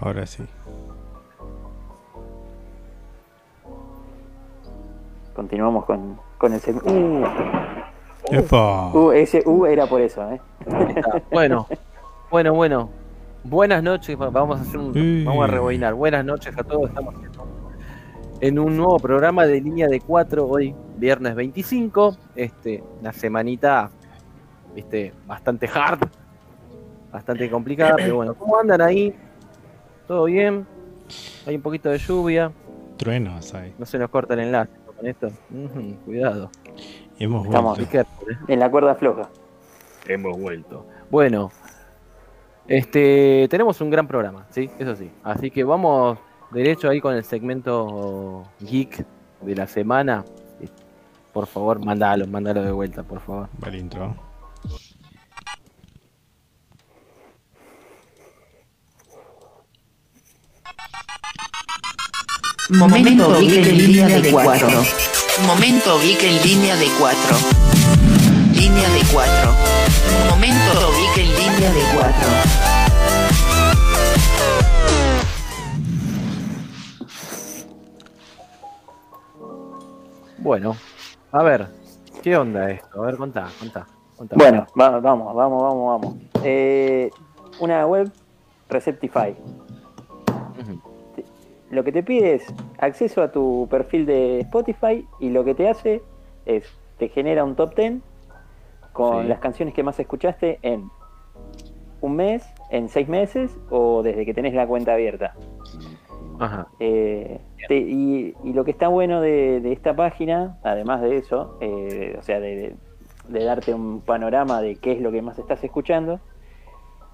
Ahora sí. Continuamos con, con el segmento. Uh, ¡Epa! uh, ese U era por eso, ¿eh? Bueno, bueno, bueno. Buenas noches. va- Vamos a hacer un, Sí. vamos a rebobinar. Buenas noches a todos. Estamos en- un nuevo programa de línea de 4 hoy, viernes 25. Este, una semanita, viste, bastante hard, bastante complicada, pero bueno, ¿cómo andan ahí? ¿Todo bien? Hay un poquito de lluvia, Truenos ahí. no se nos corta el enlace con esto. Cuidado. Hemos Estamos- vuelto. En la cuerda floja. Hemos vuelto. Bueno, este, tenemos un gran programa, ¿sí? Eso sí. Así que vamos derecho ahí con el segmento geek de la semana. Por favor, mandalo, mandalo de vuelta, por favor. Va el intro. Momento Geek en línea de 4. Momento Geek en línea de 4. Línea de 4. Momento Geek en línea de 4. Bueno, a ver, ¿qué onda esto? A ver, contá, contá. contá. Bueno, va- vamos, vamos, vamos, vamos. Eh, una web Receptify. Lo que te pide es acceso a tu perfil de Spotify y lo que te hace es te genera un top 10 con Sí. las canciones que más escuchaste en un mes, en seis meses o desde que tenés la cuenta abierta. Ajá. Eh, te- y, y lo que está bueno de, de esta página, además de eso, eh, o sea, de, de- de darte un panorama de qué es lo que más estás escuchando,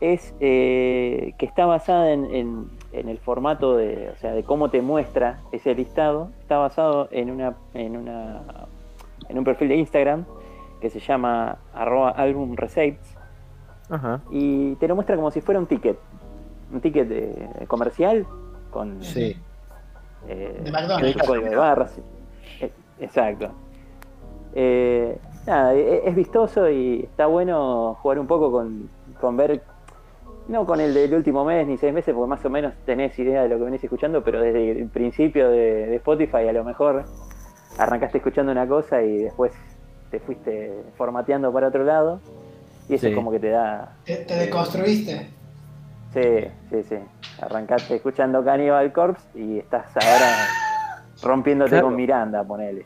es eh, que está basada en, en- en el formato de, o sea, de cómo te muestra ese listado. Está basado en una, en una, en un perfil de Instagram que se llama arroba album receipts Ajá. y te lo muestra como si fuera un ticket, un ticket de- comercial con Sí. eh, De McDonald's. su código de barras. Eh, Exacto. Eh, nada, e- es vistoso y está bueno jugar un poco con, con ver, no con el del último mes ni seis meses, porque más o menos tenés idea de lo que venís escuchando, pero desde el principio de, de Spotify a lo mejor arrancaste escuchando una cosa y después te fuiste formateando para otro lado y eso Sí. es como que te da Te, te deconstruiste. Sí, sí, sí. Arrancaste escuchando Cannibal Corpse y estás ahora rompiéndote Claro. con Miranda, ponele.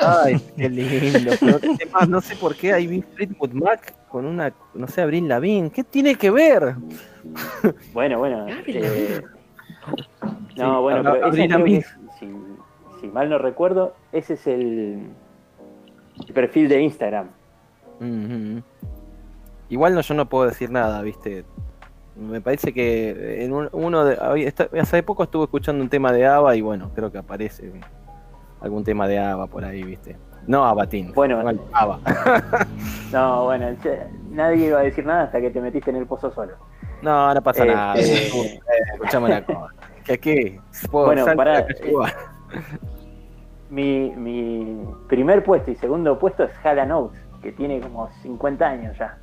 Ay, qué lindo. Pero además, no sé por qué ahí vi Fleetwood Mac con una, no sé, Abril Lavigne. ¿Qué tiene que ver? Bueno, bueno. eh, no, Sí, bueno, pero creo que es, si, si mal no recuerdo, ese es el, el perfil de Instagram. Igual no, yo no puedo decir nada, viste. Me parece que en un- uno de. Hace poco estuve escuchando un tema de ABBA y bueno, creo que aparece algún tema de ABBA por ahí, viste. No Abatín. Bueno. ABBA. No, bueno, nadie iba a decir nada hasta que te metiste en el pozo solo. No, no pasa Eh, nada. eh, Eh, escuchame una cosa. ¿Que aquí? Puedo Bueno, saltar pará, a Cachuá. Mi, mi primer puesto y segundo puesto es Halla Notes, que tiene como 50 años ya.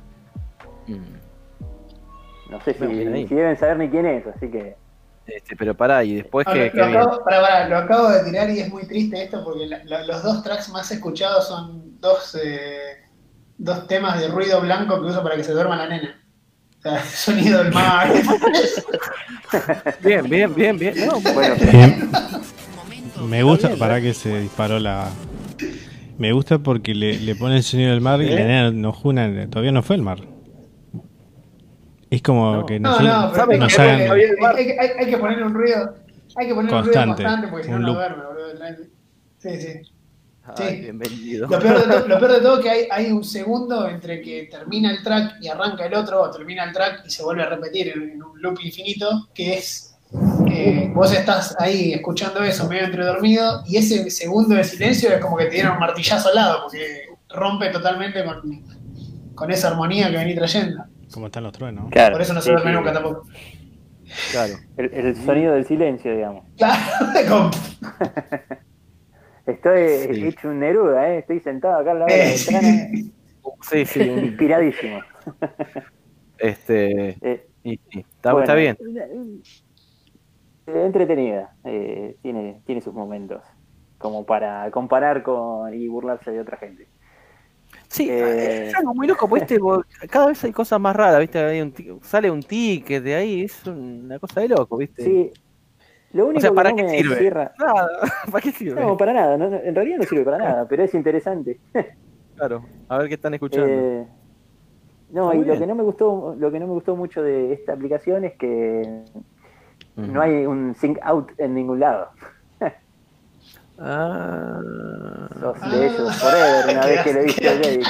Mm. No sé si, deben saber ni quién es, así que. Este, pero pará, y después Ah, que. lo, lo acabo, pará, pará, lo acabo de tirar y es muy triste esto porque la- la- los dos tracks más escuchados son dos, eh, dos temas de ruido blanco que uso para que se duerma la nena. O sea, sonido del mar. Bien, bien, bien, bien. No, Bueno, Bien. Me gusta, bien, para que se disparó la. Me gusta porque le, le pone el sonido del mar y ¿Eh? la nena no juna, todavía no fue el mar. Es como No. que No, nosotros no, pero ¿saben nos qué? hagan hay, hay- hay- hay- hay que ponerle un ruido. Hay que ponerle un ruido Constante, constante porque si no no duerme, boludo. Sí, sí. Ay, Sí. bienvenido. Lo peor, de to- lo peor de todo es que hay, hay un segundo entre que termina el track y arranca el otro, o termina el track y se vuelve a repetir en, en un loop infinito, que es, eh, vos estás ahí escuchando eso medio entre dormido, y ese segundo de silencio es como que te dieron un martillazo al lado, porque rompe totalmente con, con esa armonía que venís trayendo. Como están los truenos. claro. Por eso no se duerme nunca tampoco. Claro. El, el sonido del silencio, digamos. Claro, Estoy Sí. hecho un Neruda, ¿eh? Estoy sentado acá al lado de la Eh, ventana, Sí, sí. inspiradísimo. este. Eh, y- y- está, bueno, está bien. entretenida. eh, tiene, tiene sus momentos. Como para comparar con y burlarse de otra gente. Sí, Eh, es algo muy loco, este, bo- cada vez hay cosas más raras, ¿viste? Hay un sale un ticket de ahí, es una cosa de loco, ¿viste? Sí. Lo único o sea, ¿para que qué no me sirve? cierra. Nada, ¿para qué sirve? No, para nada. no, en realidad no sirve para nada, pero es interesante. Claro, a ver qué están escuchando. Eh, no, y lo que no me gustó, lo que no me gustó mucho de esta aplicación es que no hay un sync out en ningún lado. Ah. Sos Ah. de ellos forever una vez que le viste el David.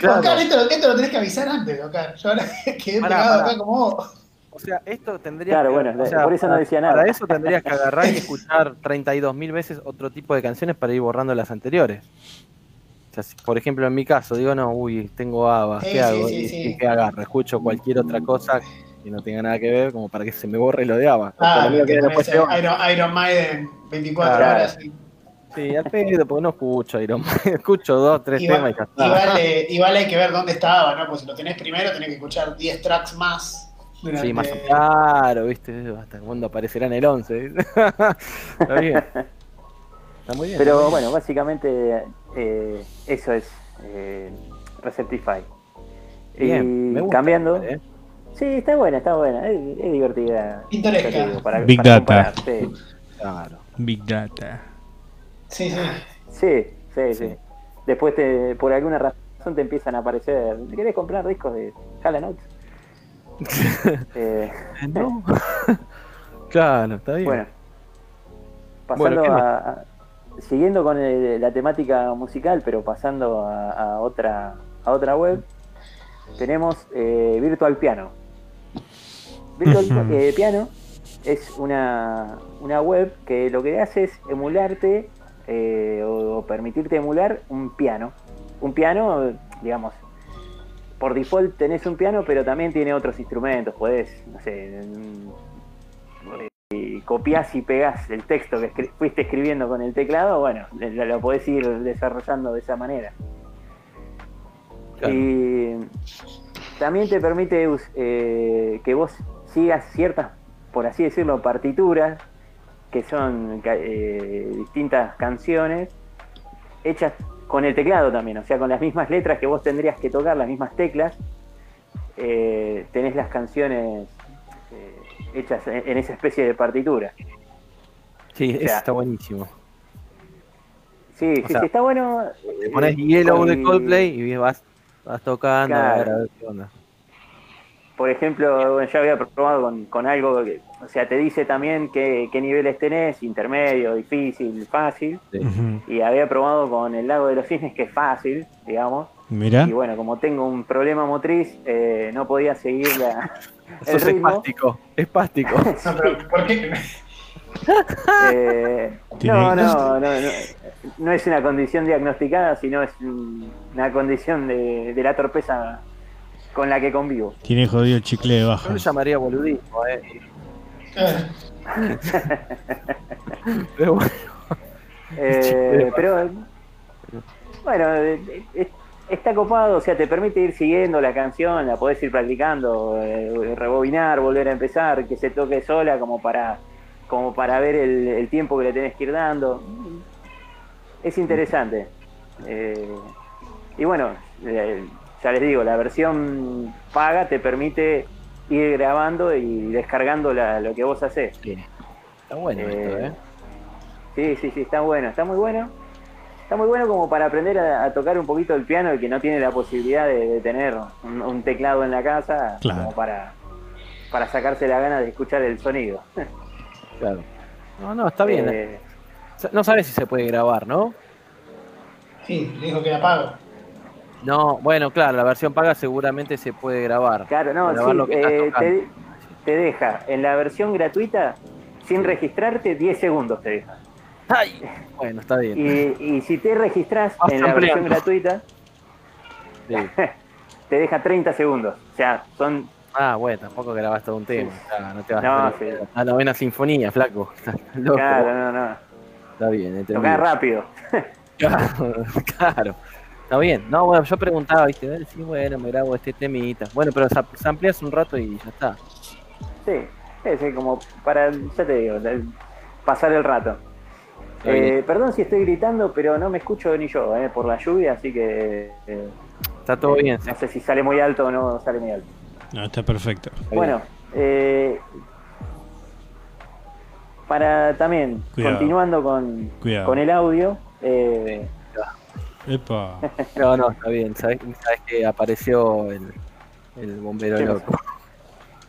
Claro. Oscar, esto, lo- esto lo tenés que avisar antes, Oscar. Yo ahora quedé Pará, pegado pará. acá como vos. O sea, esto tendría Claro, que, bueno, o sea, por eso no decía nada. Para eso tendrías que agarrar y escuchar 32.000 veces otro tipo de canciones para ir borrando las anteriores. O sea, si, por ejemplo, en mi caso, digo, no, uy, tengo ABBA, Sí, ¿qué sí, hago? sí, y, sí. y ¿qué agarro? Escucho cualquier otra cosa que no tenga nada que ver, como para que se me borre lo de ABBA. Ah, lo que después. Iron, Iron Maiden 24 Claro. horas. y- Sí, al pedo, porque no escucho Iron Man. Escucho dos, tres Igual, temas y ya está. igual, eh, igual hay que ver dónde estaba, ¿no? Pues si lo tenés primero, tenés que escuchar 10 tracks más. durante- Sí, más claro, ¿viste? Hasta cuándo aparecerá en el 11. Está bien. Está muy bien. Pero bueno, básicamente eh, eso es eh, Receptify. Bien, y me gusta, cambiando. ¿eh? Sí, está buena, está buena. Es, es divertida. Pintoresca. Para- Big para Data. sí. Claro. Big Data. Sí, sí. Sí, sí, sí. Sí. Después, te, por alguna razón, te empiezan a aparecer. ¿Querés comprar discos de Hall Notes? eh, Eh, No. claro, está bien. bueno, pasando Bueno, ¿qué a, a- Siguiendo con el- la temática musical, pero pasando a, a otra, a otra web, tenemos eh, Virtual Piano. Virtual eh, Piano es una, una web que lo que hace es emularte eh, o, o permitirte emular un piano. Un piano, digamos, por default tenés un piano, pero también tiene otros instrumentos. Podés, no sé, mm, eh, copias y pegás el texto que escri- fuiste escribiendo con el teclado, bueno, lo, lo podés ir desarrollando de esa manera. Claro. Y también te permite eh, que vos sigas ciertas, por así decirlo, partituras, que son eh, distintas canciones, hechas con el teclado también, o sea, con las mismas letras que vos tendrías que tocar, las mismas teclas, eh, tenés las canciones eh, hechas en, en esa especie de partitura. Sí, o eso sea, está buenísimo. Sí, sí, sea, sí, está bueno. Te pones Yellow de y- Coldplay y vas, vas tocando a ver, Claro. a ver qué onda. Por ejemplo, bueno, ya había probado con, con algo que, o sea, te dice también qué, qué niveles tenés, intermedio, difícil, fácil, Sí. Y había probado con el lago de los cisnes que es fácil, digamos, Mira. y bueno, como tengo un problema motriz, eh, no podía seguir la, el Sos ritmo. espástico, espástico. No, pero ¿por qué? Eh, no, no, no, no, no es una condición diagnosticada, sino es un- una condición de, de la torpeza con la que convivo. Tiene jodido el chicle de Yo baja. lo llamaría boludismo, eh. Eh, Pero bueno, Eh, pero bueno, eh, eh, está copado, o sea, te permite ir siguiendo la canción, la podés ir practicando, eh, rebobinar, volver a empezar, que se toque sola como para como para ver el, el tiempo que le tenés que ir dando. Es interesante. Eh, y bueno, eh, ya les digo, la versión paga te permite ir grabando y descargando la- lo que vos hacés. sí. Está bueno esto, Eh, eh. Sí, sí, sí, está bueno, está muy bueno. Está muy bueno como para aprender a, a tocar un poquito el piano, el que no tiene la posibilidad de, de tener un, un teclado en la casa, Claro. como para, para sacarse la gana de escuchar el sonido. Claro. No, no, está bien. Eh, No sabes si se puede grabar, ¿no? sí, dijo que la pago. No, bueno, claro, la versión paga seguramente se puede grabar. claro, no, Grabar sí, lo que estás eh, te, te deja en la versión gratuita, sin registrarte, 10 segundos te deja. Ay, bueno, está bien. Y, y si te registras Vas en la versión gratuita, Sí. te deja 30 segundos. O sea, son Ah, bueno, tampoco grabas todo un tema. claro, no te vas No, a sí. La novena sinfonía, flaco. Loco. Claro, no, no. Está bien, entendido. Rápido. Claro, claro. Está bien. No, bueno, yo preguntaba, viste, a ver, sí, bueno, me grabo este temita. Bueno, pero sampleas un rato y ya está. Sí. Es como para, ya te digo, pasar el rato. Eh, perdón si estoy gritando, pero no me escucho ni yo, eh, por la lluvia, así que eh, Está todo bien. no sé si sale muy alto o no sale muy alto. No, está perfecto. Bueno, eh, para también, Cuidado. continuando con, Cuidado. con el audio, eh, Epa. No, no, está bien. Sabes, sabes que apareció el, el bombero ¿Qué loco.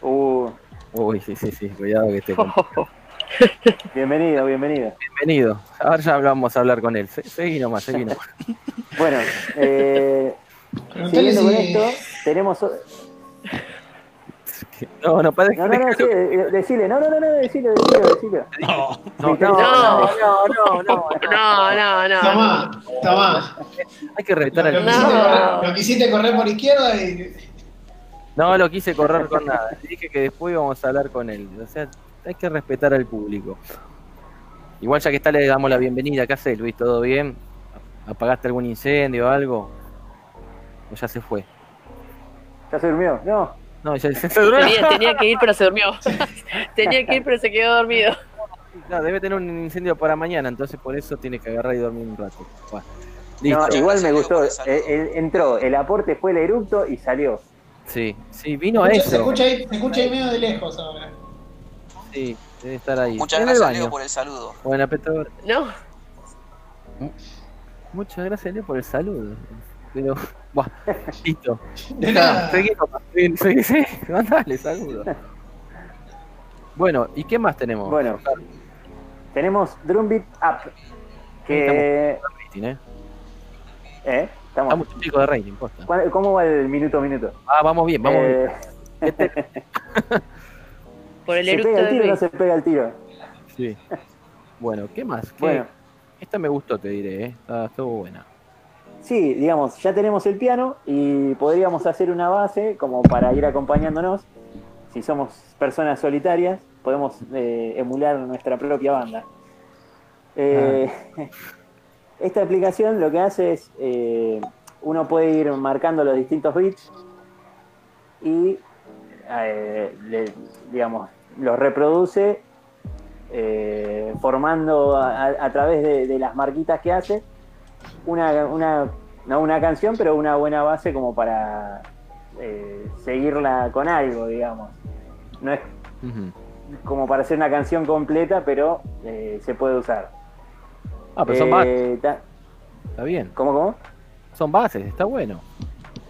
uh, Uy, sí, sí, sí. Cuidado que te. bienvenido, bienvenido. Bienvenido. Ahora ya vamos a hablar con él. Se- Seguí nomás, seguí nomás. Bueno, eh, siguiendo con esto, tenemos... No, no, para No, no, no, sí, eh, decile, no, no, no, no, decile, decile, decile. No, no, no, no, no, no. No, no, no. Tomá, tomá. Hay que respetar Lo, al. lo lo quisiste correr por izquierda y. No lo quise correr con nada. Le dije que después íbamos a hablar con él. O sea, hay que respetar al público. Igual ya que está le damos la bienvenida. ¿Qué haces, Luis? ¿Todo bien? ¿Apagaste algún incendio o algo? ¿O ya se fue? ¿Ya se durmió? No. No, se, se durmió. Tenía, tenía que ir, pero se durmió. tenía que ir, pero se quedó dormido. No, debe tener un incendio para mañana, entonces por eso tiene que agarrar y dormir un rato. Bueno, listo. No, igual me gustó. el. Eh, eh, entró, el aporte fue el eructo y salió. Sí, sí, vino a se, eso. escucha ahí, se escucha ahí medio de lejos ahora. Sí, debe estar ahí. Muchas en gracias. Leo, por el saludo. Bueno, Petro, No, muchas gracias, Leo, por el saludo. Pero, buah, listo. De Está, nada. seguí seguí, seguí, seguí, mandale, saludo. Bueno, ¿y qué más tenemos? Bueno, tenemos Drum Beat Up. Que. Rating, ¿eh? ¿Eh? Estamos. Estamos un pico de rating, posta. ¿Cuál- ¿Cómo va el minuto a minuto? Ah, vamos bien, vamos Eh, bien. Este- por el ¿Se pega el tiro o no se pega el tiro? sí. Bueno, ¿qué más? ¿Qué- Bueno, Esta me gustó, te diré, ¿eh? Está- estuvo buena. Sí, digamos, ya tenemos el piano y podríamos hacer una base como para ir acompañándonos. Si somos personas solitarias, podemos eh, emular nuestra propia banda. Eh, Esta aplicación lo que hace es, eh, uno puede ir marcando los distintos bits y, digamos, los reproduce formando a, través de las marquitas que hace una, una, no una canción, pero una buena base como para eh, seguirla con algo, digamos. No es como para hacer una canción completa, pero eh, se puede usar. Ah, pero son bases, Eh, ta- está bien. ¿Cómo, cómo? Son bases, está bueno.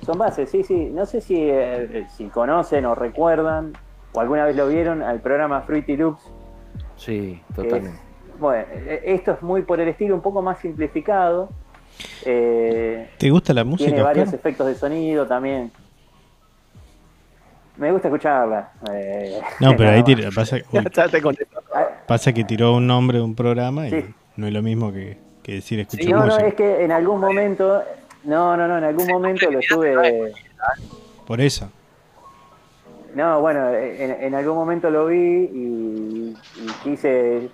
Son bases, sí, sí. No sé si, eh, si conocen o recuerdan o alguna vez lo vieron al programa Fruity Loops. Sí, totalmente. es- bueno, esto es muy por el estilo un poco más simplificado. Eh, ¿Te gusta la tiene música, varios Oscar? efectos de sonido también. Me gusta escucharla. eh, No, pero ahí tira- pasa, uy, que tiró un nombre de un programa y Sí. no es lo mismo que, que decir escucho Sí, No, no, música. es que en algún momento, no, no, no, en algún momento lo estuve, Por eso. no, bueno, en, en algún momento lo vi y, y quise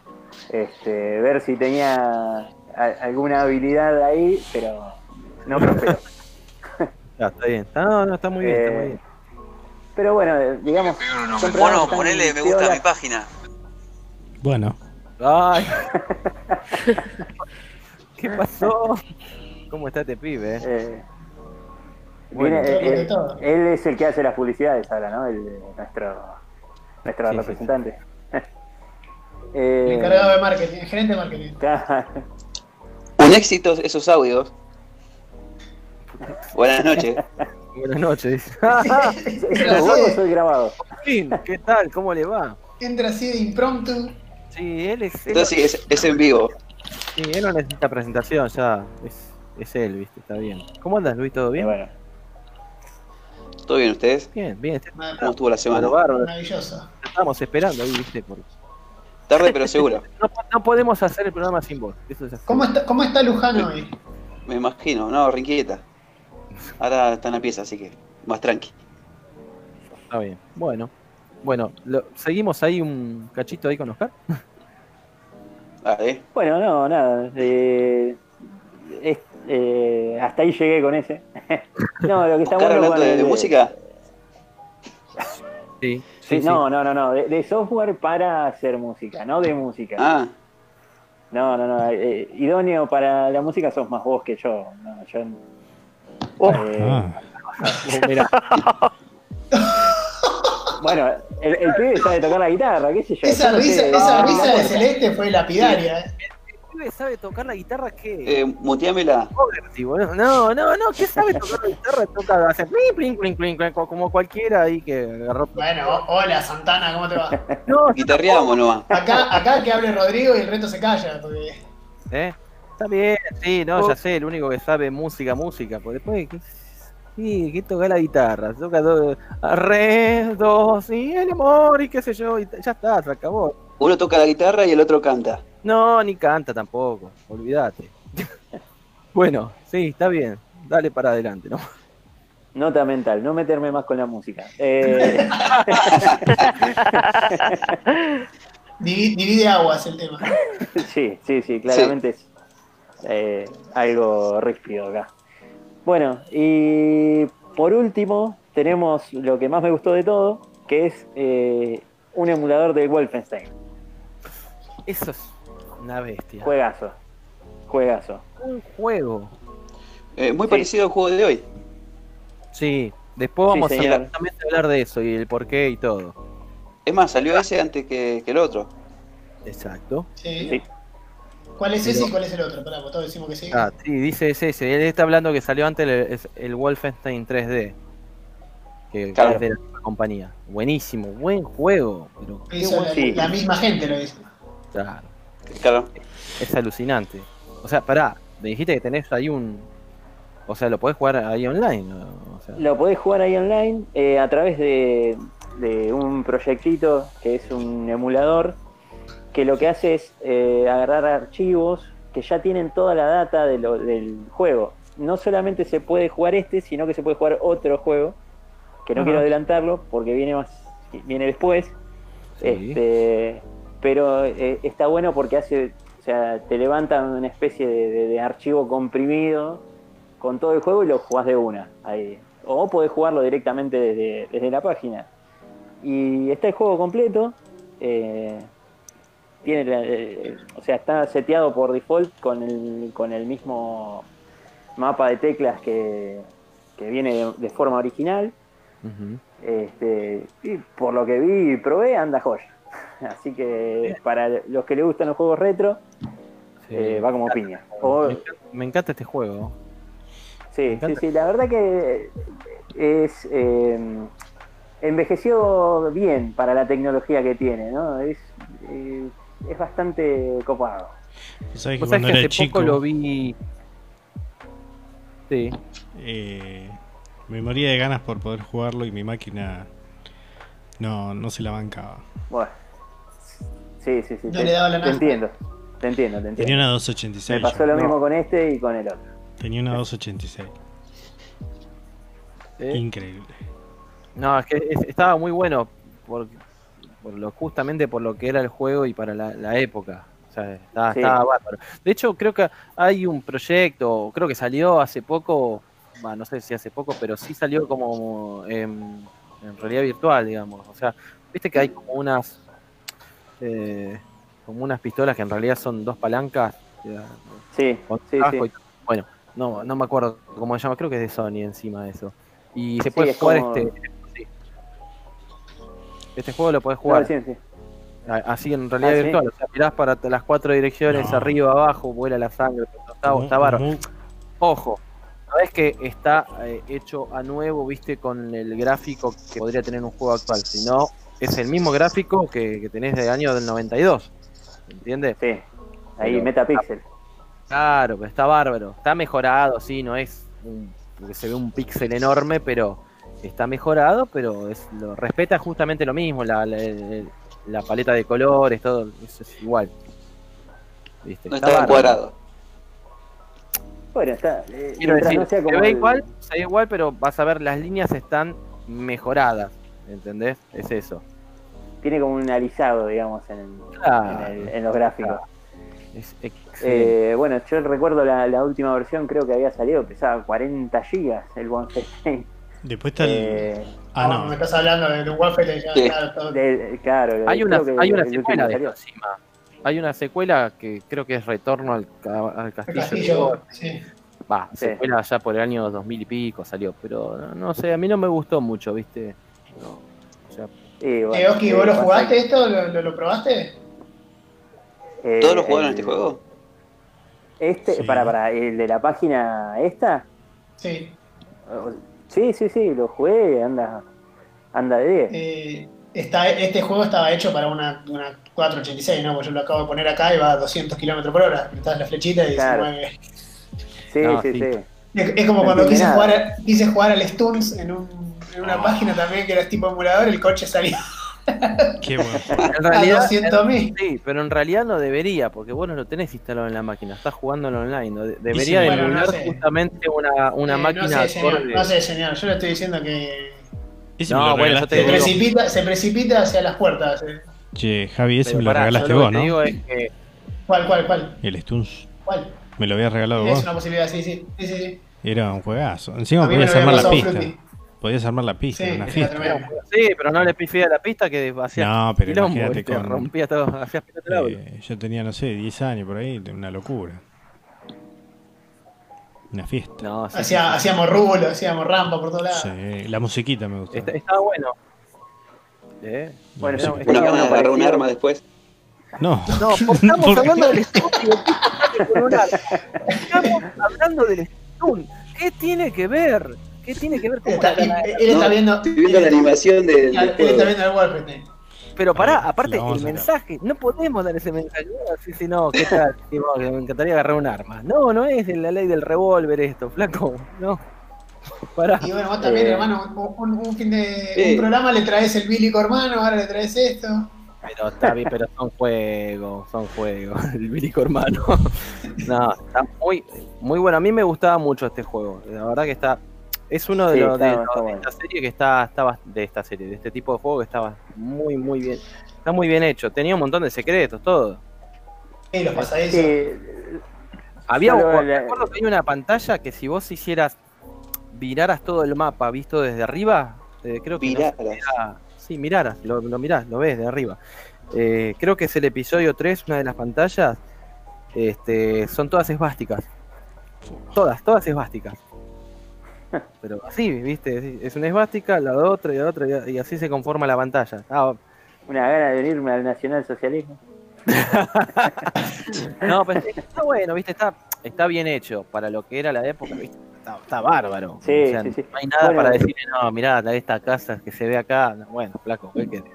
este, ver si tenía alguna habilidad ahí, pero no prosperó. Ya, está bien. No, no, está muy bien, está muy Eh, bien. Pero bueno, eh, digamos, son Bueno, ponele me gusta a mi página. Bueno, Ay. ¿Qué pasó? ¿Cómo está este pibe? eh? Bueno, viene- él es el que hace las publicidades ahora, ¿no? El, nuestro nuestro Sí, sí, representante. El encargado de marketing, el gerente de marketing. Un éxito esos audios. Buenas noches. Buenas noches. dice. ¿Es grabado o soy grabado? ¿Qué tal? ¿Cómo le va? Entra así de impromptu. Sí, él es. Él, Entonces sí, es, es en vivo. sí, él no necesita presentación, ya. Es, es él, ¿viste? Está bien. ¿Cómo andas, Luis? ¿Todo bien? bueno, ¿Todo bien ustedes? Bien, bien. ¿Cómo estuvo la semana? bárbaro. Maravilloso. Estábamos esperando ahí, ¿viste? Por- Tarde pero seguro. No, no podemos hacer el programa sin vos. Eso es así. ¿Cómo está, cómo está Luján hoy? Me imagino. No, Rinquieta. Ahora está en la pieza, así que más tranqui. Está bien. Bueno. Bueno, lo- seguimos ahí un cachito ahí con Oscar. Bueno, no, nada. eh, es- eh, hasta ahí llegué con ese. no, lo que está Oscar bueno hablando de, de música. Sí, Sí, no, no, no, no, de, de software para hacer música, no de música. Ah, No, no, no, eh, idóneo para la música sos más vos que yo. No, yo Oh. eh, Ah, Mira, Bueno, el, el pibe sabe tocar la guitarra, qué sé yo. Esa yo no sé, risa, de- esa de risa de. Celeste fue lapidaria. ¿eh? Pibe sabe tocar la guitarra que eh, muteamela. No, no, no, ¿qué sabe tocar la guitarra? Toca, hace plin, plin, plin, como cualquiera ahí que agarró. Bueno, hola Santana, ¿cómo te va? No, Guitarreamos nomás. Acá, acá que hable Rodrigo y el resto se calla. Porque... ¿Eh? Está bien, sí, no, ya sé, el único que sabe música, música. Pues después, ¿qué, sí, ¿qué toca la guitarra? Toca do, a, re, dos, y el amor, y qué sé yo, y ya está, se acabó. Uno toca la guitarra y el otro canta. No, ni canta tampoco, olvídate. bueno, sí, está bien, dale para adelante, ¿no? Nota mental, no meterme más con la música. Eh, Divi- Divide aguas el tema. sí, sí, sí, claramente es eh, algo ríspido acá. Bueno, y por último tenemos lo que más me gustó de todo, que es eh, un emulador de Wolfenstein. Eso es una bestia. Juegazo. Juegazo. Un juego. Eh, muy Sí. parecido al juego de hoy. Sí, después Sí, vamos señor. a exactamente hablar de eso y el porqué y todo. Es más, salió ese antes que, que el otro. Exacto. Sí. Sí. ¿Cuál es ese y cuál es el otro? Pará, todos decimos que sí. Ah, sí, dice ese, ese. Él está hablando que salió antes el, es el Wolfenstein 3D. Que, Claro. es de la misma compañía. Buenísimo, buen juego. Pero la, sí. la misma gente lo hizo. Claro, Claro. es alucinante. O sea, pará, me dijiste que tenés ahí un. O sea, lo podés jugar ahí online. ¿no? O sea, Lo podés jugar ahí online eh, a través de, de un proyectito que es un emulador que lo que hace es eh, agarrar archivos que ya tienen toda la data de lo- del juego. No solamente se puede jugar este, sino que se puede jugar otro juego, que no Ajá. quiero adelantarlo porque viene más viene después. sí. Este, pero eh, está bueno porque hace, o sea, te levanta una especie de, de- de archivo comprimido con todo el juego y lo jugás de una. Ahí. O podés jugarlo directamente desde, desde la página. Y está el juego completo. eh, tiene eh, o sea, está seteado por default con el, con el mismo mapa de teclas que, que viene de- de forma original. Este, y por lo que vi y probé, anda joya. Así que para los que les gustan los juegos retro, Sí. eh, va como piña. O- Me, encanta, me encanta este juego. sí, la verdad que es eh, envejeció bien para la tecnología que tiene, ¿no? Es, eh, es bastante copado. Vos sabés que Vos sabés cuando que era hace chico poco lo vi. Sí. eh, me moría de ganas por poder jugarlo y mi máquina no, no se la bancaba. Bueno, sí, sí, sí. No te, le daba la te entiendo, te entiendo, te Tenía entiendo. una Me 286. pasó yo. lo No. mismo con este y con el otro. Tenía una 286. ¿Eh? Increíble. No, es que es- estaba muy bueno por, por lo, justamente por lo que era el juego y para la, la época. O sea, estaba, Sí. estaba bárbaro. De hecho, creo que hay un proyecto, creo que salió hace poco, bah, no sé si hace poco, pero sí salió como en, en realidad virtual, digamos. O sea, viste que hay como unas eh, como unas pistolas que en realidad son dos palancas eh, Sí, sí, sí. y- bueno, no, no me acuerdo cómo se llama, creo que es de Sony encima de eso. Y se Sí, puede es jugar como- este. Este juego lo podés jugar sí, sí. a- así en realidad Ah, ¿sí? virtual. O sea, mirás para las cuatro direcciones, No. arriba, abajo, vuela la sangre, está, está Ojo, sabes que está eh, hecho a nuevo, viste, con el gráfico que podría tener un juego actual. Si no, es el mismo gráfico que, que tenés de año del 92. ¿Entiendes? Sí, ahí Pero- Metapixel. Claro, pero está bárbaro. Está mejorado, sí, no es un, porque se ve un píxel enorme, pero está mejorado, pero es, lo respeta justamente lo mismo, la, la, la paleta de colores, todo, eso es igual. ¿Viste? No Está está bárbaro. cuadrado. Bueno, está. eh, Quiero mientras decir, no sea se como ve el- igual, se ve igual, pero vas a ver, las líneas están mejoradas, ¿entendés? Es eso. Tiene como un alisado, digamos, en, el- en los gráficos. Es excelente. Eh, bueno, yo recuerdo la, la última versión, creo que había salido, pesaba 40 gigas el Wolfenstein. Después está el, Eh, Ah, No, me estás hablando de, de Wolfenstein, ya, Sí. claro, todo. De- claro, Hay una, que hay una secuela de encima. Hay una secuela que creo que es Retorno al, al El Castillo. castillo, sí. Va, Sí. secuela ya por el año 2000 y pico salió, pero no, no sé, a mí no me gustó mucho, ¿viste? No, Y, bueno, Eh, Oski, ¿vos eh, lo pasa jugaste que- esto? ¿Lo, lo, lo probaste? eh, ¿Todos lo jugaron el- este juego? Este, Sí. para, para, el de la página esta. Sí. Sí, sí, sí, lo jugué, anda, anda de 10. Eh, está, este juego estaba hecho para una, una 486, ¿no? Porque yo lo acabo de poner acá y va a 200 kilómetros por hora. Apretás la flechita y Claro. se mueve. Sí, No, sí, sí. sí. Es, es como No cuando quise jugar, a- quise jugar al Stuns en, un- en una Ah. página también que era tipo emulador, el coche salía Qué bueno. en a realidad, 200.000. sí, pero en realidad no debería, porque vos no lo tenés instalado en la máquina, estás jugando online. ¿no? De- sí, Debería de bueno, no sé. justamente una, una Eh, máquina no sé, señor, no sé, señor. Yo le estoy diciendo que Ese No, bueno, te se digo- precipita, se precipita hacia las puertas. eh. Che, Javi, ese Pero me lo pará, regalaste lo vos, ¿no? digo es que ¿Cuál, cuál, cuál? El Stuns. ¿Cuál? Me lo habías regalado Es vos. una posibilidad, sí, sí. sí, sí, sí. Era un juegazo. Encima podías armar la pista. Fruity. Podías armar la pista, Sí, una fiesta. sí, pero no le pifía la pista que hacía No, pero quilombo, imagínate con- rompía todo, hacía pelota el aula. Eh, yo tenía, no sé, 10 años por ahí, una locura. Una fiesta. No, sí, sí, Hacía- sí. Hacíamos rulo, hacíamos rampa por todos lados. Sí, la musiquita me gustó. Está- estaba bueno. ¿Eh? Bueno, Una estaba de uno agarrar un arma después. No, No, estamos ¿Por qué? hablando del arma. Estamos hablando del Stun. ¿Qué tiene que ver? ¿Qué tiene que ver con Está- la- él, él está No, viendo. Estoy viendo la animación de- del Él está viendo el Wolfenstein. Pero pará, aparte el mensaje, no podemos dar ese mensaje. Sí, sí, no, ¿qué tal? Sí, vos, que me encantaría agarrar un arma. No, no es la ley del revólver esto, flaco. No. Pará. Y bueno, vos también, Eh. hermano, un, un fin de Sí. un programa le traes el bílico hermano, ahora le traes esto. Pero está bien, pero son juegos, son juegos. El bilico hermano. No, está muy, muy bueno. A mí me gustaba mucho este juego. La verdad que está. Es uno de Sí, los está- de, está los de esta serie que está, estaba de esta serie, de este tipo de juego que estaba muy, muy bien. Está muy bien hecho. Tenía un montón de secretos, todo. Y los pasadizos. Sí, Había me acuerdo que hay una pantalla que si vos hicieras, viraras todo el mapa visto desde arriba, eh, creo que no era- sí, miraras, lo, lo mirás, lo ves de arriba. Eh, creo que es el episodio 3, una de las pantallas, este, son todas esvásticas. Todas, todas esvásticas. Pero así, viste, es una esvástica, la otra y la otra, y- así se conforma la pantalla. Ah, una gana de unirme al nacionalsocialismo. No, pero está bueno, viste, está, está bien hecho para lo que era la época, viste, está, está bárbaro. Sí, O sea, sí, sí. No hay nada Bueno, para decirle, no, mirá, esta casa que se ve acá, no, bueno, flaco, ¿qué querés?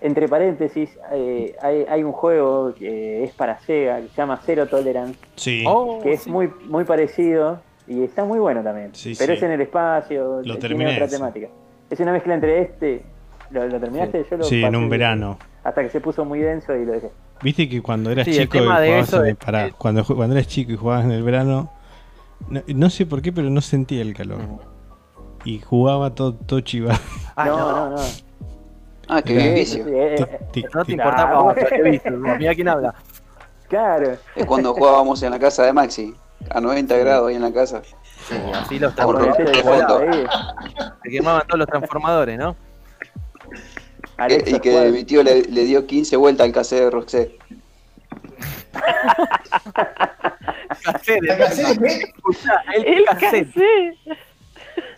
Entre paréntesis, eh, hay, hay un juego que es para Sega que se llama Zero Tolerance, sí. Oh, que es sí. muy muy parecido y está muy bueno también. Sí, pero sí. es en el espacio, Lo tiene terminé, otra temática. Es una mezcla entre este. ¿Lo, lo terminaste? Yo lo Sí, en un verano. Hasta que se puso muy denso y lo dejé. Viste que cuando eras chico y jugabas eso en el- pará, cuando, cuando eras chico y jugabas en el verano, no, no sé por qué, pero no sentía el calor. Y jugaba todo, todo chivado. Ah, no, no, no, no. Ah, qué vicio. eh, eh, no te importaba, Ah. Mira quién habla. claro. Es cuando jugábamos en la casa de Maxi, a 90 grados ahí en la casa. Sí, así los transformadores de ahí, se quemaban todos los transformadores, ¿no? Alexa, y que ¿cuál? mi tío le, le dio 15 vueltas al cassette de escuchá, el El cassette.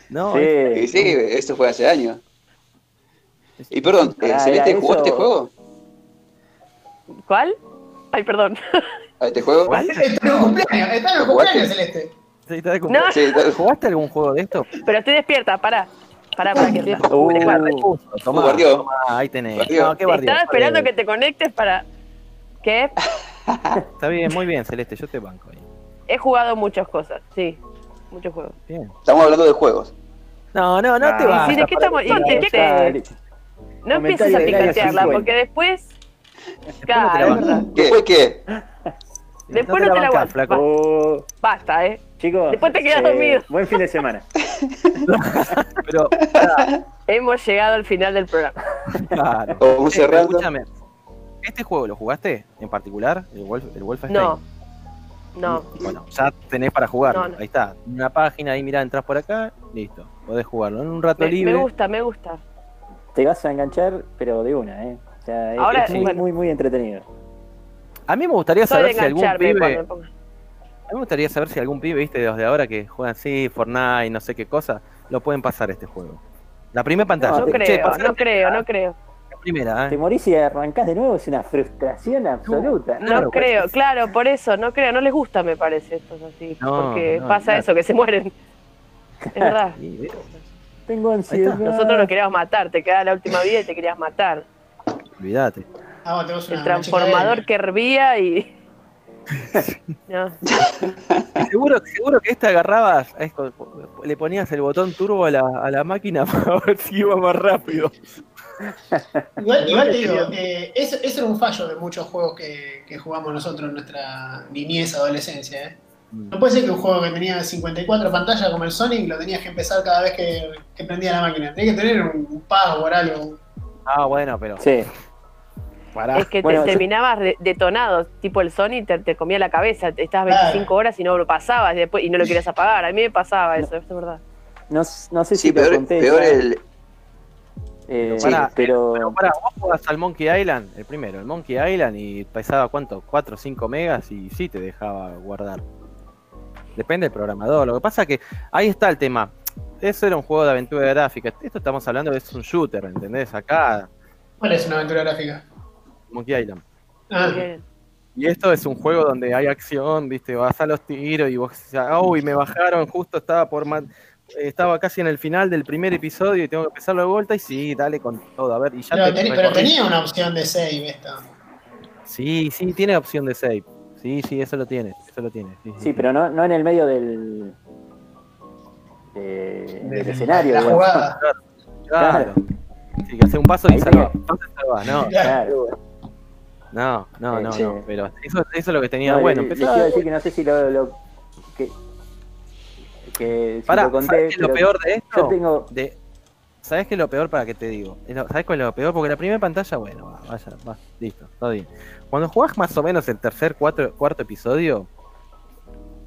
No, Sí. Y sí, eso fue hace años. Y perdón, eh, Ah, ¿Celeste jugó eso. este juego? ¿Cuál? Ay, perdón. ¿A este juego? ¿Cuál? Está en el cumpleaños, está en el cumpleaños, Celeste. Sí, está de No, cumpleaños. Sí, tal- ¿Jugaste algún juego de esto? pero estoy despierta, pará. Pará, pará, que estoy Uh, Tomá, Guardió. tomá, ahí tenés. Guardió. No, qué guardió. Estaba esperando que te conectes para. ¿Qué? Está bien, muy bien, Celeste, yo te banco ahí. He jugado muchas cosas, sí. Muchos juegos. Bien. estamos hablando de juegos. No, no, no Ah. te vas. sí, ¿de qué estamos- de qué-. No empieces a 50. porque después. no bancás. verdad. ¿Qué fue qué? Después no te la aguantas. flaco. Basta, eh. chicos, Después te quedas dormido. Buen fin de semana. Pero, pará, Hemos llegado al final del programa. claro. Vamos Eh, cerrando. escúchame. ¿Este juego lo jugaste en particular? ¿El, Wolf, el Wolfenstein? No. No. Bueno, ya tenés para jugar. No, no. Ahí está. Una página, ahí mirá, entras por acá Listo, podés jugarlo. En un rato Me, me libre. gusta, me gusta. Te vas a enganchar, pero de una, ¿eh? O sea, es, Ahora, es muy, bueno. muy, muy entretenido. A mí me gustaría Soy saber si algún pibe. A mí me gustaría saber si algún pibe, viste, de los de ahora que juegan así, Fortnite, no sé qué cosa, lo pueden pasar este juego. La primera pantalla. No te- Che, creo, no creo, no creo. La primera, Te ¿eh? morís y arrancás de nuevo, es una frustración absoluta. No creo, claro, por eso, no creo, no les gusta me parece esto es así, No, porque no, pasa claro. eso, que se mueren. Es verdad. Tengo ansiedad. Nosotros nos queríamos matar, te quedaba la última vida y te querías matar. Olvídate. Ah, El transformador que hervía y. No. Seguro, seguro que esta agarrabas, le ponías el botón turbo a la, a la máquina para ver si iba más rápido. Igual, igual te digo, eh, eso, eso era un fallo de muchos juegos que, que jugamos nosotros en nuestra niñez, adolescencia. ¿eh? No puede ser que un juego que tenía 54 pantallas como el Sonic lo tenías que empezar cada vez que, que prendía la máquina. Tenía que tener un, un password, algo. Ah, bueno, pero Sí, pará. Es que Bueno, te yo- terminabas de- detonado, tipo el Sony te, te comía la cabeza, estabas Claro. 25 horas y no lo pasabas y, después, y no lo querías apagar. A mí me pasaba eso, es verdad. no, no sé si te peor, conté. peor el. eh, Sí, pero Pero pará, vos jugás al Monkey Island, el primero, el Monkey Island, y pesaba cuánto, 4 o 5 megas y sí te dejaba guardar. Depende del programador. Lo que pasa que ahí está el tema. Eso era un juego de aventura gráfica. Esto estamos hablando de es un shooter, ¿entendés? Acá, ¿Cuál es una aventura gráfica? Monkey Island. Ah. Y esto es un juego donde hay acción, viste, vas a los tiros y vos, uy, me bajaron, justo estaba por estaba casi en el final del primer episodio y tengo que empezarlo de vuelta y sí, dale con todo, a ver, y ya pero, te pero tenía una opción de save esta. Sí, sí, tiene opción de save. Sí, sí, eso lo tiene, eso lo tiene. Sí, sí, sí, pero no, no en el medio del, de- del De- escenario. La digamos. jugada. Claro. Sí, que hace un paso y Ahí salva. tenía. Paso y salva, No, Claro. Claro. No, no, no, Sí. no, pero eso, eso es lo que tenía. No, bueno, le- les a decir que no sé si lo, lo- que, que si Pará, lo conté, ¿sabes qué es lo peor de esto? yo tengo de ¿Sabes qué es lo peor para que te digo? ¿Sabes cuál es lo peor? Porque la primera pantalla, bueno, va, vaya, va, listo, todo bien. Cuando jugás más o menos el tercer, cuatro, cuarto episodio,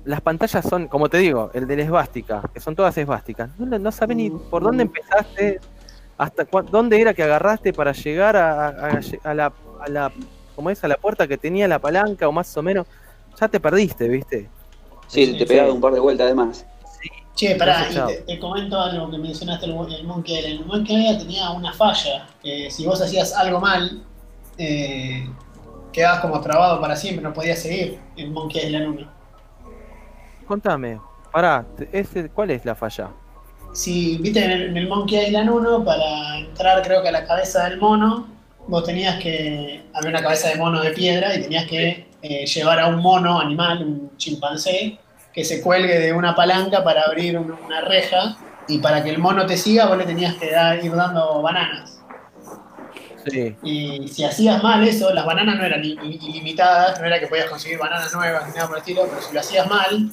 las pantallas son, como te digo, el de la esvástica, que son todas esvásticas. No, no sabes ni por dónde empezaste, hasta cua- dónde era que agarraste para llegar a, a- a la, a la, ¿cómo es? A la puerta que tenía la palanca o más o menos. Ya te perdiste, ¿viste? Sí, te pegaba un par de vueltas además. Che, pará, y te, te comento algo que mencionaste el, el Monkey Island. El Monkey Island tenía una falla, que si vos hacías algo mal, eh, quedabas como trabado para siempre, no podías seguir el Monkey Island 1. Contame, pará, ese, ¿cuál es la falla? Si viste en el, en el Monkey Island 1, para entrar creo que a la cabeza del mono, vos tenías que. Había una cabeza de mono de piedra y tenías que eh, llevar a un mono animal, un chimpancé, que se cuelgue de una palanca para abrir un- una reja. Y para que el mono te siga, vos le tenías que dar- ir dando bananas. Sí. Y si hacías mal eso, las bananas no eran ili- ilimitadas, no era que podías conseguir bananas nuevas ni nada por el estilo, pero si lo hacías mal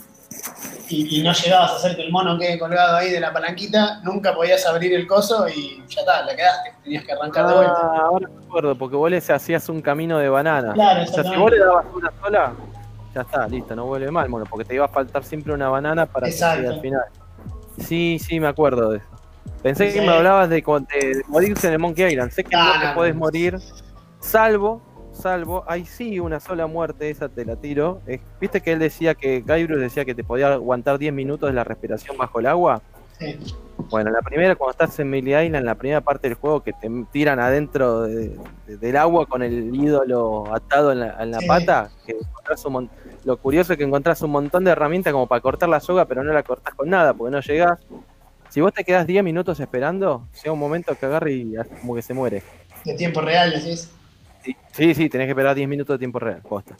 y, y no llegabas a hacer que el mono quede colgado ahí de la palanquita, nunca podías abrir el coso y ya está, la quedaste, tenías que arrancar de vuelta. Ah, ahora me acuerdo, porque vos le hacías un camino de banana. Claro, o sea, si vos le dabas una sola, ya está, listo, no vuelve mal, mono, porque te iba a faltar siempre una banana para Exacto. al final. Sí, sí, me acuerdo de eso. Pensé Sí. que me hablabas de, de morirse en el Monkey Island. Sé que no te podés morir, salvo, salvo, hay sí una sola muerte, esa te la tiro. ¿Viste que él decía que, Guybrush decía que te podía aguantar 10 minutos de la respiración bajo el agua? Sí. Bueno, la primera, cuando estás en Millie Island, la primera parte del juego que te tiran adentro de- de- del agua con el ídolo atado en la, en la Sí. pata, que un lo curioso es que encontrás un montón de herramientas como para cortar la soga, pero no la cortás con nada, porque no llegás. Si vos te quedás 10 minutos esperando, llega un momento que agarre y como que se muere. De tiempo real, decís. Sí, sí, tenés que esperar 10 minutos de tiempo real, posta.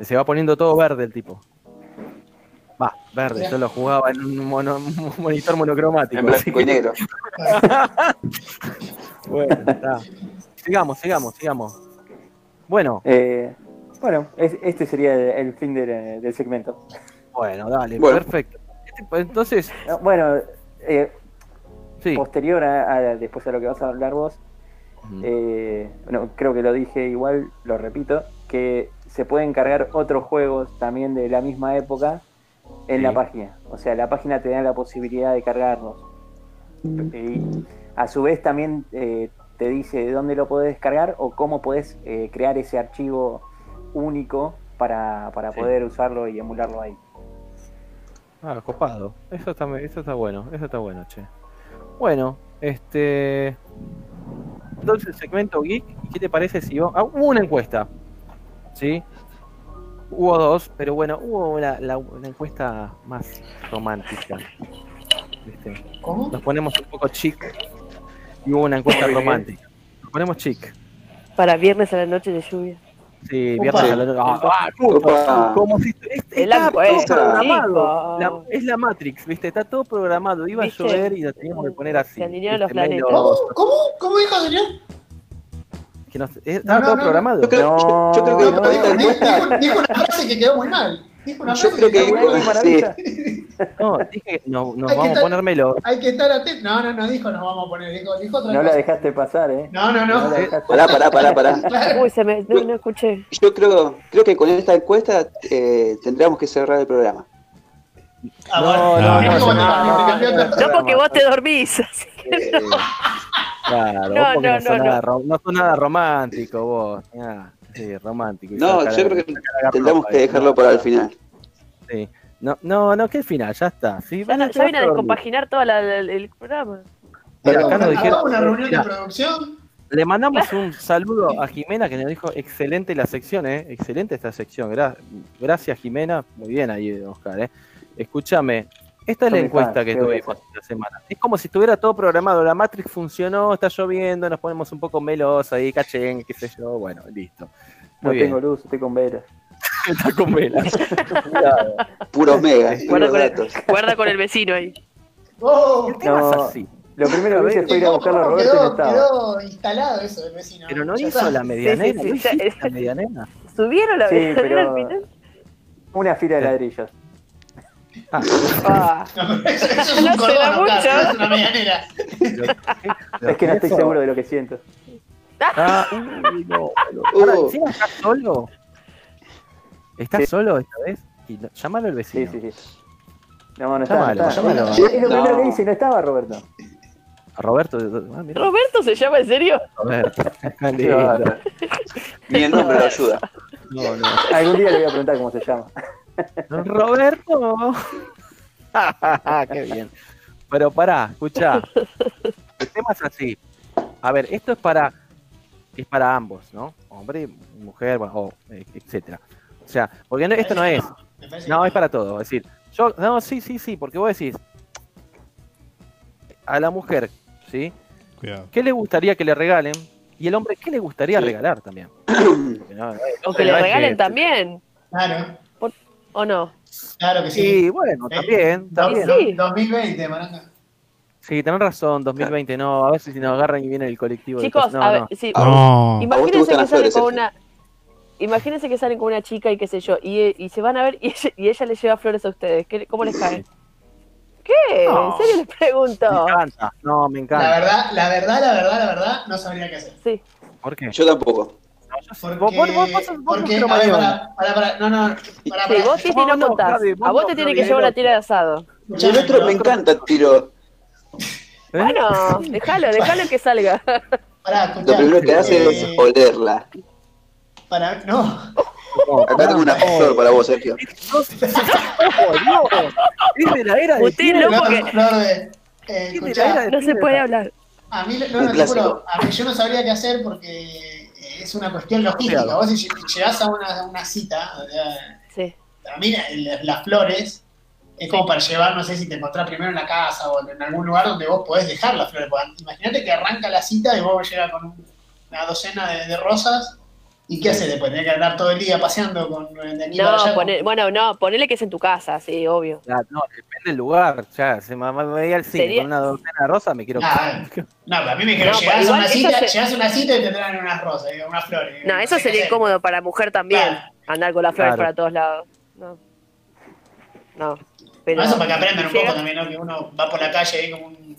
Se va poniendo todo verde el tipo. Va, verde, yo lo jugaba en un, mono- un monitor monocromático. En blanco que- y negro. Bueno, está. Sigamos, sigamos, sigamos. Bueno, Eh, bueno, es- este sería el, el fin del, del segmento. bueno, dale, Bueno. perfecto. Este- pues, Entonces, No, Bueno, eh, sí. posterior a, a- después a lo que vas a hablar vos, Eh, bueno, creo que lo dije igual, lo repito, que se pueden cargar otros juegos también de la misma época en Sí. la página. O sea, la página te da la posibilidad de cargarlos. Y a su vez también eh, te dice de dónde lo podés descargar o cómo podés eh, crear ese archivo único para, para Sí. poder usarlo y emularlo ahí. Ah, copado. Eso está, eso está bueno, eso está bueno, che. Bueno, este. Entonces, el segmento geek, ¿qué te parece si vos- ah, hubo una encuesta? ¿Sí? Hubo dos, pero bueno, hubo la, la- la encuesta más romántica. ¿Viste? ¿Cómo? Nos ponemos un poco chic y hubo una encuesta romántica. Nos ponemos chic. Para viernes a la noche de lluvia. Sí, viernes a la noche. Ah, ah, como si es- El está todo programado. La- es la Matrix, ¿viste? Está todo programado. Iba ¿Viste? a llover y lo teníamos que poner así. Se alinearon ¿viste? los planetas. Medio- ¿Cómo? ¿Cómo? ¿Cómo dijo, señor? que no sé, estaba No, no, todo no, programado. Yo creo, yo, yo creo que No, con pero esta dijo, dijo- encuesta, dijo- dijo una frase que quedó muy mal. Dijo una yo frase creo que que maravilla. sí, No, dije, no, nos Hay vamos a ponérmelo. Hay que estar atento. No, no, no dijo nos vamos a poner. Dijo, dijo otra No la dejaste pasar, ¿eh? No, no, No no. la pará, pará, pará, pará. Claro. Uy, se me, no, no escuché. Yo creo, creo que con esta encuesta eh, tendríamos que cerrar el programa. Ah, No, no, no, no, no, no. No porque vos te dormís. así que- Eh, Claro, No, vos porque no, no, sos no, nada, ro- no sos nada sí, romántico. No, yo creo que ropa que dejarlo para el final. Sí. No, no, no, que el final, ya está. Sí, Ya, van no- a ya descompaginar todo la- la- el programa. Pero acá nos dijeron- una reunión de producción. Le mandamos un saludo a Jimena que nos dijo excelente la sección, ¿eh? Excelente esta sección. Gra- gracias, Jimena. Muy bien ahí, Oscar, ¿eh? Escúchame. Esta es la encuesta que ¿qué voy a tuvimos esta semana. Es como si estuviera todo programado. La Matrix funcionó, está lloviendo, nos ponemos un poco melos ahí, cachen, qué sé yo. Bueno, listo. No bien. tengo luz, estoy con velas. Está con velas. Puros megas, Guarda con, el, guarda con el vecino ahí. Oh, El tema es No. así. Lo primero que hice fue ir a ¿cómo- buscarlo a Roberto y no quedó, estaba. quedó instalado eso del vecino. Pero no hizo la medianera. sí, ¿No sí, ya- hiciste la medianera? ¿Subieron la pero- al final? Una fila de ladrillos. Ah, Ah, No, eso, eso es No un cordón, mucho. Es una medianera. Es que no estoy seguro de lo que siento. Ah, no. Uh. Encima estás solo. ¿Estás Sí. solo esta vez? Y no- llámalo al Sí, vecino. sí, sí. No, no estaba. Llámalo, no estaba. llámalo. Es es lo No. primero que hice y no estaba Roberto. A Roberto. Ah, ¿Roberto se llama en serio? Roberto. Ni el nombre lo ayuda. No, no. Algún día le voy a preguntar cómo se llama. Roberto. Qué bien. Pero pará, escuchá. El tema es así. A ver, esto es para es para ambos, ¿no? Hombre, mujer, bueno, eh, etcétera. O sea, porque no- esto no es. No, es para todo. Es decir, yo, no, sí, sí, sí, porque vos decís, a la mujer, ¿sí? Cuidado. ¿Qué le gustaría que le regalen? Y el hombre, ¿qué le gustaría Sí. regalar también? No, O que le regalen que- también. Claro, ¿O no? claro que sí. Sí, bueno, Eh, también, también. Sí. 2020, Maranga. Sí, tenés razón, 2020, no, a ver si nos agarran y viene el colectivo. de Chicos, no, a ver, no. sí, No. ¿A vos te imagínense que salen con una. Imagínense que salen con una chica y qué sé yo, y, y se van a ver y ella, y ella les lleva flores a ustedes. ¿Qué- ¿Cómo les cae? ¿Qué? No. ¿En serio les pregunto? Me encanta, no, me La encanta. verdad, la verdad, la verdad, la verdad, no sabría qué hacer. Sí. ¿Por qué? Yo tampoco. Porque, vos- vos- vos- vos sos- vos porque sos ver, para, para, para, no, no, para, Sí, para. vos Titi No, no no, contás. Javi, vos A vos no, te tiene que llevar una tira de asado. Y el otro me encanta, tiro. ¿Eh? Bueno, déjalo, déjalo que salga. Pará, Lo primero que hace eh, es olerla. Para, no, No, Acá tengo una no. flor para vos, Sergio. Eh, escuchá, No se puede hablar. A mí, no, no, a mí yo no sabría qué hacer porque es una cuestión logística. Claro. Vos si llegás a una, una cita, o sea, Sí. a mí la- las flores es como para llevar, no sé si te encontrás primero en la casa o en algún lugar donde vos podés dejar las flores. Imagínate que arranca la cita y vos llegas con un- una docena de, de rosas. ¿Y qué haces después? Tenés que andar todo el día paseando con, de aquí para No, allá. bueno, no, ponele que es en tu casa, sí, obvio. No, depende del lugar. Ya, se me, me veía al cine Sería- con una docena de rosas, me quiero. No, pero a mí me dijeron, No, llegás, a igual una cita, se- llegás a una cita y te traen unas rosas, y unas flores. No, eso sería incómodo para mujer también, Claro. andar con las flores Claro. para todos lados. No. No. Pero No, eso para que aprendan un poco también, ¿no? Que uno va por la calle ahí como un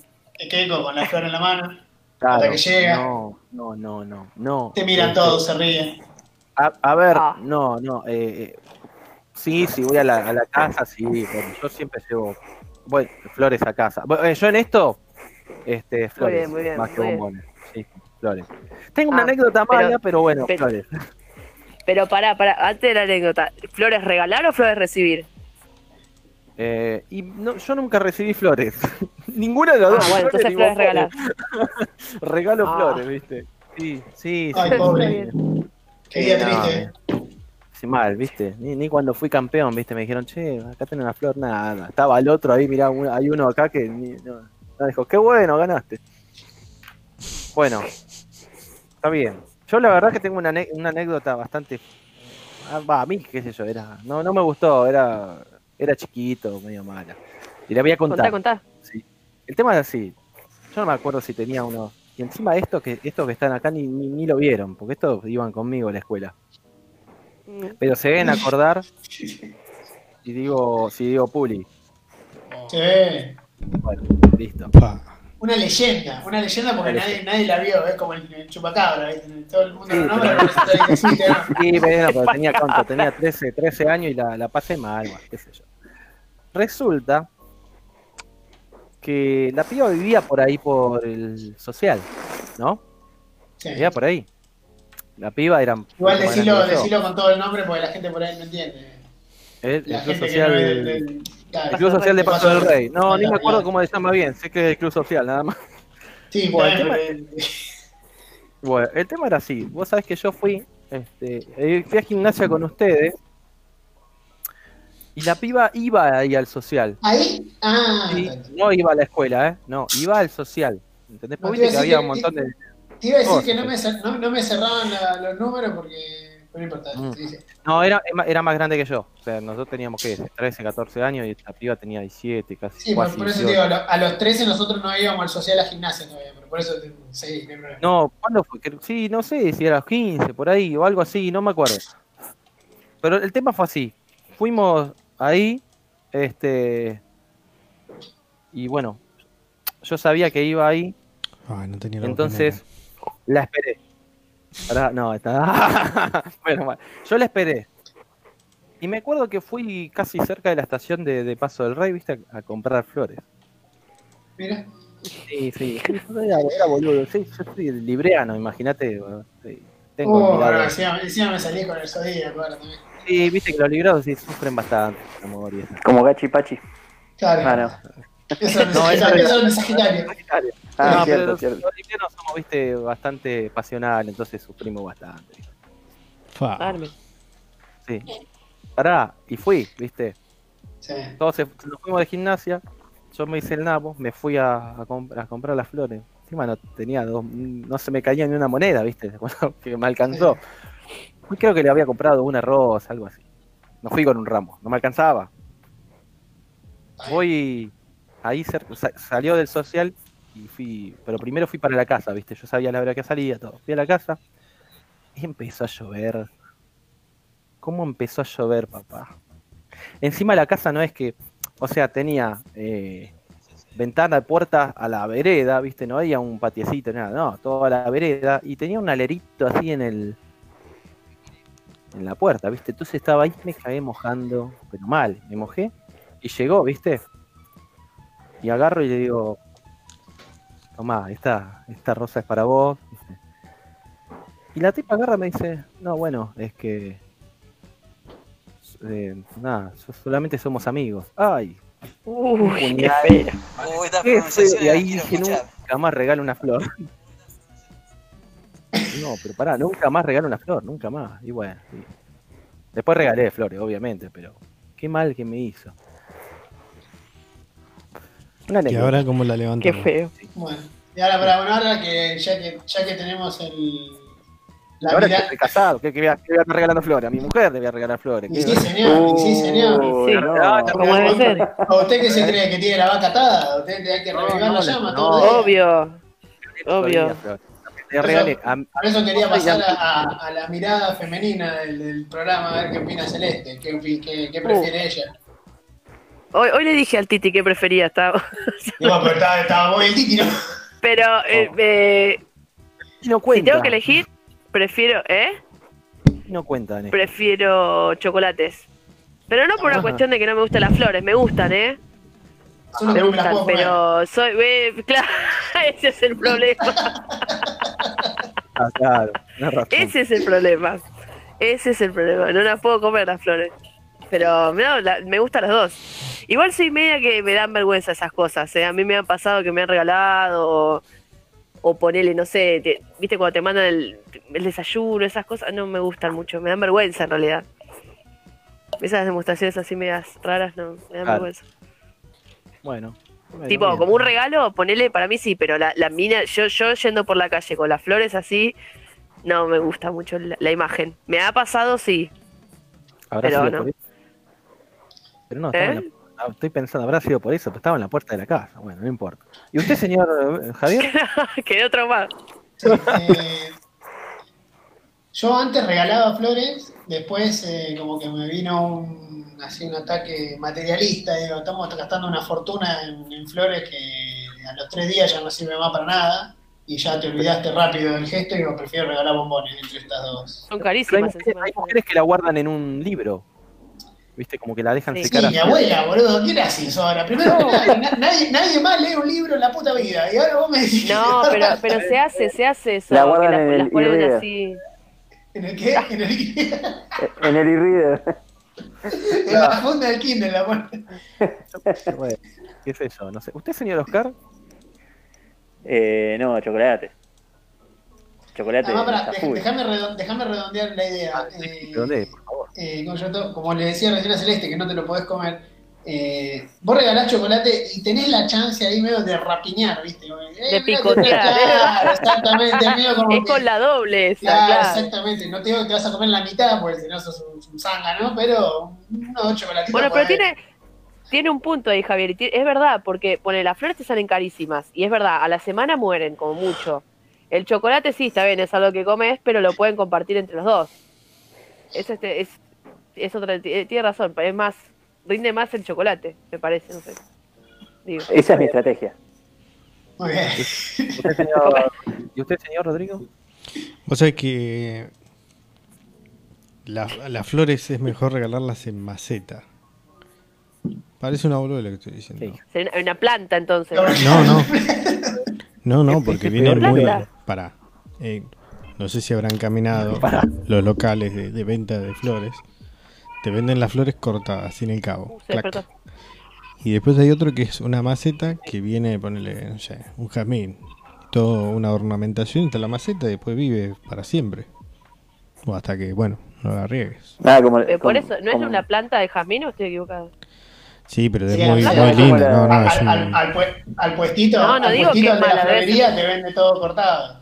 queco con la flor en la mano. Claro, hasta que llega. No, no, no, no. no. Te miran Este, todos, se ríen. A, a ver, Ah. no, no. Eh, eh, Sí, sí, voy a la, a la casa, sí. bueno, yo siempre llevo bueno, flores a casa. Bueno, eh, yo en esto, este, flores. bien, muy bien, más que muy bombones. Sí, flores. Tengo una Ah, anécdota pero- mala, pero bueno, pero- flores. Pero pará, pará, antes de la anécdota, ¿flores regalar o flores recibir? Eh, y no, yo nunca recibí flores. Ninguna de las Ah, dos. bueno, entonces ni flores regalar. Regalo Ah. flores, ¿viste? Sí, sí, Ay, sí. pobre. Qué día no, mal, ¿viste? Ni, ni cuando fui campeón, ¿viste? Me dijeron, che, acá tenés una flor, nada. Estaba el otro ahí, mirá, un- hay uno acá que ni- no, no, dijo, qué bueno, ganaste. Bueno, está bien. Yo la verdad que tengo una, una anécdota bastante... ah, Va, a mí, qué sé yo, era... No, no me gustó, era, era chiquito, medio mala. Y le voy a contar. Contá, contá. Sí. El tema es así. Yo no me acuerdo si tenía uno. Y encima estos que, estos que están acá ni, ni, ni lo vieron, porque estos iban conmigo a la escuela. Mm. Pero se deben acordar. Y digo, si digo Puli, Sí. bueno, listo. Pa. Una leyenda, una leyenda porque nadie, nadie la vio, es como el, el chupacabra, todo el mundo Sí, lo nombra, pero- pero no existe, ¿no? Sí, pero, pero tenía cuánto, tenía 13, 13 años y la, la pasé mal, bueno, qué sé yo. Resulta que la piba vivía por ahí por el social, ¿no? Sí. Vivía por ahí. La piba era. Igual decilo, decilo con todo el nombre porque la gente por ahí no entiende. El, La el club social. que no es del, del- claro. El Club Social de Paso del Rey. No, ni me acuerdo cómo se llama bien. Sé que es el Club Social, nada más. Sí, Bueno, bueno, el pero- Bueno, el tema era así. Vos sabés que yo fui, este, eh, fui a gimnasia con ustedes. Y la piba iba ahí al social. Ahí, ah, Sí, no iba a la escuela, ¿eh? No, iba al social. ¿Entendés? Porque viste que había que- un montón de. Te iba a decir cosas. que no me, no, no me cerraban la- los números porque no importa. Mm. sí, sí. No, era, era más grande que yo. O sea, nosotros teníamos, ¿qué? 13, 14 años y la piba tenía 17, casi. Sí, por, casi por eso te 18. digo, a lo- a los 13 nosotros no íbamos al social a gimnasia todavía, pero por eso te- sí, no hay problema. No, ¿cuándo fue? Que- Sí, no sé si era los 15, por ahí, o algo así, no me acuerdo. Pero el tema fue así. Fuimos ahí, este. Y bueno, yo sabía que iba ahí, Ay, no tenía la entonces la esperé. Pará, no, está. bueno, mal. Yo la esperé. Y me acuerdo que fui casi cerca de la estación de, de Paso del Rey, viste, a, a comprar flores. Mira, Sí, sí, era, era boludo. Sí, yo soy libreano, imagínate. bueno, sí, Tengo uh, mirada- bueno, encima, encima me salí con el zodíaco ahora también. Sí, viste que los librados sí sufren bastante. Como Gachi Pachi. Claro, Ah, no. eso es No, eso es Sagitario. Ah, no, pero cierto, los, cierto. los librianos somos, viste, bastante pasionales, entonces sufrimos bastante. Arme. Sí. Pará, y fui, viste. Sí. Todos se- nos fuimos de gimnasia, yo me hice el nabo, me fui a, a comp- a comprar las flores. Encima no tenía dos, no se me caía ni una moneda, viste, que me alcanzó. Creo que le había comprado una rosa, algo así. No fui con un ramo, no me alcanzaba. Voy ahí cerca, sa- salió del social y fui, pero primero fui para la casa, viste, yo sabía la hora que salía, todo. Fui a la casa y empezó a llover. ¿Cómo empezó a llover, papá? Encima la casa no es que, o sea, tenía eh, ventana, puerta a la vereda, viste, no había un patiecito, nada, no, toda la vereda y tenía un alerito así en el en la puerta, viste, entonces estaba ahí, me cagué mojando, pero mal, me mojé y llegó, viste, y agarro y le digo, tomá, esta, esta rosa es para vos, y la tipa agarra y me dice, no, bueno, es que eh, nada, so- solamente somos amigos. Ay, Uy, qué feo. Uy, qué feo. Y ahí dije, escuchar. nunca más regalo una flor. No, pero pará, nunca más regalo una flor, nunca más. Y bueno, sí. después regalé flores, obviamente, pero qué mal que me hizo. Una Y ahora cómo la Qué levantamos. feo. Bueno, y ahora, para bueno, ahora que ya que, ya que tenemos el. La ahora estoy casado, ¿qué, qué voy a, qué a estar regalando flores? A mi mujer le voy a regalar flores. Y ¿qué- sí, señor, y sí, señor. Sí. no. Como debe ser. ¿O usted que se cree que tiene la vaca atada? ¿Usted hay que No, revivar no, la llama? Obvio. Obvio. a, Por eso quería pasar a, a- a la mirada femenina del, del programa, a ver qué opina Celeste, qué, qué, qué prefiere ella. Hoy, hoy le dije al Titi que prefería. Estaba... Digo, pero estaba, estaba muy el titi, ¿no? Pero eh, Oh. eh, no si cuenta. tengo que elegir, prefiero, ¿eh? No cuenta, Néstor. Prefiero chocolates. Pero no por una Ajá. cuestión de que no me gustan las flores, me gustan, ¿eh? Solo Me no me gustan, comer. pero soy. eh, claro, ese es el problema. Ah, claro, razón. Ese es el problema. Ese es el problema. No las puedo comer las flores. Pero no, la- me gustan las dos. Igual soy media que me dan vergüenza esas cosas. ¿eh? A mí me han pasado que me han regalado o, o ponele, no sé, te- viste cuando te mandan el, el desayuno, esas cosas, no me gustan mucho. Me dan vergüenza en realidad. Esas demostraciones así medias raras no me dan Claro. vergüenza. Bueno. bueno, Tipo, bien. como un regalo, ponele, para mí sí, pero la, la mina, yo, yo yendo por la calle con las flores así, no me gusta mucho la, la imagen. Me ha pasado, sí. ¿Habrá pero sido no. Pero no, en ¿Eh? ah, estoy pensando, habrá sido por eso, pero estaba en la puerta de la casa. Bueno, no importa. ¿Y usted, señor eh, Javier? Quedó traumado. Sí, eh, yo antes regalaba flores, después eh, como que me vino un, así un ataque materialista, digo, estamos gastando una fortuna en, en flores que a los tres días ya no sirve más para nada y ya te olvidaste rápido del gesto y digo, prefiero regalar bombones entre estas dos. Son hay, carísimas mujeres, hay mujeres que la guardan en un libro. ¿Viste? Como que la dejan Sí. Sí, secar. mi abuela, boludo, ¿qué haces eso ahora? Primero na- nadie, nadie más lee un libro en la puta vida y ahora vos me decís No, pero, pero se hace, se hace eso. La guardan las- en el ponen así. ¿En el qué? En, el, En el e-reader. en la funda del Kindle la. Bueno, ¿Qué sé yo? No sé. ¿Usted, señor Oscar? Eh, no, chocolate. Chocolate. Dej- full. déjame redon- déjame redondear la idea. Eh, ¿Dónde? Por favor. eh, como, yo to- como le decía recién a Celeste, que no te lo podés comer, eh, vos regalás chocolate y tenés la chance ahí medio de rapiñar, ¿viste? Eh, De picotear. Claro, exactamente, medio como Es que- con la doble esa, Claro, claro. exactamente. No te digo que te vas a comer la mitad, porque si no sos un, un zanga, ¿no? Pero unos dos chocolatitos. Bueno, pero tiene, tiene un punto ahí, Javier. y Es verdad, porque pone las flores te salen carísimas. Y es verdad, a la semana mueren, como mucho. El chocolate sí, está bien, es algo que comes, pero lo pueden compartir entre los dos. Es, este, es, es otra, ti- tiene razón, es más, rinde más el chocolate, me parece, no sé. Digo. Esa es mi estrategia. Muy bien. ¿Usted, señor, ¿Y usted, señor Rodrigo? Vos sabés que la- las flores es mejor regalarlas en maceta. Parece una boluda lo que estoy diciendo. Sí. Una planta, entonces. No, no. No, no, porque ¿Qué vienen peor? muy. Para. no sé si habrán caminado los locales de, de venta de flores. Te venden las flores cortadas, sin el cabo. Despertó. Y después hay otro que es una maceta que viene, ponele, no sé, un jazmín. Todo una ornamentación entre la maceta y después vive para siempre. O hasta que, bueno, no la riegues. Como, Eh, Por como- eso, ¿no es una planta de jazmín o estoy equivocado? Sí, pero es Sí, muy, al- muy al- linda. al- No, no, al, es un- al- al pue- al puestito, No, no al digo puestito que es de la florería te vende todo cortado.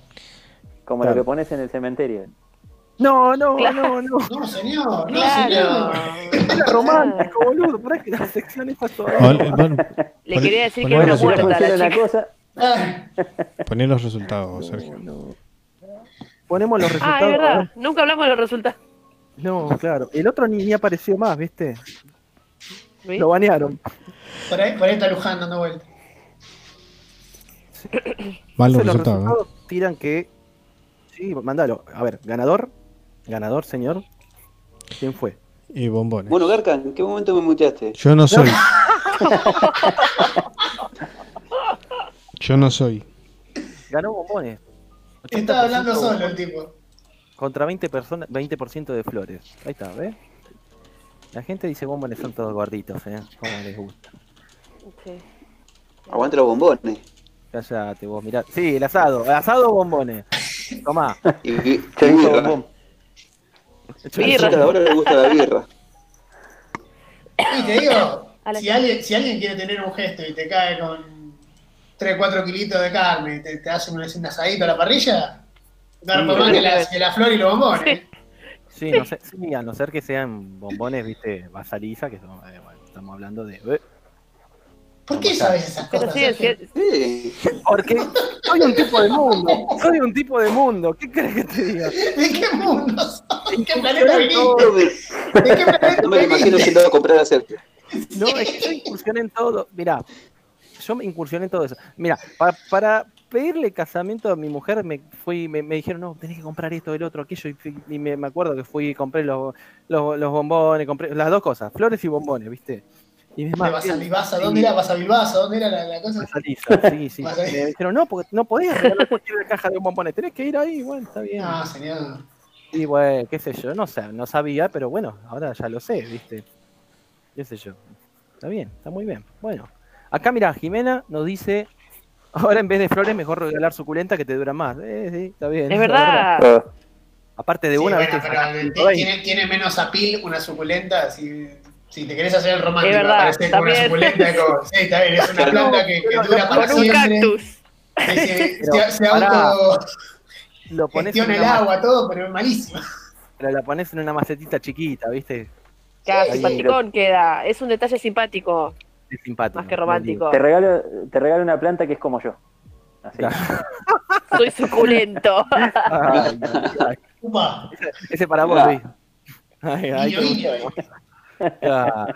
Como Claro. lo que pones en el cementerio. No, no, Claro. no, no. No, señor, no, Claro. señor. Era romántico, boludo. Por ahí que la sección esa todavía. bueno, Le poné- quería decir que era muerta la chica. cosa, Ah, Poné los resultados, Sergio. Ponemos los Ah, resultados. es verdad. Nunca hablamos de los resultados. No, claro. El otro ni, ni apareció más, ¿viste? ¿Sí? Lo banearon. por, ahí, por ahí está Luján dando vuelta. Van los resultados, ¿no? tiran que. Sí, mándalo. A ver, ganador. Ganador, señor. ¿Quién fue? Y bombones. Bueno, Garca, ¿en qué momento me muteaste? Yo no soy. Yo no soy. Ganó Bombones. 80% Estaba hablando solo el tipo. Contra 20 personas, 20% de flores. Ahí está, ¿ves? La gente dice bombones son todos gorditos, ¿eh? Como les gusta. Sí. Aguante los bombones. Cállate vos, mirá. Sí, el asado. El asado o bombones. Tomá. Y, y- birra. bombón. A ahora le gusta la birra. Y te digo, si alguien, si alguien quiere tener un gesto y te cae con 3, 4 kilitos de carne y te, te hace un, un asadito a la parrilla, garpa Sí, más que la, que la flor y los bombones. Sí, no sé, sí, a no ser que sean bombones, viste, basaliza, que son, eh, bueno, estamos hablando de. eh, ¿Por qué sabes esas Pero cosas? sí. Porque soy un tipo de mundo. Soy un tipo de mundo. ¿Qué crees que te diga? ¿De qué mundo sos? ¿En qué planeta me, ¿De qué planeta no me lo imagino yendo a comprar a Sergio. No, es que yo incursioné en todo. Mirá, yo me incursioné en todo eso. Mira, pa- para, pedirle casamiento a mi mujer, me fui, me, me dijeron, no, tenés que comprar esto, el otro, aquello, y, y me, me acuerdo que fui y compré los, los, los bombones, compré las dos cosas, flores y bombones, ¿viste? Y mi ¿Dónde mamá, vas a Bilbasa? ¿Dónde era? ¿Vas a Bilbasa? ¿Dónde era la, la cosa? Sí, sí. Me dijeron, no, porque no podías regalar cualquier caja de bombones, tenés que ir ahí, bueno, está bien. Ah, señor. Y bueno, qué sé yo, no sé, no sabía, pero bueno, ahora ya lo sé, ¿viste? Qué sé yo. Está bien, está muy bien. Bueno, acá mira, Jimena nos dice, ahora en vez de flores mejor regalar suculenta que te dura más. Eh, sí, está bien. Es verdad. Ah, Aparte de Sí, una, bueno, ¿viste? pero Sacás te- 120. tiene, tiene menos apil una suculenta. Si, si te querés hacer el romántico, Es verdad, aparecer con una suculenta. es como, sí, está bien, es una planta que, dura para Con un siempre. cactus. Sí, sí, Pero, se, se auto Lo pones en gestiona el agua, todo, pero es malísimo. pero la pones en una macetita chiquita, ¿viste? Cada Sí, simpaticón queda. Es un detalle simpático, Es simpático. más que romántico. Te regalo, te regalo una planta que es como yo. Así. Claro. Soy suculento. Ay. Upa, Ese para vos, Luis. Ay, ay. Claro.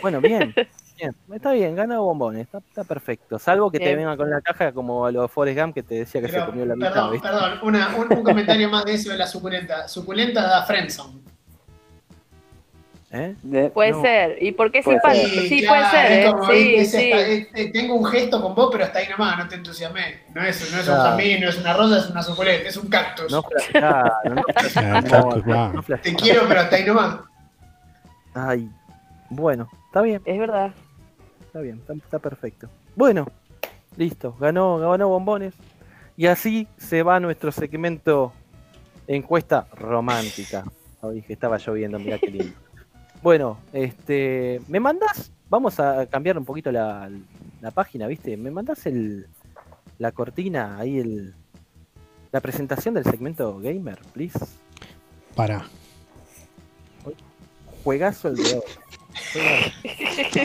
Bueno, bien. bien. Está bien, gana bombones, está, está perfecto. Salvo que te Bien. vengan con la caja como a los Forrest Gump que te decía que se comió la mitad, perdón, ¿viste? perdón, una- un, un comentario más de eso de la suculenta. Suculenta da friendzone. ¿Eh? De- Puede No. ser. ¿Y por qué Puede simpático? ser. Sí, claro, puede ser. tengo un gesto con vos, pero hasta ahí nomás, no te entusiasmé. No es, no es un jazmín, no es una rosa, es una suculenta, es un cactus. No, claro, no, no Te quiero, pero hasta ahí nomás. Ay, bueno, está bien, Es verdad. está bien, está, está perfecto. Bueno, listo, ganó, ganó bombones. Y así se va nuestro segmento encuesta romántica. Hoy que estaba lloviendo, mirá qué lindo. Bueno, este, ¿me mandás? Vamos a cambiar un poquito la, la página, ¿viste? ¿Me mandás el, la cortina, ahí el, la presentación del segmento gamer, please? Para. Juegazo el de hoy. Esto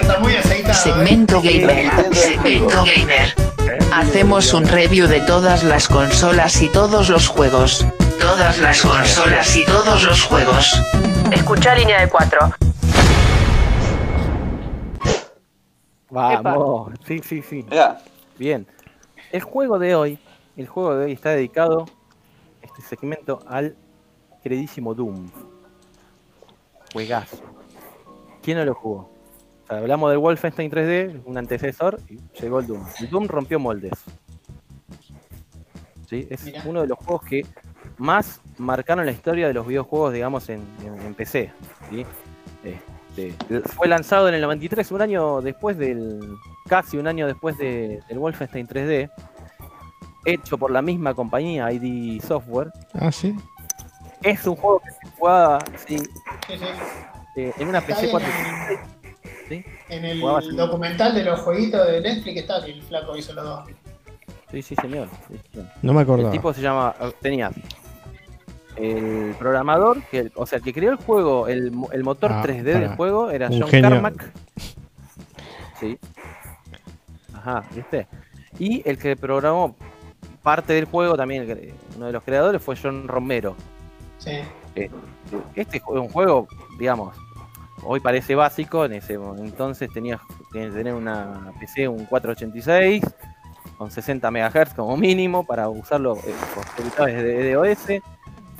está muy aceitado. ¿eh? Segmento gamer. Segmento gamer. Hacemos un review de todas las consolas y todos los juegos. Todas las consolas y todos los juegos. Escucha línea de cuatro. Vamos, sí, sí, sí. Bien. El juego de hoy, el juego de hoy está dedicado, este segmento, al queridísimo Doom. Juegazo. ¿Quién no lo jugó? O sea, hablamos del Wolfenstein 3D, un antecesor, y llegó el Doom. El Doom rompió moldes. ¿Sí? Es Mirá. uno de los juegos que más marcaron la historia de los videojuegos, digamos, en, en- en PC. ¿sí? Este, fue lanzado en el 93, un año después del. casi un año después de- del Wolfenstein 3D, hecho por la misma compañía, ID Software. Ah, sí. Es un juego que se jugaba sí, Sí, sí. eh, en una PC bien, 486. ¿sí? En el Jugaba documental de los jueguitos de Netflix está que el flaco hizo los dos. Sí, sí, señor. No me El acordaba. tipo se llama. Tenía el programador, que, o sea, el que creó el juego, el, el motor Ah, 3D del para. juego era Un John genio. Carmack. Sí. Ajá, ¿viste? Y el que programó parte del juego, también el uno de los creadores, fue John Romero. Sí. Este es un juego, digamos, hoy parece básico, en ese entonces tenías que tener una PC, un 486, con 60 MHz como mínimo para usarlo eh, de DOS,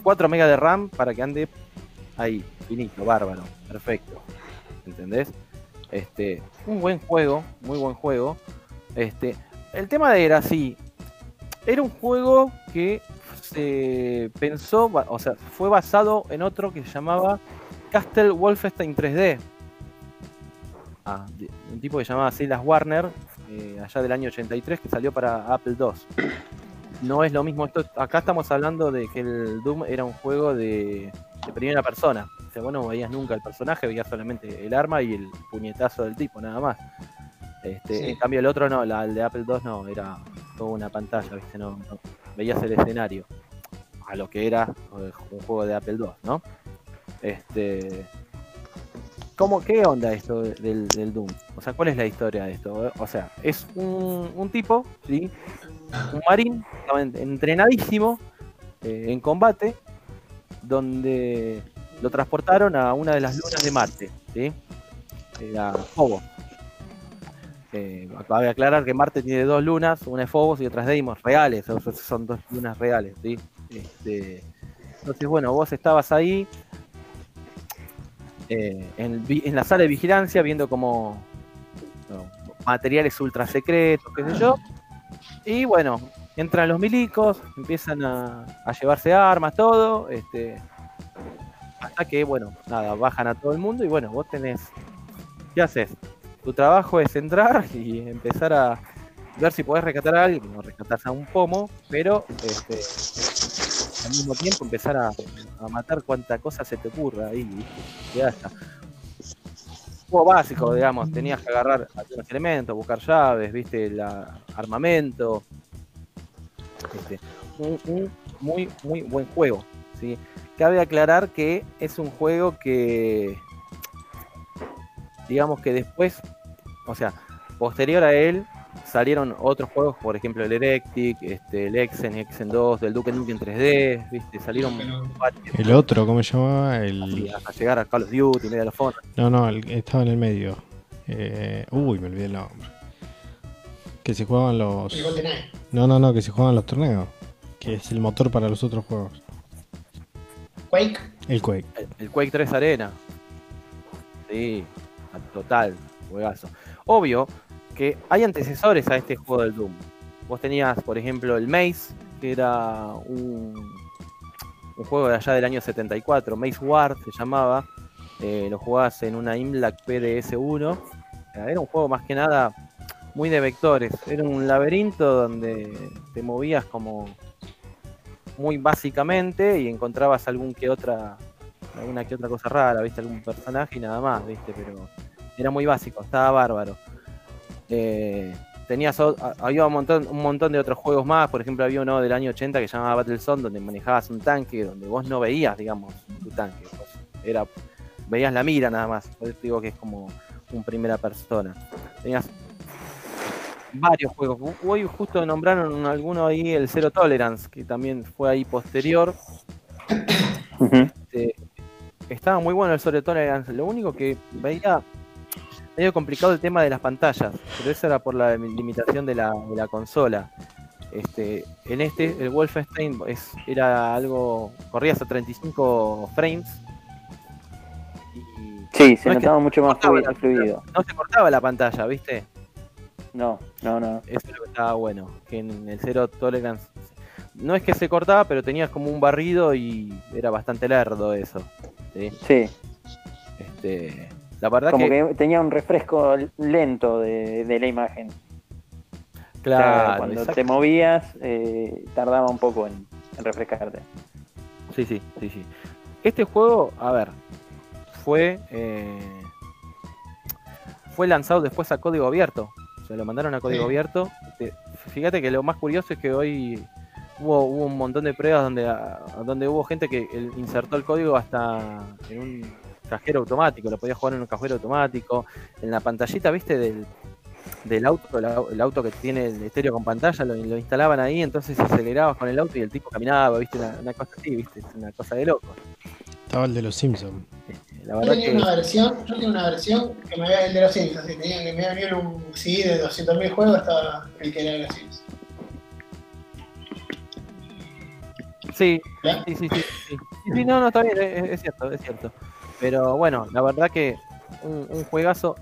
4 MB de RAM para que ande ahí, finito, bárbaro, perfecto. ¿Entendés? Este, un buen juego, muy buen juego. Este, el tema de era así, era un juego que se pensó, o sea, fue basado en otro que se llamaba Castle Wolfenstein 3D. Ah, de- un tipo que se llamaba Silas Warner, eh, allá del año 83, que salió para Apple II. No es lo mismo, esto, acá estamos hablando de que el Doom era un juego de, de primera persona. O sea, vos no veías nunca el personaje, veías solamente el arma y el puñetazo del tipo, nada más. Este, Sí. En cambio el otro no, la, el de Apple II no, era toda una pantalla, ¿viste? No, no- veías el escenario a lo que era eh, un juego de Apple II, ¿no? Este, ¿cómo, ¿Qué onda esto de- del, Doom? O sea, ¿cuál es la historia de esto? O sea, es un, tipo, ¿sí? Un marín, entrenadísimo eh, en combate, donde lo transportaron a una de las lunas de Marte, ¿sí? Era Hobo. Eh, cabe aclarar que Marte tiene dos lunas, una es Phobos y otra es Deimos, reales, son dos lunas reales, ¿sí? Este, entonces, bueno, vos estabas ahí eh, en, la sala de vigilancia viendo como materiales ultra secretos, qué sé yo. Y bueno, entran los milicos, empiezan a, a llevarse armas, todo, este, hasta que, bueno, nada, bajan a todo el mundo y bueno, vos tenés, ¿qué haces? Tu trabajo es entrar y empezar a ver si podés rescatar a alguien, no rescatás a un pomo, pero este, al mismo tiempo empezar a, matar cuanta cosa se te ocurra ahí. Ya está. Juego básico, digamos, tenías que agarrar algunos elementos, buscar llaves, viste, la, armamento. Este, un, un muy, muy buen juego. ¿sí? Cabe aclarar que es un juego que, digamos que después, o sea, posterior a él, salieron otros juegos, por ejemplo el Erectic, este, el Exen, Exen 2, del Duke Nukem 3D, ¿viste? salieron El otro, ¿cómo se llamaba? El... hasta llegar a Call of Duty, Medal of Honor. No, no, el, estaba en el medio. Eh, uy, me olvidé el nombre. Que se jugaban los... No, no, no, que se jugaban los torneos. Que es el motor para los otros juegos. Quake. El Quake. El, el Quake 3 Arena. Sí, total, juegazo. Obvio que hay antecesores a este juego del Doom. Vos tenías, por ejemplo, el Maze, que era un, juego de allá del año 74, Maze Ward se llamaba. Eh, lo jugabas en una Imlac PDS-1. Era un juego más que nada muy de vectores. Era un laberinto donde te movías como muy básicamente y encontrabas algún que otra alguna que otra cosa rara, viste algún personaje y nada más, viste, pero era muy básico, estaba bárbaro. Eh, tenías había un montón, un montón de otros juegos más, por ejemplo había uno del año 80 que se llamaba Battlezone donde manejabas un tanque, donde vos no veías, digamos, tu tanque, era veías la mira nada más, por eso digo que es como un primera persona. Tenías varios juegos. Hoy justo nombraron alguno ahí, el Zero Tolerance, que también fue ahí posterior. Este, estaba muy bueno el Zero Tolerance. Lo único que veía medio complicado el tema de las pantallas, pero eso era por la limitación de la, de la consola. Este, en este, el Wolfenstein es, era algo, corría hasta 35 frames. Y Sí, se No notaba mucho más cortaba fluido. la- fluido. no se cortaba la pantalla, ¿viste? No, no, no. Eso es lo que estaba bueno, que en el Zero Tolerance no es que se cortaba, pero tenías como un barrido y era bastante lerdo eso. ¿sí? Sí, Este, la verdad como que, que tenía un refresco lento de, de la imagen. O sea, claro, cuando exacto. te movías, eh, tardaba un poco en, en refrescarte. Sí, sí, sí, sí. Este juego, a ver, fue eh, fue lanzado después a código abierto. O sea, lo mandaron a código Sí. abierto. Este, Fíjate que lo más curioso es que hoy hubo, hubo un montón de pruebas donde, donde hubo gente que insertó el código hasta en un cajero automático. Lo podía jugar en un cajero automático. En la pantallita, viste, del, del auto, el, au- el auto que tiene el estéreo con pantalla, lo, lo instalaban ahí, entonces acelerabas con el auto y el tipo caminaba, viste, una, una cosa así, viste, es una cosa de loco. Estaba el de los Simpsons. La Yo tenía que una versión, yo tenía una versión que me había el de los Sims, así, tenía que me había venido en un CD de 200.000 juegos hasta el que era de los Sims. sí, sí, sí, sí, sí. Sí, sí, no, no, está bien, es, es cierto, es cierto. Pero bueno, la verdad que un, juegazo.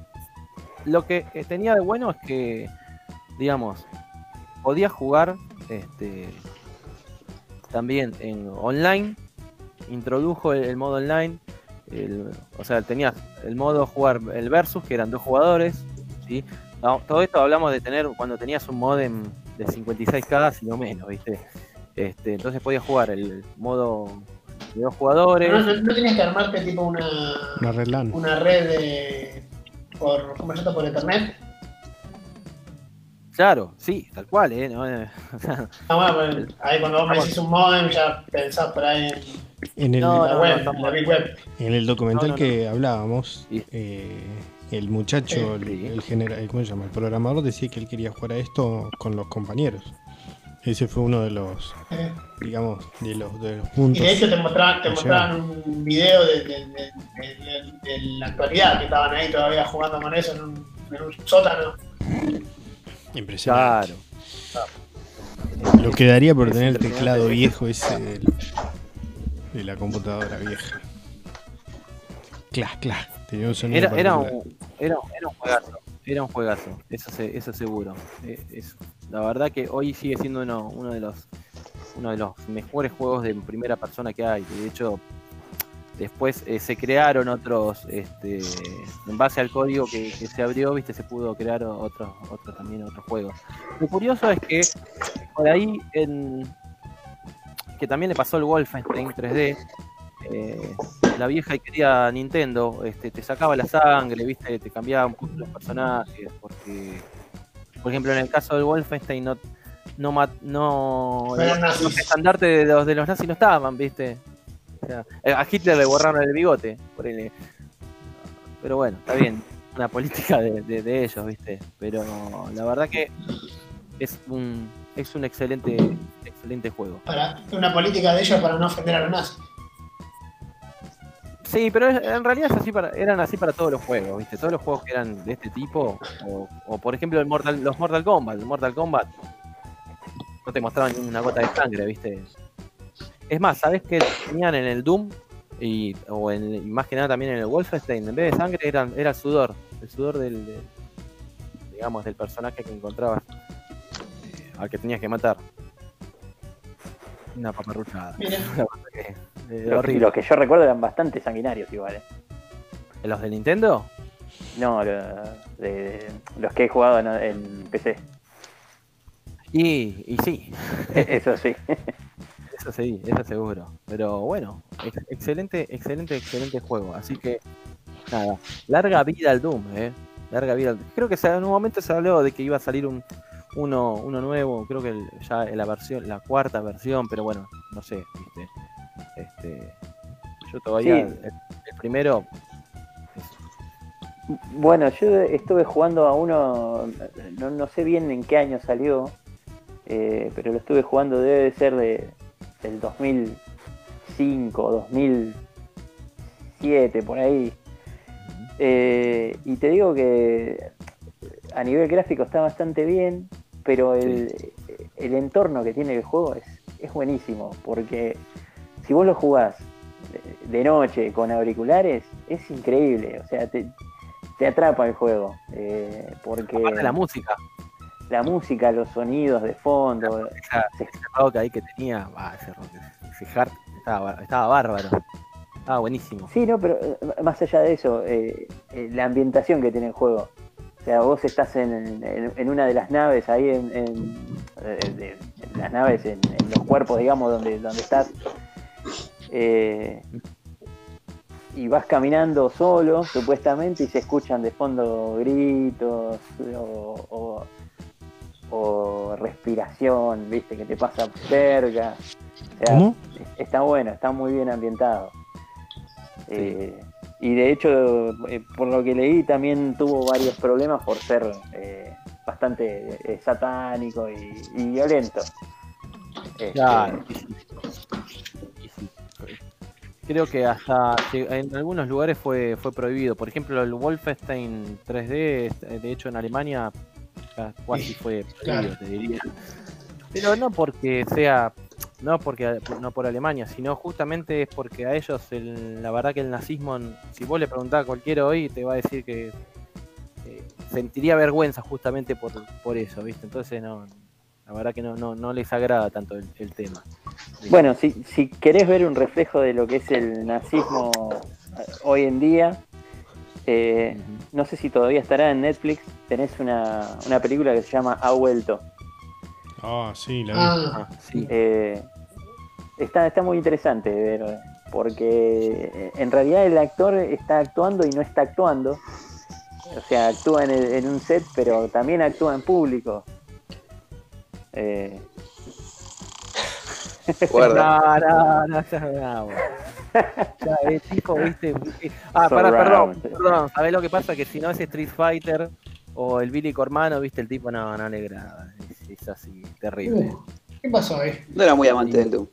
Lo que eh, tenía de bueno es que, digamos, podías jugar este, también en online. Introdujo el, modo online. el- o sea, tenías el modo jugar el versus, que eran dos jugadores. ¿sí? Todo esto hablamos de tener cuando tenías un modem de 56k, si no menos, ¿viste? Este, entonces podías jugar el modo de dos jugadores. No, no, no tenías que armarte tipo una, Una red LAN. una red de, por, ¿cómo por internet. Claro, sí, tal cual, ¿eh? No, eh, Ah, bueno, pues, ahí cuando vos me decís un modem ya pensás por ahí en En el, No, la web, no, en estamos- la big web. en el documental No, no, que hablábamos, Sí. eh, el muchacho, el, Sí. el genera- el- ¿cómo se llama? El programador decía que él quería jugar a esto con los compañeros. Ese fue uno de los, digamos, de los, de los Y puntos. de hecho te mostraban, te mostraban un video de, de- de- de- de- de la actualidad, que estaban ahí todavía jugando con eso en un, en un sótano. Impresionante. Claro. Lo que daría por tener el teclado viejo ese del- de la computadora vieja. Tenía un sonido Era, era, un, era, era un juegazo. Era un juegazo. Eso, se- eso seguro. Eh, es- la verdad que hoy sigue siendo uno, de los uno de los mejores juegos de primera persona que hay. De hecho, después eh, se crearon otros, este, en base al código que, se abrió, viste, se pudo crear otros, otros también otros juegos. Lo curioso es que por ahí en que también le pasó el Wolfenstein 3D. eh, la vieja y quería Nintendo, este, te sacaba la sangre, viste, te cambiaba un poco los personajes, porque, por ejemplo, en el caso del Wolfenstein no, no, no, los nazis. estandartes de los de los nazis no estaban, viste. O sea, a Hitler le borraron el bigote, por ahí. Pero bueno, está bien, una política de, de- de ellos, viste. Pero la verdad que es un es un excelente excelente juego. Para una política de ellos para no ofender a los nazis. Sí, pero en realidad es así para, eran así para todos los juegos, ¿viste? Todos los juegos que eran de este tipo, o, o por ejemplo el Mortal, los Mortal Kombat, el Mortal Kombat no te mostraban ni una gota de sangre, ¿viste? Es más, ¿sabes qué tenían en el Doom? Y, o en, y más que nada también en el Wolfenstein, en vez de sangre eran, era el sudor, el sudor del, del- digamos, del personaje que encontrabas, eh, al que tenías que matar. Una paparruchada. Mira. Eh, Los, horrible. los que yo recuerdo eran bastante sanguinarios igual. ¿eh? ¿Los de Nintendo? No, lo- de- los que he jugado en, en PC. Y, y sí, Eso sí. eso sí, eso seguro. Pero bueno, ex- excelente, excelente, excelente juego. Así que, nada, larga vida al Doom, eh. Larga vida al Creo que en un momento se habló de que iba a salir un uno, uno nuevo, creo que el- ya en la versión, la cuarta versión, pero bueno, no sé, viste. Este, yo todavía Sí. el, el primero Bueno, yo estuve jugando a uno, no, no sé bien en qué año salió, eh, pero lo estuve jugando, debe de ser de, del 2005, 2007, por ahí. Eh, y te digo que a nivel gráfico está bastante bien, pero el, el entorno que tiene el juego es, es buenísimo, porque si vos lo jugás de- noche con auriculares, es increíble, o sea, te, te atrapa el juego, eh, porque aparte la música, la música, los sonidos de fondo, esa- Sí. ese rock ahí que tenía, bah, ese rock, ese hard, estaba, estaba bárbaro. Estaba buenísimo. Sí, no, pero eh, más allá de eso, eh, eh, la ambientación que tiene el juego. O sea, vos estás en, en- en una de las naves, ahí en, en- eh, las naves, en, en los cuerpos, digamos, donde, donde estás. Eh, y vas caminando solo, supuestamente, y se escuchan de fondo gritos o, o- o respiración, viste, que te pasa cerca. O sea, ¿Cómo? Está bueno, está muy bien ambientado. Eh, y de hecho, eh, por lo que leí, también tuvo varios problemas por ser eh, bastante satánico y, y violento. Este, Claro. Creo que hasta en algunos lugares fue, fue prohibido. Por ejemplo, el Wolfenstein 3D, eh, de hecho en Alemania ca- casi fue prohibido, claro. te diría. Pero no porque sea, no porque no por Alemania, sino justamente es porque a ellos el- la verdad que el nazismo, si vos le preguntás a cualquiera hoy, te va a decir que eh, sentiría vergüenza justamente por, por eso, ¿viste? Entonces no, la verdad que no, no, no les agrada tanto el, el tema. Bueno, si, si querés ver un reflejo de lo que es el nazismo eh, hoy en día, eh, no sé si todavía estará en Netflix, tenés una, una película que se llama Ha vuelto. Ah, sí, la vi. Ah, Ah, sí. Eh, está, está muy interesante de ver, porque en realidad el actor está actuando y no está actuando. O sea, actúa en, el- en un set, pero también actúa en público. Eh, Guarda. No, no, no, ya, no. Ya, el tipo, viste. viste- Ah, pará, perdón, perdón. ¿Sabés lo que pasa? Que si no es Street Fighter o el Billy Cormano, viste, el tipo no, no le. Es, es así, terrible. uh, ¿Qué pasó ahí? No era muy amante del Doom.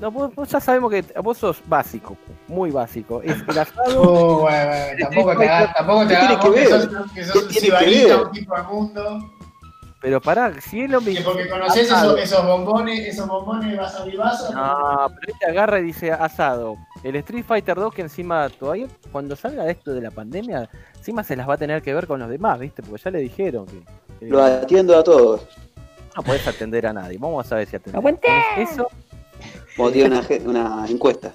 No, vos, vos ya sabemos que vos sos básico, muy básico. Es el asado. Oh, bueno, bueno, tampoco te hagas, tampoco te ¿Qué hagas que que ver? sos, que sos ¿Qué un tiene que cibalista, ver? un tipo de mundo. Pero pará, si es lo mismo. porque conoces esos, esos bombones, esos bombones vas a vaso. No, pero este agarra y dice asado. El Street Fighter 2 que encima todavía, cuando salga esto de la pandemia, encima se las va a tener que ver con los demás, ¿viste? Porque ya le dijeron que, que Lo atiendo a todos. no podés atender a nadie. Vamos a ver si atendés. ¡Aguante! Eso, Vamos a tirar una, una encuesta.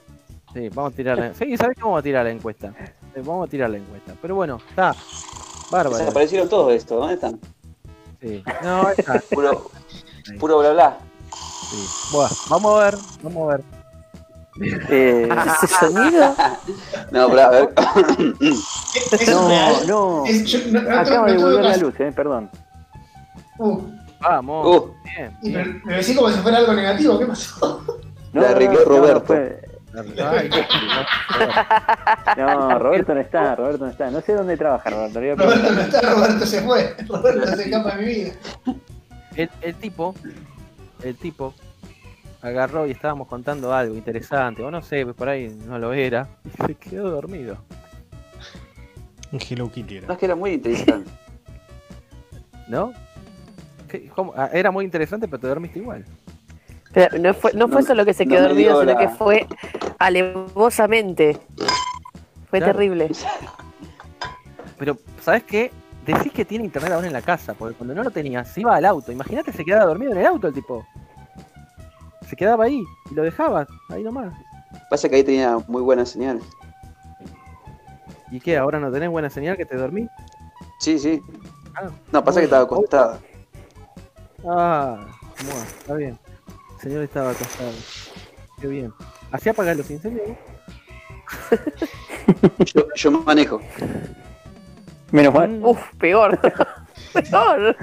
sí, vamos a tirar la, Sí, ¿sabés cómo vamos a tirar la encuesta? Vamos a tirar la encuesta. Pero bueno, está. Bárbaro. Desaparecieron todos estos. ¿Dónde están? Sí. No. Puro, puro bla bla. Sí. Buah, vamos a ver, vamos a ver. Eh, ¿Ese sonido? No, pero a ver. ¿Eso es No, no. No de volver la luz, eh, perdón. Uh, Vamos. Uh, Bien, me, me decís como si fuera algo negativo, ¿qué pasó? No, La no, arregló no, no, Roberto. fue- No, Roberto no está, Roberto no está. No sé dónde trabaja Roberto. Roberto no está, Roberto se fue. Roberto se escapa de mi vida. el, el tipo, el tipo agarró y estábamos contando algo interesante, o no sé, por ahí no lo era, y se quedó dormido. Un Hello Kitty era. no es que era muy interesante. ¿No? Ah, Era muy interesante, pero te dormiste igual. Pero no fue, no fue No- solo que se quedó dormido, sino la- que fue alevosamente. Fue Claro. terrible. Pero, ¿sabes qué? Decís que tiene internet ahora en la casa, porque cuando no lo tenía, se iba al auto. Imagínate, se quedaba dormido en el auto el tipo. Se quedaba ahí y lo dejaba, ahí nomás. Pasa que ahí tenía muy buenas señales. ¿Y qué? ¿Ahora no tenés buena señal que te dormí? Sí, sí. Ah, No, pasa que estaba acostada. Ah, bueno, está bien. El señor estaba acostado. Qué bien. ¿Hacía apagar los incendios? Yo, yo manejo. Menos mal. Mm, Uf, peor. peor.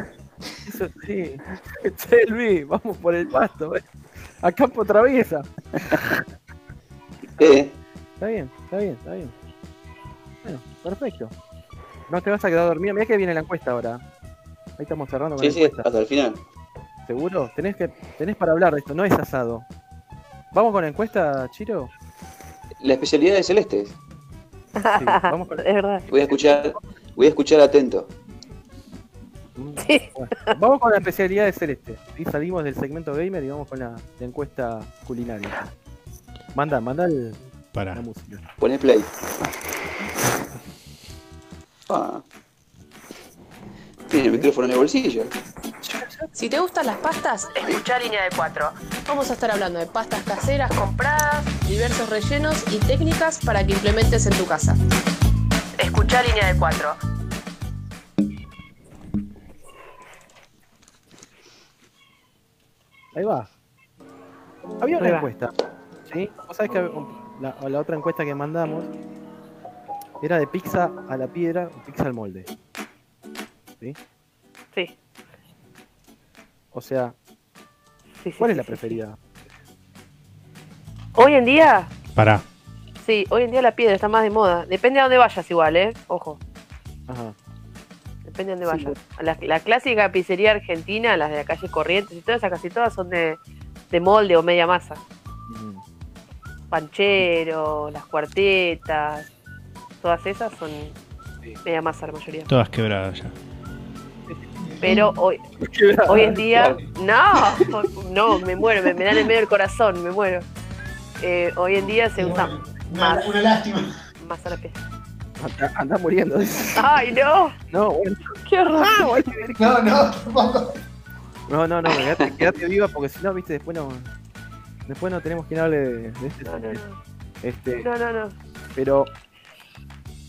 Eso sí. Selvi, vamos por el pasto. eh. A campo traviesa. Eh, Está bien, está bien, está bien. Bueno, perfecto. No te vas a quedar dormido. Mira que viene la encuesta ahora. Ahí estamos cerrando con sí, la sí, encuesta. hasta el final. ¿Seguro? Tenés que tenés para hablar de esto, no es asado. ¿Vamos con la encuesta, Chiro? La especialidad de Celeste. Sí, vamos con Es verdad. Voy a escuchar, voy a escuchar atento. Sí. Bueno, vamos con la especialidad de Celeste. Y salimos del segmento gamer y vamos con la, la encuesta culinaria. Manda, manda el- Para. la música. Poné play. Ah. Tiene el micrófono en el bolsillo. Si te gustan las pastas, escucha línea de 4. Vamos a estar hablando de pastas caseras compradas, diversos rellenos y técnicas para que implementes en tu casa. Escucha línea de 4. Ahí va. Había una Ahí va. encuesta. ¿Sí? Vos sabés que la, la otra encuesta que mandamos era de pizza a la piedra o pizza al molde. ¿Sí? Sí. O sea, sí, sí, ¿cuál sí, es la sí, preferida? Hoy en día, Para. sí, hoy en día la piedra está más de moda. Depende a dónde vayas igual, ¿eh? Ojo, Ajá. depende a dónde Sí, vayas. La, la clásica pizzería argentina, las de la calle Corrientes y todas esas, casi todas son de, de molde o media masa. Panchero, las cuartetas, todas esas son Sí. media masa la mayoría. Todas quebradas ya. Pero hoy, hoy en día, no, no, me muero, me, me dan en medio del corazón, me muero. Eh, hoy en día se usa bueno, más, una lástima. más a la pieza. Anda, anda muriendo. ¡Ay, no! No, bueno. ¡Qué horror! No, no, tampoco. No, no, no, quédate, quédate viva porque si no, viste, después no. Después no tenemos quien hable de, de este No, no. Este, No, no, no. pero.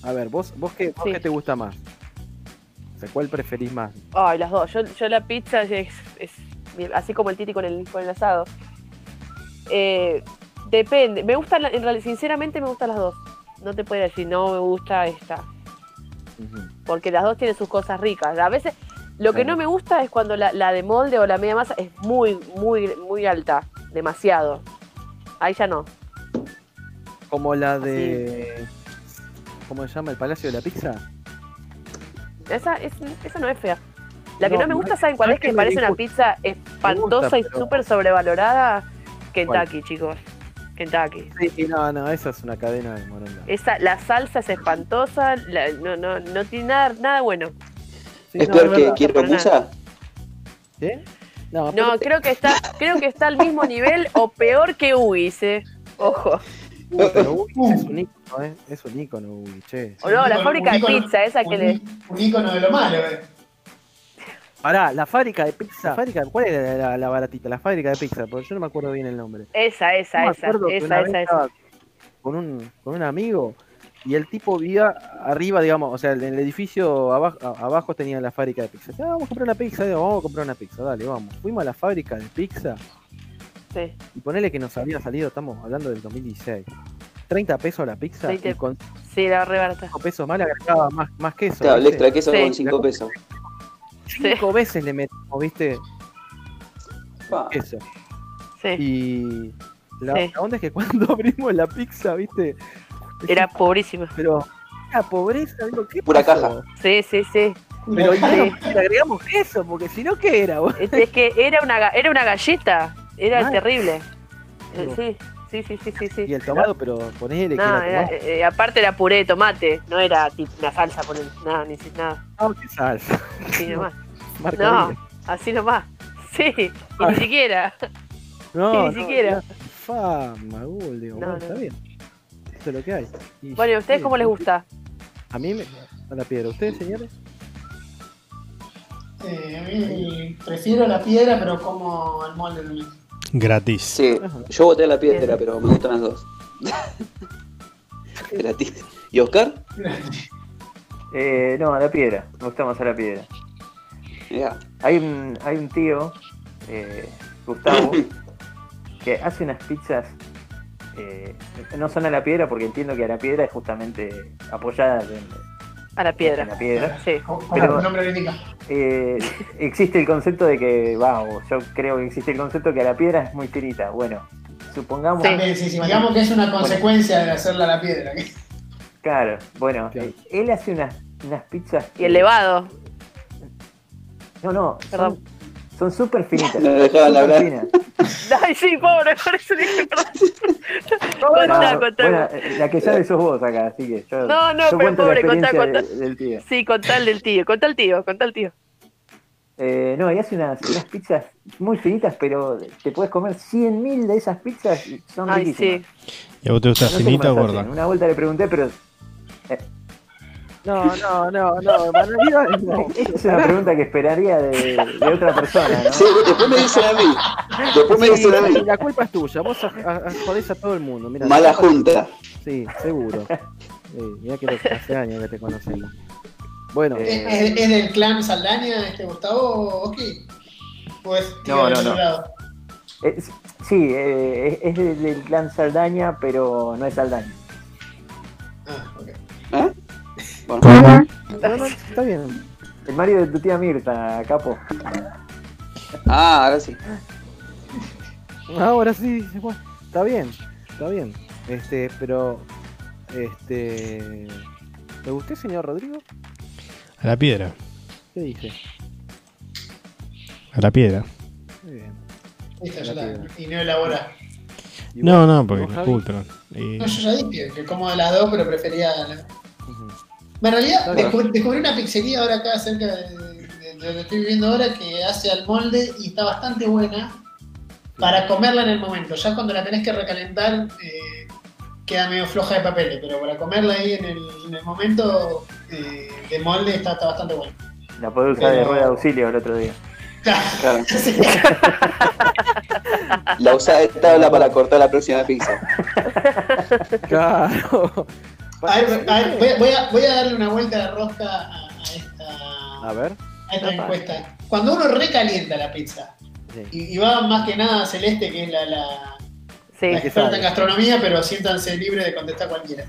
A ver, vos, vos qué, vos Sí. qué te gusta más? ¿Cuál preferís más? Ay, las dos. Yo, yo la pizza es, es así como el titi con el, con el asado. Eh, depende. Me gustan, la- en realidad, sinceramente me gustan las dos. No te puedo decir, no me gusta esta. Porque las dos tienen sus cosas ricas. A veces, lo que no me gusta es cuando la, la de molde o la media masa es muy, muy, muy alta. Demasiado. Ahí ya no. Como la de. ¿Cómo se llama? ¿El Palacio de la Pizza? Esa, es, esa no es fea. La que No, no, me gusta, ¿saben cuál no es? Que que me parece una pizza espantosa y pero- súper sobrevalorada. Kentucky, chicos. Kentucky. Sí, no, no, esa es una cadena de moronga. Esa, la salsa es espantosa, la- no, no, no tiene nada, nada bueno. Sí, ¿Es no, peor que quiero musa? ¿Sí? No, No, creo que está, creo que está al mismo nivel o peor que Ugis, eh. Ojo. Uh, pero Ubi es un ícono, ¿eh? Es un ícono, Ubi, che. O no, la fábrica de pizza, esa que un, le. Un ícono de lo malo, eh. Pará, la fábrica de pizza. La fábrica, ¿Cuál era la, la baratita? La fábrica de pizza, porque yo no me acuerdo bien el nombre. Esa, esa, esa, esa, una vez esa, esa. Con un, con un amigo y el tipo vivía arriba, digamos, o sea, en el edificio abajo, abajo tenía la fábrica de pizza. Ah, vamos a comprar una pizza, digo, vamos a comprar una pizza, dale, vamos. Fuimos a la fábrica de pizza Sí. y ponele que nos había salido, estamos hablando del 2016. 30 pesos la pizza 30. y con Sí, era re barata. 5 pesos más le agregaba más, más queso. Claro, el extra queso Sí. con 5 pesos. Cinco veces le metimos, ¿viste? Pa. Queso. Sí. Y la, Sí. la onda es que cuando abrimos la pizza, ¿viste? Era pobrísima. Pero la pobreza, digo, ¿qué Pura pasó? caja. Sí, sí, sí. Pero Sí. le agregamos queso, porque si no, ¿qué era? Es, es que era una, ga- era una galleta. Era Mal. terrible. Eh, No. Sí, sí, sí, sí, sí. sí. Y el tomado, pero ponele que No, era- tomás. eh, aparte era puré de tomate, no era tipo una salsa por nada, ni si- nada, No, qué salsa. así nomás. Marca No, así nomás. Sí, y Ah. ni siquiera. no, ni siquiera. Fama, Google, digo, No, bueno, no. está bien. Esto es lo que hay. Y- Bueno, ¿y a ustedes sí, cómo les gusta? A mí me. A la piedra. ¿Ustedes, señores? Eh, a mí prefiero la piedra, pero como el molde también. Gratis. Sí, yo voté a la piedra, pero me gustan las dos. Gratis. ¿Y Oscar? Eh, no, a la piedra. Me gusta más a la piedra. Mirá. Hay un, hay un tío, eh, Gustavo, que hace unas pizzas. eh, no son a la piedra porque entiendo que a la piedra es justamente apoyada en, A la piedra. la piedra. Sí. Como Pero- nombre lo indica. Eh, existe el concepto de que, vamos, yo creo que existe el concepto que a la piedra es muy finita. Bueno, supongamos. Sí, sí, digamos que es una consecuencia de hacerla a la piedra. Claro, bueno, Claro. él hace unas, unas pizzas. Y el levado. No, no, Perdón. son- son súper finitas. No dejaban hablar. finas. Ay, sí, pobre, por eso dije perdón. No, Contá, contá. bueno, eh, la que sabe sos vos acá, así que yo, No, no, yo pero pobre, contá, contá. de- del tío. Sí, contá el del tío, contá el tío, contá el tío. Eh, no, y hace unas, unas pizzas muy finitas, pero te puedes comer 100.000 de esas pizzas y son Ay, riquísimas. sí. ¿Y a vos te gusta No finita o gorda? Una vuelta le pregunté, pero No, no, no, no. No. es una pregunta que esperaría de, de otra persona, ¿no? Sí, después me dicen a mí. Después me Sí, dicen a mí. la culpa es tuya. Vos a- a- a- jodés a todo el mundo. Mira, Mala junta. Sí, seguro. Sí, mira que lo- hace años que te conocemos. Bueno, Eh, ¿Es, es- es del clan Saldaña este Gustavo Oski? ¿O es tío No, no, otro no. Eh, sí, eh, es, es del del clan Saldaña, pero no es Saldaña. Ah, ok. Bueno, no, no, está bien. El Mario de tu tía Mirta, capo. ah, ahora sí. Ahora sí, bueno, está bien, está bien. Este, pero, este, ¿le gusté, señor Rodrigo? A la piedra. ¿Qué dice? A la piedra. Muy bien. Listo, ya La. Y no elabora. ¿Y No, no, porque ¿Vos, es Javi? Ultron. Y- No, yo ya dije que como de las dos, pero prefería la... Ujú. En realidad, descubrí, descubrí una pizzería ahora acá cerca de, de- de donde estoy viviendo ahora que hace al molde y está bastante buena para comerla en el momento. Ya cuando la tenés que recalentar eh, queda medio floja de papeles, pero para comerla ahí en el, en el momento eh, de molde está, está bastante buena. La podés usar de rueda de auxilio el otro día. Claro. Sí. La usada de tabla para cortar la próxima pizza. Claro. A ver, a ver, voy, a, voy a- voy a darle una vuelta de rosca a, a esta, A ver. a esta encuesta. Cuando uno recalienta la pizza, Sí. y, y va más que nada a Celeste, que es la, la, Sí. la que experta en gastronomía, pero siéntanse libre de contestar cualquiera.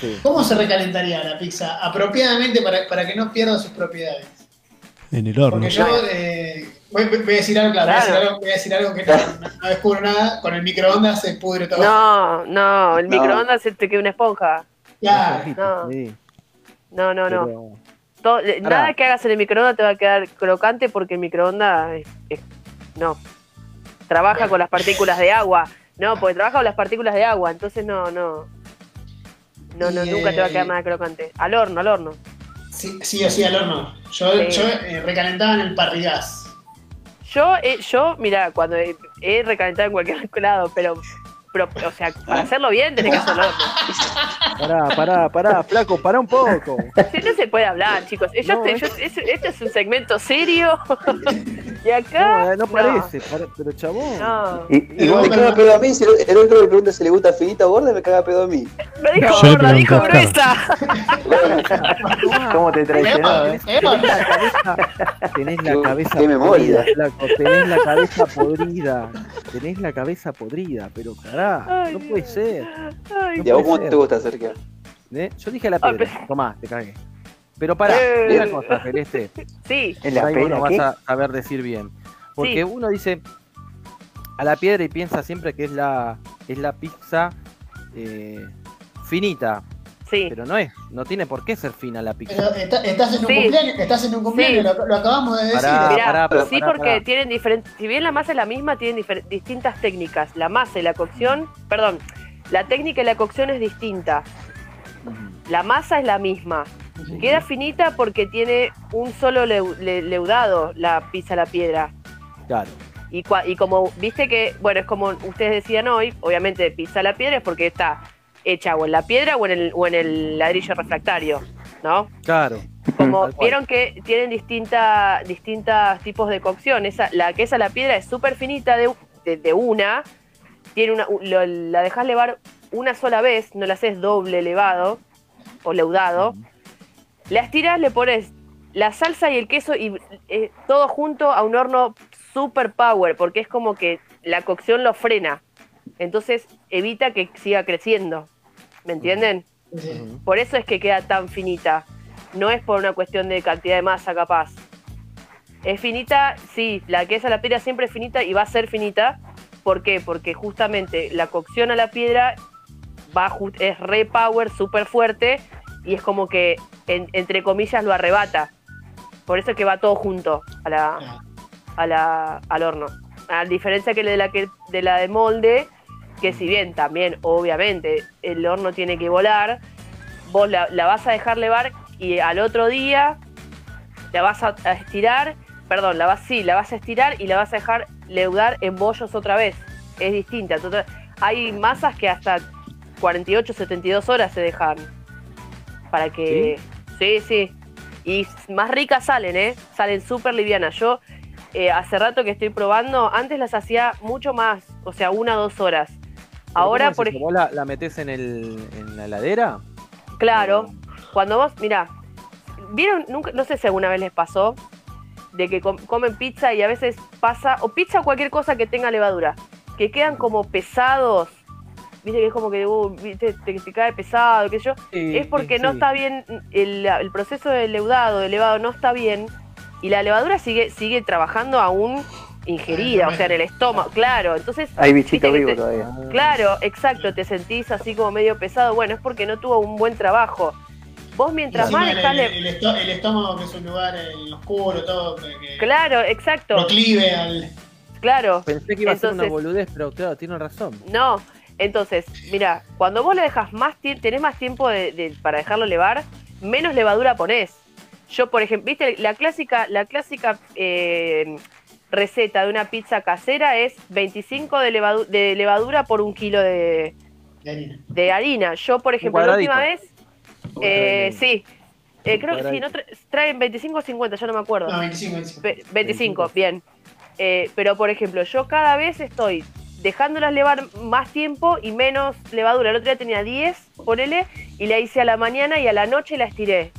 Sí. ¿Cómo se recalentaría la pizza apropiadamente para, para que no pierda sus propiedades? En el horno. Porque yo eh, voy, voy a decir algo, claro, voy a decir algo, voy a decir algo que no, no- no descubro nada, con el microondas se pudre todo. No, no, el No. microondas se te queda una esponja. Claro. No. No, no, pero- Todo- eh, nada que hagas en el microondas te va a quedar crocante porque el microondas es- es- no. Trabaja con las partículas de agua. No, porque trabaja con las partículas de agua, entonces no, no. No, no, Y, nunca te va a eh, quedar nada crocante. Al horno, al horno. Sí, sí sí al horno. Yo, Sí. yo eh, recalentaba en el parrigás. Yo, eh, yo, mira, cuando he, he recalentado en cualquier lado, pero, pero, o sea, para hacerlo bien tenés que hacerlo. Pará, pará, pará, flaco, pará un poco. No se puede hablar, chicos. Yo No, es- este es un segmento serio. y acá. No, eh, no parece, para- pero chabón. No, Y, y me caga pedo a mí, si el, otro me pregunta si le gusta finita o gorda, me caga pedo a mí. no dijo gorda, dijo gruesa. ¿Cómo te traicionó, eh? Tenés la cabeza, tenés la Qué- memoria. podrida, flaco, tenés la cabeza podrida, tenés la cabeza podrida, pero Ay, no Dios. puede ser. Ay, ¿Y a vos cómo ser. te gusta, Sergio? ¿eh? Yo dije la Ah, piedra, tomá, te cagué. Pero pará, Eh. una cosa, Celeste, sí, ¿En la ahí vos vas a saber decir bien. Porque Sí. uno dice a la piedra y piensa siempre que es la, es la pizza eh, finita, sí. pero no es, no tiene por qué ser fina la pizza. Pero está- estás en un Sí. cumpleaños, estás en un cumpleaños, lo, lo acabamos de decir. Pará, Mirá, pará, pero sí, pará, porque pará. tienen diferentes. Si bien la masa es la misma, tienen distintas técnicas. La masa y la cocción, perdón, la técnica y la cocción es distinta. La masa es la misma. Queda finita porque tiene un solo leu- le- leudado la pizza a la piedra. Claro. Y, cua- y como viste que, bueno, es como ustedes decían hoy, obviamente pizza a la piedra es porque está hecha o en la piedra o en el, o en el ladrillo refractario, ¿no? Claro. Como vieron que tienen distinta, distintos tipos de cocción. Esa, la que es a la piedra es súper finita de, de- de una. Tiene una lo- la dejas levar una sola vez, no la haces doble levado o leudado. La estiras, le pones la salsa y el queso y eh, todo junto a un horno super power, porque es como que la cocción lo frena. Entonces evita que siga creciendo. ¿Me entienden? Por eso es que queda tan finita. No es por una cuestión de cantidad de masa, capaz. Es finita, sí, la que es a la piedra siempre es finita y va a ser finita. ¿Por qué? Porque justamente la cocción a la piedra va es re power, súper fuerte y es como que, en- entre comillas, lo arrebata. Por eso es que va todo junto a la, a la, al horno. A diferencia que de la, que de la de molde, que si bien también, obviamente, el horno tiene que volar, vos la, la vas a dejar levar y al otro día la vas a, a estirar, perdón, la vas, sí, la vas a estirar y la vas a dejar leudar en bollos otra vez. Es distinta. Hay masas que hasta 48, 72 horas se dejan para que... Sí, sí. Y más ricas salen, ¿eh? Salen súper livianas. Yo eh, hace rato que estoy probando, antes las hacía mucho más, o sea, una o dos horas. Ahora, por ejemplo. ¿Vos la, la metés en, el, en la heladera? Claro, cuando vos, mira, vieron, nunca, no sé si alguna vez les pasó, de que com- comen pizza y a veces pasa, o pizza o cualquier cosa que tenga levadura, que quedan como pesados, viste que es como que uh, viste, te, te cae pesado, qué sé yo, Sí, es porque sí, no está bien, el, el proceso de leudado, de levado no está bien, y la levadura sigue, sigue trabajando aún ingerida, o sea, en el estómago, claro, entonces... Hay bichito vivo te- todavía. Claro, exacto, te sentís así como medio pesado. Bueno, es porque no tuvo un buen trabajo. Vos mientras más el, el el estómago que es un lugar eh, oscuro, todo, que, que Claro, exacto, proclive al. claro. Pensé que iba a ser una Entonces- boludez, pero claro, tiene razón. No, entonces, mira, cuando vos le dejas más tiempo, tenés más tiempo de- de- para dejarlo levar, menos levadura ponés. Yo, por ejemplo, viste, la clásica, la clásica eh, receta de una pizza casera es 25 de, levadu- de levadura por un kilo de, de harina. de harina. Yo, por ejemplo, la última vez, eh, sí, eh, creo que sí, no tra- traen 25 o 50, yo no me acuerdo. No, 25, 25. Ve- 25, bien. Eh, pero por ejemplo, yo cada vez estoy dejándolas levar más tiempo y menos levadura. El otro día tenía 10, ponele, y la hice a la mañana y a la noche la estiré.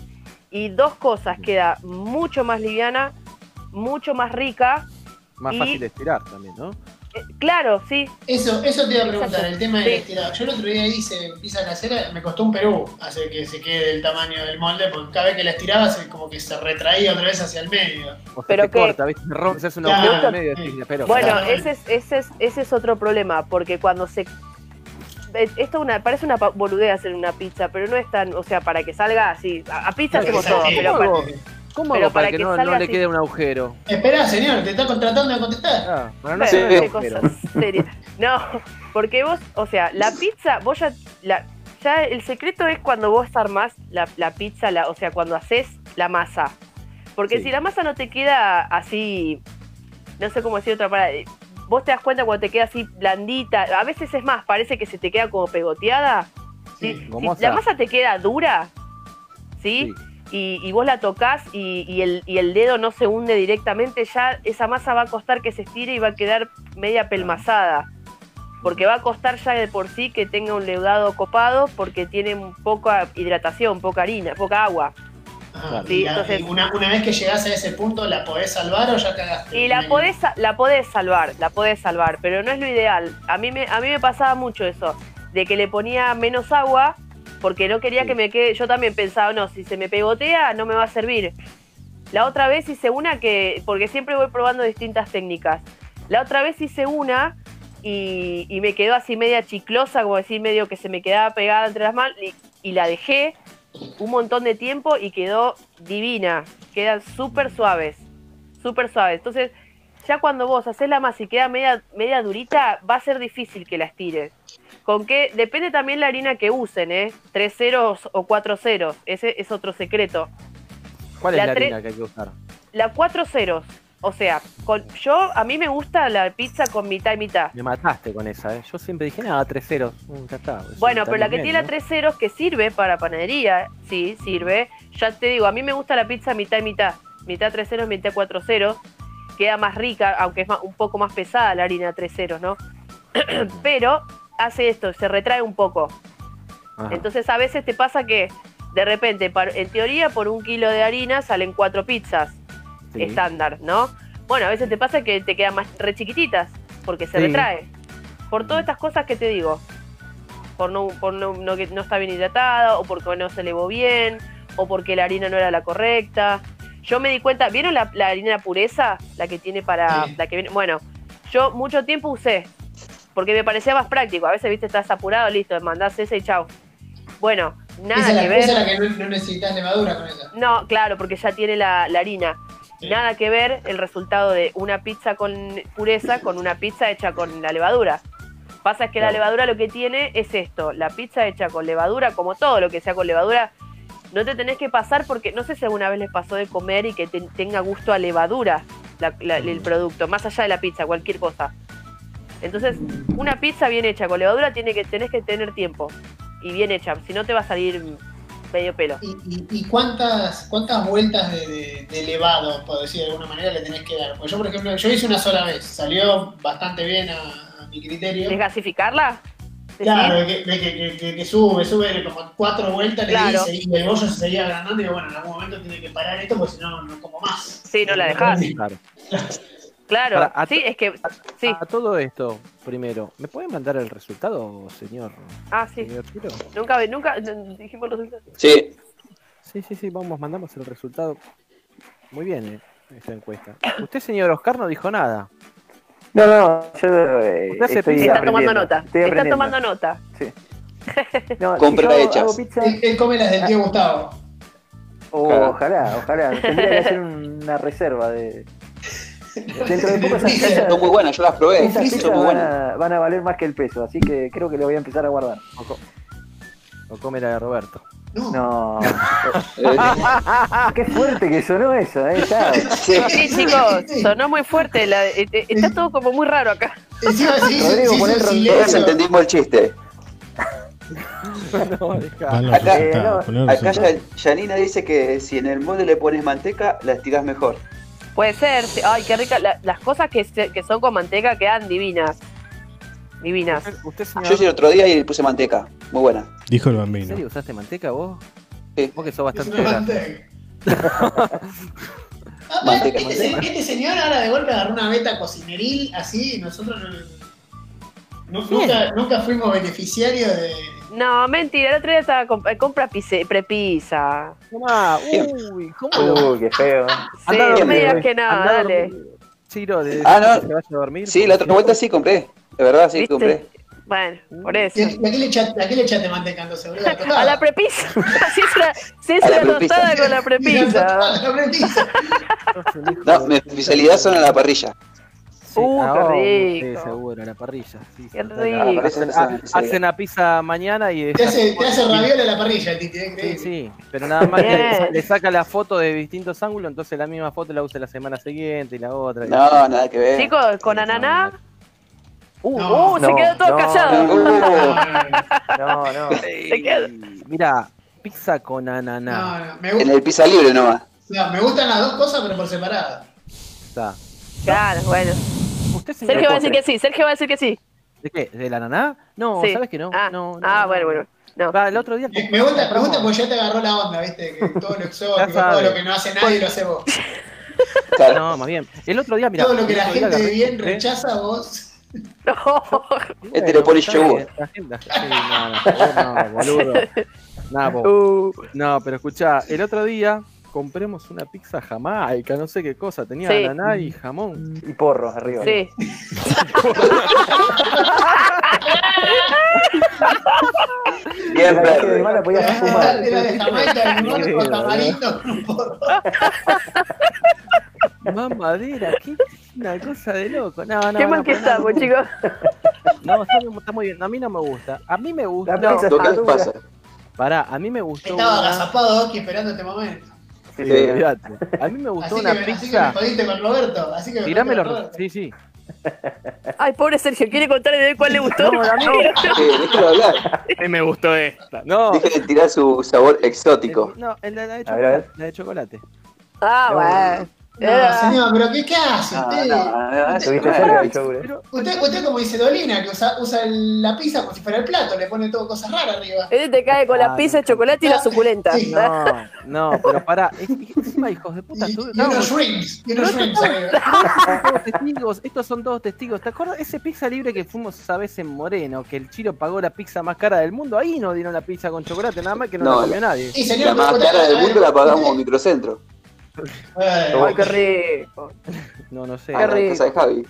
Y dos cosas, queda mucho más liviana, mucho más rica. Más y- fácil de estirar también, ¿no? Eh, claro, sí, Eso, eso te iba a preguntar, Exacto. el tema del Sí. estirado. Yo el otro día hice pizza casera, me costó un Perú hacer que se quede del tamaño del molde, porque cada vez que la estiraba se, como que se retraía otra vez hacia el medio. O se Pero te que- corta, ¿viste? Se hace una Claro, en medio. sí. pero, Bueno, Claro. ese es, ese, es, ese es otro problema, porque cuando se... eh, Esto una, parece una boludez hacer una pizza, pero no es tan, o sea, para que salga así. A, a pizza hacemos todo, pero para- ¿Cómo pero hago para, para que, que no, no le quede un agujero? Espera, señor, te está tratando de contestar. Ah, para no Bueno, Sí. cosas. No, porque vos, o sea, la pizza, vos ya, la, ya el secreto es cuando vos armás la, la pizza, la, o sea, cuando haces la masa. Porque Sí. si la masa no te queda así no sé cómo decir otra palabra. Vos te das cuenta cuando te queda así blandita. A veces es más, parece que se te queda como pegoteada. ¿sí? Sí, Si gomosa. la masa te queda dura, ¿sí? Y, y vos la tocas y, y el, y el dedo no se hunde directamente, ya esa masa va a costar que se estire y va a quedar media pelmazada. Porque va a costar ya de por sí que tenga un leudado copado porque tiene poca hidratación, poca harina, poca agua. Ah, Sí, y la- entonces- y una, una vez que llegás a ese punto, ¿la podés salvar o ya cagaste? Y la podés, la podés salvar, la podés salvar, pero no es lo ideal. A mí me, a mí me pasaba mucho eso, de que le ponía menos agua porque no quería Sí. que me quede. Yo también pensaba, no, si se me pegotea no me va a servir. La otra vez hice una que, porque siempre voy probando distintas técnicas. La otra vez hice una y, y me quedó así media chiclosa, como decir, medio que se me quedaba pegada entre las manos y, y la dejé un montón de tiempo y quedó divina. Quedan súper suaves, súper suaves. Entonces, ya cuando vos haces la masa y queda media, media durita, va a ser difícil que la estires. Con qué, depende también la harina que usen, ¿eh? Tres ceros o cuatro ceros. Ese es otro secreto. ¿Cuál es La la tre- harina que hay que usar? La cuatro ceros. O sea, con, yo, a mí me gusta la pizza con mitad y mitad. Me mataste con esa, ¿eh? Yo siempre dije, nada, tres ceros. Mm, ya está. Es Bueno, pero la que tiene la tres ceros que sirve para panadería, sí, sirve. Ya te digo, a mí me gusta la pizza mitad y mitad. Mitad tres ceros, mitad cuatro ceros. Queda más rica, aunque es un poco más pesada la harina tres ceros, ¿no? pero hace esto, se retrae un poco. Ajá. Entonces a veces te pasa que de repente, en teoría, por un kilo de harina salen cuatro pizzas Sí. estándar, ¿no? Bueno, a veces te pasa que te quedan más re chiquititas, porque se Sí. retrae. Por todas estas cosas que te digo. Por no, por no, no que no está bien hidratada, o porque no se levó bien, o porque la harina no era la correcta. Yo me di cuenta, ¿vieron la, la harina pureza? La que tiene para. Sí. La que viene. Bueno, yo mucho tiempo usé. Porque me parecía más práctico. A veces, viste, estás apurado, listo, mandás esa y chau. Bueno, nada esa, que la, ver. esa la que no, no necesitas levadura con esa. No, claro, porque ya tiene la, la harina. Sí. Nada que ver el resultado de una pizza con pureza con una pizza hecha con la levadura. Pasa es que la levadura lo que tiene es esto, la pizza hecha con levadura, como todo lo que sea con levadura, no te tenés que pasar porque no sé si alguna vez les pasó de comer y que te- tenga gusto a levadura la- la- el producto, más allá de la pizza, cualquier cosa. Entonces, una pizza bien hecha con levadura tiene que tenés que tener tiempo y bien hecha, si no te va a salir medio pelo. ¿Y, y, y cuántas, cuántas vueltas de, de, de elevado, por decir de alguna manera, le tenés que dar? Porque yo, por ejemplo, yo hice una sola vez, salió bastante bien a, a mi criterio. ¿Desgasificarla? Claro, de que, que, que- que- que sube, sube como cuatro vueltas, Claro. le dice, y el bollo se seguía agrandando, y bueno, en algún momento tiene que parar esto, porque si no, no como más. Sí, no la dejás. Claro. Claro, Para, a sí, es que. Sí, A todo esto, primero, ¿me puede mandar el resultado, señor? ah, sí. señor Chiro? Nunca, nunca dijimos los resultados. Sí, Sí, sí, sí, vamos, mandamos el resultado. Muy bien, eh, esta encuesta. Usted, señor Oscar, no dijo nada. No, no, yo eh, Usted estoy pizza. Está tomando nota. estoy Está tomando nota. No, Compra si pizza, Él, él come las del tío Gustavo. oh, Claro. ojalá, ojalá. Tendría que hacer una reserva de. Dentro de poco esas pizzas, son muy buenas, yo las probé, esas son pizzas muy van a, van a valer más que el peso, así que creo que le voy a empezar a guardar. O, co- o come la de Roberto. No. No, Eh, qué fuerte que sonó eso, ¿eh? Ya. sí. Sí, chicos, sonó muy fuerte. la- eh, eh, está todo como muy raro acá. Se hizo, Rodrigo, se hizo poné el entendimos el chiste. no, Acá- eh, no, poner Acá Janina dice que si en el molde le pones manteca, la estirás mejor. Puede ser. sí. Ay, qué rica. la- las cosas que, se- que son con manteca quedan divinas. Divinas. Usted, Yo hice el otro día y le puse manteca. Muy buena. Dijo el ¿en bambino. serio usaste manteca vos? Sí. Vos que sos Es bastante grande. manteca. Manteca, este, se- este señor ahora de golpe agarró una beta cocineril así y nosotros no, no- nunca, nunca fuimos beneficiarios de. No, mentira. El otro día estaba comp eh, compra pise- prepisa. Tomá, uy, ¿cómo lo Uy, qué feo. Sí, no me digas eh. que no, Andá dale. dormir. Chiro, de Ah, no. que vaya a dormir. Sí, la otra vuelta sí compré. De verdad, sí ¿Viste? compré. Bueno, por eso. ¿Y a, qué le echaste, a qué le echaste manteca entonces, boludo? A la prepisa. si es una, si es una prepisa. tostada con la prepisa. No, mi especialidad son a la parrilla. Sí, Uh, ah, qué rico. Sí, seguro, a la parrilla. sí, Qué sí, rico. Ha- esa- hacen la pizza mañana y Te hace, te hace raviola a la parrilla, el Titi, Sí, sí, pero nada más que le, saca la foto de distintos ángulos, entonces la misma foto la usa la semana siguiente y la otra. y No, así. nada que ver. Chicos, con ananá. Uh, No, uh, se no, quedó todo no, callado. No, no, no, No, no. Se quedó. Mira, pizza con ananá. no, no, me, En gu- el pizza libre nomás. no, me gustan las dos cosas, pero por separado. Está. Claro, bueno. ¿Usted señor Sergio va a decir que sí, Sergio va a decir que sí. ¿De qué? ¿Del ananá? No, Sí. ¿sabes que no? Ah, no, no, ah no. bueno, bueno. No. Va, el otro día. Me, me gusta, me gusta porque ya te agarró la onda, ¿viste? Que todo lo exótico, todo lo que no hace nadie lo hace vos. Claro. No, más bien. El otro día, mira. todo lo que la gente de bien rechaza rechaza, vos. No. Este le pone yogur. La no, no, no, boludo. No, Uh, no, pero escuchá, el otro día compremos una pizza jamaica, no sé qué cosa, tenía Sí. ananá y jamón. Y porros arriba. sí. Bien que de verde. mala podías fumar. Era de Jamaica, de Sí, con tamarindo. Mamadera, qué una cosa de loco. No, no, Qué no, mal que pero no, estamos, no, chicos. No, está, muy- está muy bien. A mí no me gusta. A mí me gusta. Dura. pasa. Pará, a mí me gustó. Estaba una- agazapado Oki esperando este momento. Sí, Sí, sí. A mí me gustó Así que, una me- así que pizza. me con Roberto. Así que me los. Roberto. Sí, sí. Ay, pobre Sergio, ¿quiere contarle de cuál le gustó? No, a mí Eh, déjalo hablar. no. me gustó esta. No. Déjenle tirar su sabor exótico. No, el de la de A ver, a ver. chocolate. La de chocolate. Ah, bueno. No, Era- señor, pero ¿qué, qué hace No, usted? no, no, no, Estuviste no, cerca del eh. Pero, Usted, usted como dice Dolina, que usa, usa el- la pizza como si fuera el plato, le pone todo cosas raras arriba. Este te cae con la Ah, pizza de chocolate y la suculenta. Sí. no, no, pero pará. Encima, hijos de puta, Y, estuve- y unos shrimps, y unos todos testigos, estos son todos testigos. ¿Te acuerdas ese pizza libre que fuimos esa vez en Moreno? Que el Chiro pagó la pizza más cara del mundo. Ahí no dieron la pizza con chocolate, nada más que no, No, la comió nadie. Sí, señor, La más cara del mundo la pagamos en Microcentro. Eh, Ay, qué rico. No, no sé. A la rico. casa de Javi.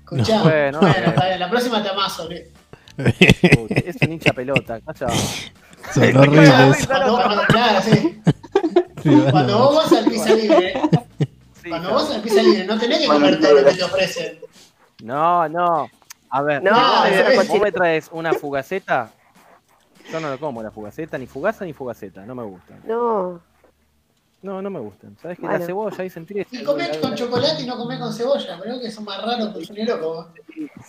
Escuchá. Bueno, Bueno, está bien, la próxima te amaso, ¿eh? Es un hincha pelota. calla. Son horribles. Cuando, cuando- claro, sí. Vos vas al pizza libre, Sí, cuando no. vos al pizza libre, no tenés que comer todo lo que te ofrecen. No, no. A ver, No, vos vos me traes una fugaceta. Yo no lo como la fugaceta, ni fugaza ni fugaceta, no me gustan. No. No, no me gustan. ¿Sabes que Bueno. la cebolla ahí sentí Y comés con chocolate y no comés con cebolla, pero que son más raros que un loco. vos.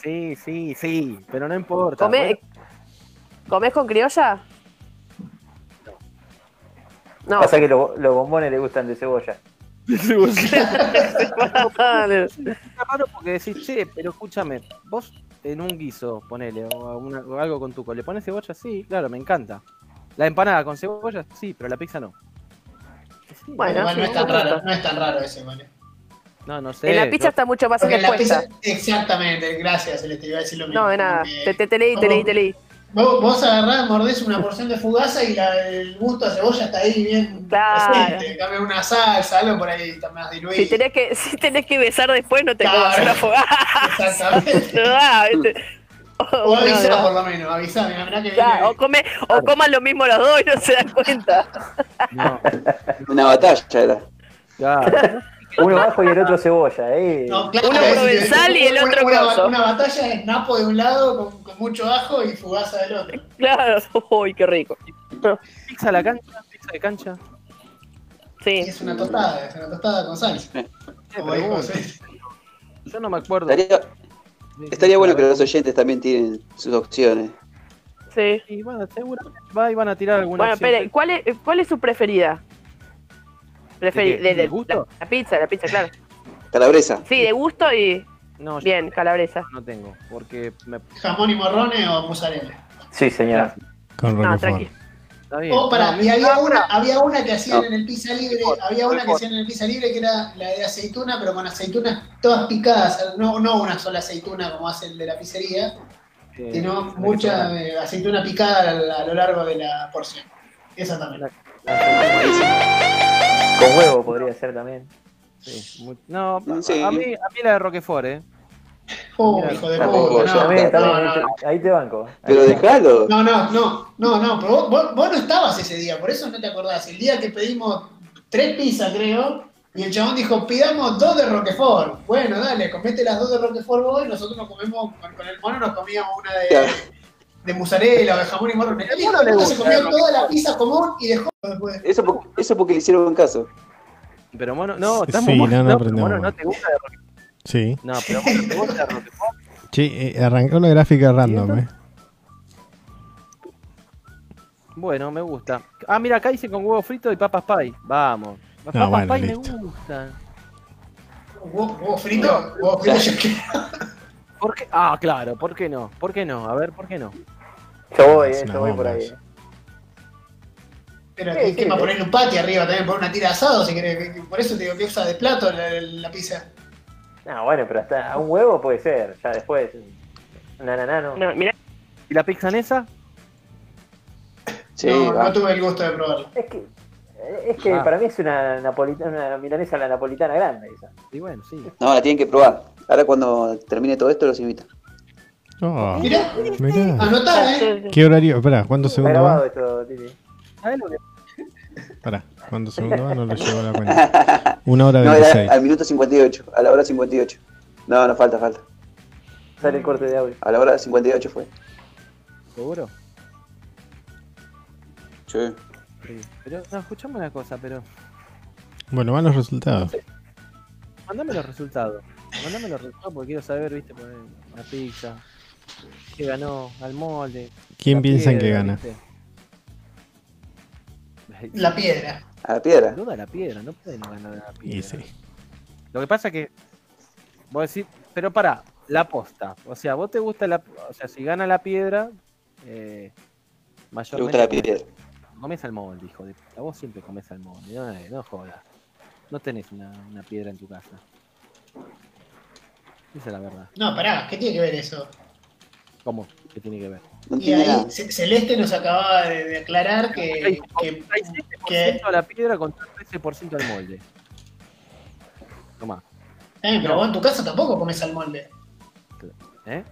Sí, sí, sí, pero no importa. ¿Comés, ¿Comés con criolla? No. Pasa que lo- los bombones le gustan de cebolla. Dale. Está raro porque decís, che, pero escúchame, vos en un guiso, ponele, o, una- o algo con tuco, ¿le pones cebolla? Sí, claro, me encanta. La empanada con cebolla, sí, pero la pizza no. Bueno, Igual no sí, es tan raro, no es tan raro ese, ¿vale? no, no sé. En la pizza yo- está mucho más Porque en la expuesta. pizza, exactamente, gracias, se les te iba a decir lo mismo. No, de nada. Porque Te, te, te leí, te leí, te leí. Vos, vos agarrás, mordés una porción de fugaza y la- el gusto a cebolla está ahí bien Claro. presente. Cambio, una salsa, algo por ahí está más diluido. Si tenés que, si tenés que besar después, no te Claro. comas una fogata. Exactamente. No ¿viste? O no, avisá no. por lo menos, avisá, mirá, mirá que Claro, o, come, o coman lo mismo los dos y no se dan cuenta. No, Una batalla era. claro. Uno bajo y el otro cebolla, ¿eh? No, claro, Uno provenzal y el otro una, una batalla es napo de un lado con, con mucho ajo y fugaza del otro. Claro, uy, qué rico. Pizza la cancha, pizza de cancha. Y Sí. es una tostada, es una tostada con salsa. José. yo no me acuerdo. Estaría bueno que los oyentes también tienen sus opciones. Sí. Y bueno, seguramente va y van a tirar alguna Bueno, opción. espere, ¿cuál es, ¿cuál es su preferida? Preferi ¿De qué? de, de- ¿De gusto? La, la pizza, la pizza, claro. Calabresa. Sí, de gusto y No, yo bien, calabresa. no tengo, porque me... Jamón y morrones o mozzarella. Sí, señor. Con No, Roquefort. Tranqui. Está bien. Oh, pará, No, y había una, había una que hacían No. en el pizza libre, Mejor, había una que hacían en el pizza libre que era la de aceituna, pero con aceitunas todas picadas, no, no una sola aceituna como hace el de la pizzería, eh, sino mucha eh, aceituna picada a, lo- a lo largo de la porción. Esa también. Con huevo podría ser también. Sí, muy- no, Sí. a, mí, a mí la de Roquefort, ¿eh? Oh, Mira, hijo de puta, yo no, También, no, también, no, ahí, no. te, ahí te banco. Pero dejalo. No, no, no, no, no, pero vos, vos- no estabas ese día, por eso no te acordás. El día que pedimos tres pizzas, creo, Y el chabón dijo, pidamos dos de Roquefort. Bueno, dale, comete las dos de Roquefort vos y nosotros nos comemos, con, con el mono nos comíamos una de, Claro. de mozzarella o de jamón y morrón. El mono le se comió toda la pizza común y dejó después. Eso, por- eso porque le hicieron caso. Pero mono, no, Sí, estamos no, no no, aprendemos mono, no te gusta de Roquefort. Sí. No, pero mono, te. Che, eh, arrancó la gráfica random, eh. Bueno, me gusta. Ah, mira, acá dice con huevo frito y papas pie. Vamos. Las papas bueno, pie listo. me gustan. Huevo, frito, huevo frito. ¿Por qué? Ah, claro, ¿por qué no? ¿Por qué no? A ver, ¿por qué no? Yo voy, eh, yo voy por ahí. Pero Sí, ¿qué, sí, sí. ponerle un patio arriba también? Poner una tira de asado si querés. que- que- Por eso te digo que usa de plato la, la pizza. No, bueno, pero hasta un huevo puede ser. Ya después. Na, na, na, no. No, mirá, ¿Y la pizanesa? Sí, no, va. no tuve el gusto de probarla. Es que, es que Ah. para mí es una napolitana, una milanesa a la napolitana grande esa. Y bueno, sí. No, la tienen que probar. Ahora cuando termine todo esto los invito. Oh, Mirá, mirá. anotá, ¿eh? ¿Qué horario? Espera, ¿cuántos Está segundos grabado va? esto, Titi. ¿Sabes lo que Pará, ¿cuántos segundos va? No lo llevo a la cuenta. Una hora No, veintiséis. era al minuto 58, a la hora 58. No, no falta, falta. Sale el corte de audio. A la hora 58 fue. seguro? Sí. Sí. Pero, no, escuchame una cosa, pero. Bueno, van los resultados. Mandame los resultados. Mandame los resultados porque quiero saber, viste, por la pizza. ¿Qué ganó? Al molde. ¿Quién la piensan que gana? ¿viste? La piedra. A la piedra. Duda la piedra, no puede no ganar la piedra. Y sí. Lo que pasa que. Vos decís, pero para, la posta. O sea, vos te gusta la. O sea, si gana la piedra. Eh, mayormente. gusta la comes- piedra. Puta. Vos siempre comes al molde. No, eh, no jodas. No tenés una, una piedra en tu casa. Esa es la verdad. No, pará, ¿qué tiene que ver eso? ¿Cómo? ¿Qué tiene que ver? No Y ahí Celeste nos acababa de, de aclarar que, que, 37% que- a la piedra contra 13% al molde. Toma, Eh, pero vos en tu casa tampoco comes al molde. ¿eh?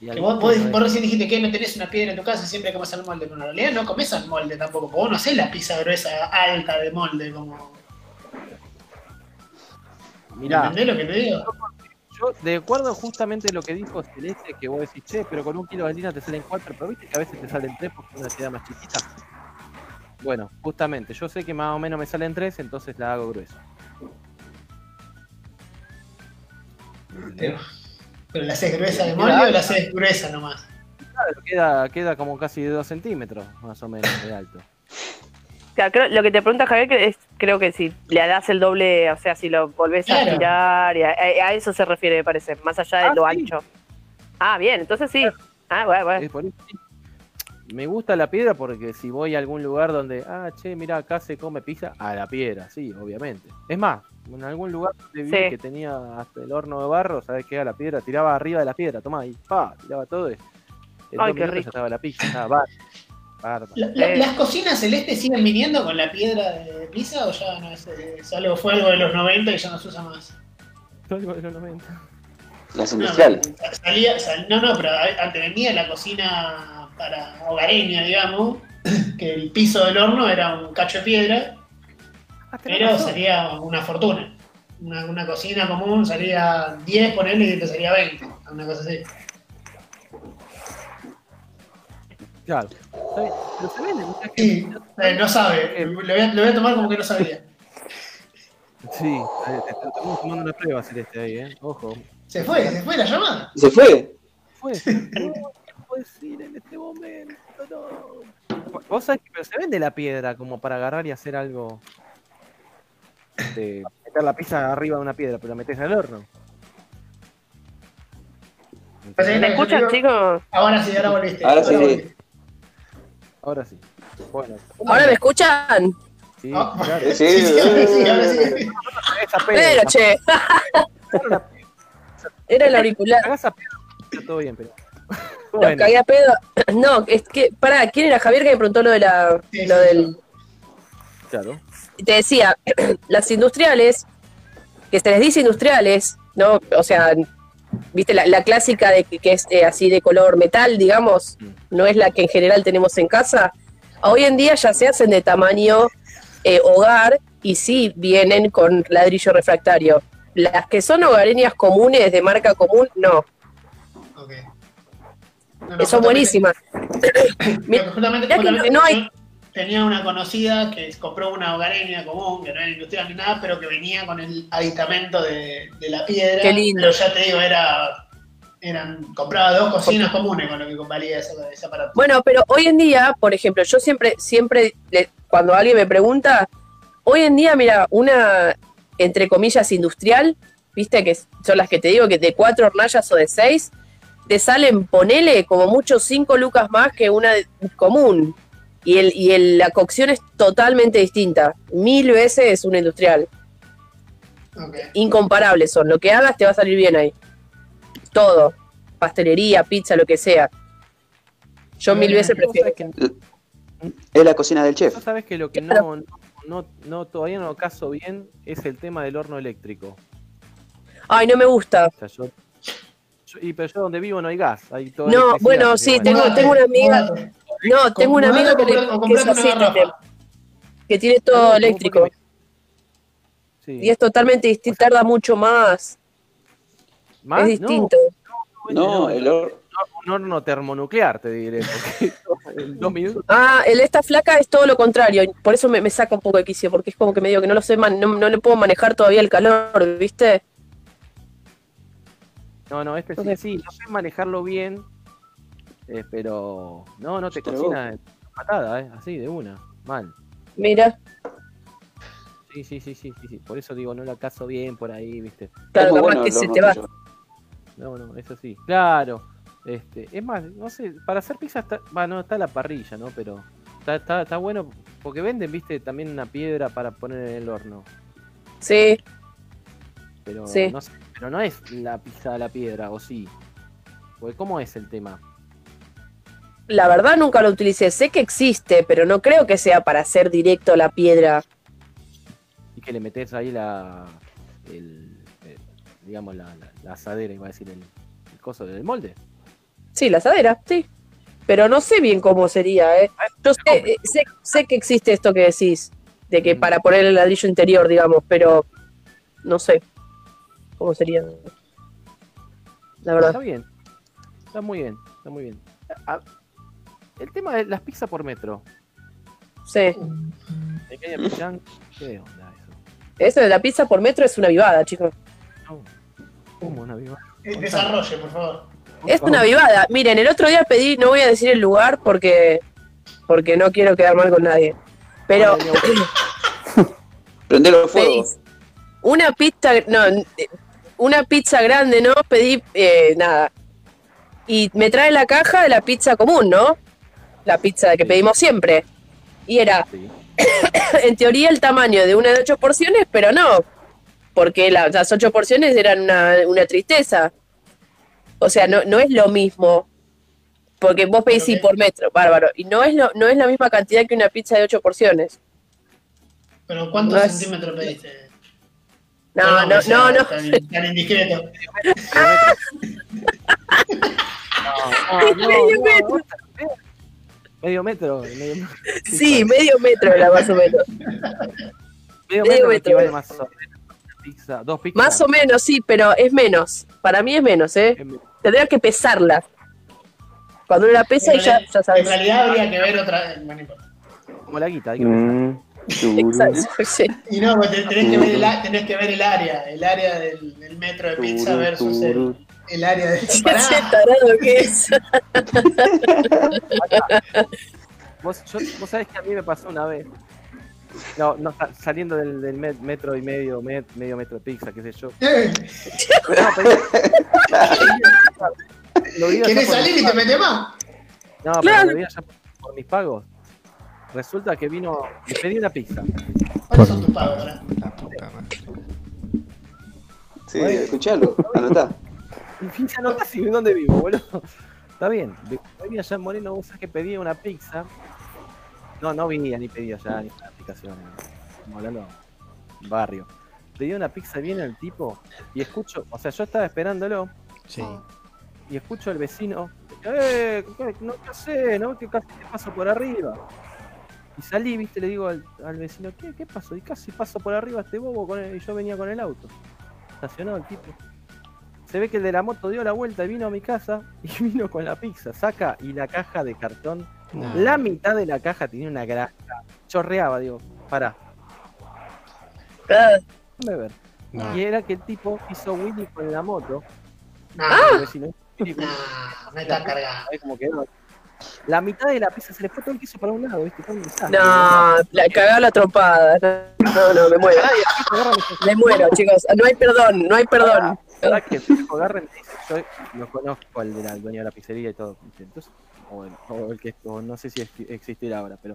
Y Que vos, vos, no recién dijiste que no tenés una piedra en tu casa y siempre comes al molde, pero en realidad no comes al molde tampoco, porque vos no hacés la pizza gruesa alta de molde como. Mirá, ¿Entendés lo que te digo? Yo de acuerdo justamente lo que dijo Celeste, que vos decís, che, pero con un kilo de harina te salen cuatro, pero viste que a veces te salen tres porque una queda más chiquita. Bueno, justamente, yo sé que más o menos me salen tres, entonces la hago gruesa. Pero, la haces gruesa de molde o la haces gruesa nomás. Claro, queda, queda como casi de dos centímetros, más o menos, de alto. Claro, creo- lo que te pregunta Javier es, creo que si le das el doble, o sea, si lo volvés Claro. a tirar, y a, a eso se refiere, me parece, más allá de Ah, lo sí. ancho. Ah, bien, entonces sí. Ah, bueno, bueno. Me gusta la piedra porque si voy a algún lugar donde, ah, che, mira, acá se come pizza, a la piedra, sí, obviamente. Es más, en algún lugar donde vi Sí. que tenía hasta el horno de barro, ¿sabes qué? A la piedra, tiraba arriba de la piedra, tomá, y pa, tiraba todo. Y en Ay, dos qué rico. estaba la pizza, estaba bárbaro. La- la- Eh. ¿Las cocinas celestes siguen viniendo con la piedra de pizza o ya no es, eh, es algo, fue algo de los 90 y ya no se usa más? Algo de los 90. Las No, industriales. salía, sal- no, no, pero antes venía la cocina para hogareña, digamos, que el piso del horno era un cacho de piedra, Ah, pero razón. salía una fortuna. Una, una cocina común salía 10, ponele, y te salía 20, una cosa así. Claro. Pero se vende, Sí, eh, no sabe, lo voy, a, lo voy a tomar como que no sabía. Sí, eh, estamos tomando una prueba celeste ahí, eh. Ojo. Se fue, se fue la llamada. ¿Se fue? Fue. No, no puedo decir en este momento, no. Vos sabés que pero se vende la piedra como para agarrar y hacer algo. De meter la pizza arriba de una piedra, pero la metes al horno. ¿Me escuchan, chicos? Ahora sí, ahora volviste. Ahora sí. volviste. Ahora sí. Bueno. ¿Ahora me escuchan? Sí, Ah, claro. Sí, Sí, sí, ahora Pero, che. Era el auricular. Está todo bien, pero. Bueno, cagué a pedo. No, es que, pará, ¿quién era Javier que me preguntó lo de la, Sí, lo sí, del, claro. te decía, las industriales, que se les dice industriales, ¿no? O sea, viste la, la clásica de que, que es eh, así de color metal, digamos, no es la que en general tenemos en casa. Hoy en día ya se hacen de tamaño eh, hogar y sí vienen con ladrillo refractario. Las que son hogareñas comunes de marca común, no. Ok. No, no, son buenísimas. Justamente no hay- yo tenía una conocida que compró una hogareña común, que no era industrial ni nada, pero que venía con el aditamento de, de la piedra. Qué lindo. Pero ya te digo, era, eran, compraba dos cocinas comunes con lo que valía ese, ese aparato. Bueno, pero hoy en día, por ejemplo, yo siempre, siempre, cuando alguien me pregunta, hoy en día, mira, una, entre comillas, industrial, viste, que son las que te digo, que de cuatro hornallas o de seis, te salen, ponele, como mucho cinco lucas más que una común. Y, el, y el- la cocción es totalmente distinta. Mil veces una industrial. Ok. Incomparables son. Lo que hagas te va a salir bien ahí. Todo. Pastelería, pizza, lo que sea. Yo mil veces prefiero. que- Es la cocina del chef. Vos sabés que lo que no, no, no, no- todavía no caso bien es el tema del horno eléctrico. Ay, no me gusta. O sea, yo, yo- y pero yo donde vivo no hay gas. Hay toda No, bueno, sí, tengo, tengo una amiga. No, tengo una Mudate amiga o que, le- es así que tiene todo ¿Cómo- cómo eléctrico Sí. y es totalmente distinto, tarda mucho más, ¿Más? es distinto. No, el hor- un horno termonuclear, te diré. Porque en dos minutos. Ah, el esta flaca es todo lo contrario, y por eso me, me saca un poco de quicio, porque es como que me digo que no lo sé, man- no, no le puedo manejar todavía el calor, ¿viste? No, no, este sí, sí, no sé manejarlo bien. Eh, pero no, no te Pero- cocina de patada, eh, así, de una. Mal. Mira, Sí, sí, sí, sí, sí, sí. Por eso digo, no la caso bien por ahí, viste. claro, capaz bueno que se te va. No, no, eso sí. Claro. Este, es más, no sé, para hacer pizza está, bueno, está la parrilla, ¿no? Pero está, está, está bueno porque venden, viste, también una piedra para poner en el horno. Sí, Pero Sí. no pero no es la pizza de la piedra, o sí. Porque ¿cómo es el tema? La verdad nunca lo utilicé, sé que existe, pero no creo que sea para hacer directo la piedra. Y que le metes ahí la. El, el- digamos, la, la, la asadera, iba a decir, el, el coso del molde. Sí, la asadera, sí. Pero no sé bien cómo sería, ¿eh? Yo sé, eh, sé, sé que existe esto que decís, de que Mm. para poner el ladrillo interior, digamos, pero no sé cómo sería. La Está verdad. bien. Está muy bien, está muy bien. A- el tema de las pizzas por metro. Sí. Pequeña Pichán, ¿qué onda eso? Eso de la pizza por metro es una vivada, chicos. No. ¿Cómo una viva? Eh, Desarrolle, por favor. Es una vivada. Miren, el otro día pedí, no voy a decir el lugar porque porque no quiero quedar mal con nadie. Pero Prendelo fuego. una pizza, no, una pizza grande, ¿no? Pedí eh, nada. Y me trae la caja de la pizza común, ¿no? La pizza que Sí. pedimos siempre. Y era, Sí. en teoría, el tamaño de una de ocho porciones, pero no. Porque la- las ocho porciones eran una, una tristeza. O sea, no, no es lo mismo. Porque vos pedís sí Ok. por metro, bárbaro. Y no es, lo, no es la misma cantidad que una pizza de ocho porciones. Pero ¿cuántos No es- centímetros pediste? No, no, no, no. Tan, tan indiscreto. No, no, no, Medio no, metro. Medio metro. Medio, metro. Sí, medio metro era más o menos. medio medio metro metro. equivale más o menos pizza, dos pizzas. Más o menos, sí, pero es menos. Para mí es menos, ¿eh? En- Tendría que pesarla. Cuando uno la pesa y En ya, ya En sabes. realidad habría que ver otra. bueno, importa. Como la guita, hay que. Mm, Exacto, sí. Y no, pues te- tenés que ver el, tenés que ver el área, el área del, del metro de pizza versus el. El área de. Tarado que es. Vos, yo- vos sabés que a mí me pasó una vez. No, no sa- saliendo del, del met- metro y medio, met- medio metro de pizza, qué sé yo. No, pero- lo vi allá ¿Querés por salir y te metes más? No, pero Claro. lo vi allá por, por mis pagos. Resulta que vino, me pedí una pizza. ¿Cuáles son tus pagos? La puta madre. Sí, escuchalo, anotá. Y pinche no casi dónde vivo, boludo. Está bien. Venía allá en Moreno, vos sabés que pedí una pizza. No, no venía ni pedí allá, ni. Estamos hablando de barrio. Pedí una pizza, viene el tipo y escucho, o sea, yo estaba esperándolo Sí. y escucho al vecino, eh, ¿qué, no, ¿qué haces? ¿No? ¿Qué casi te paso por arriba? Y salí, viste, le digo al, al vecino, ¿qué, ¿qué pasó? Y casi paso por arriba este bobo con el- y yo venía con el auto. Estacionado el tipo. Se ve que el de la moto dio la vuelta y vino a mi casa y vino con la pizza. Saca y la caja de cartón. No. La mitad de la caja tenía una grasa. Chorreaba, digo, pará, Ah, déjame ver. No. Y era que el tipo hizo Willy con la moto. Vecino, con- nah, me está cargado. ¿sabés cómo quedó? La mitad de la pizza se le fue todo el queso para un lado, ¿viste? Un. No, la cagaba la trompada. No, no, me muero. Me muero, chicos. No hay perdón, no hay perdón. La verdad que el tipo agarra y me dice, yo lo conozco al de la- al dueño de la pizzería y todo. Entonces, o el, o el que o no sé si es- existirá ahora, pero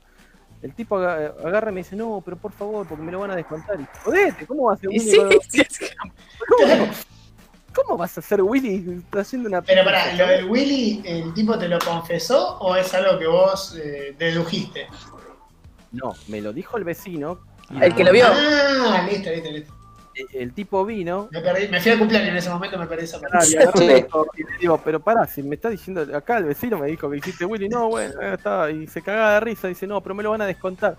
el tipo aga- agarra y me dice, no, pero por favor, porque me lo van a descontar. Y jodete, ¿cómo vas a hacer Y Willy? sí, sí, sí. ¿Cómo, cómo vas a hacer Willy? Está haciendo una Pero pará, ¿lo del Willy, el tipo te lo confesó o es algo que vos eh, dedujiste? No, me lo dijo el vecino. El que lo vio. Ah, listo, listo, listo. El- El tipo vino, Me, perdí, me fui al cumpleaños en ese momento, me perdí esa parte. Claro, y y y le digo, pero pará, si me está diciendo, acá el vecino me dijo que hiciste Willy, no, bueno, eh, está, y se cagaba de risa, dice, no, pero me lo van a descontar.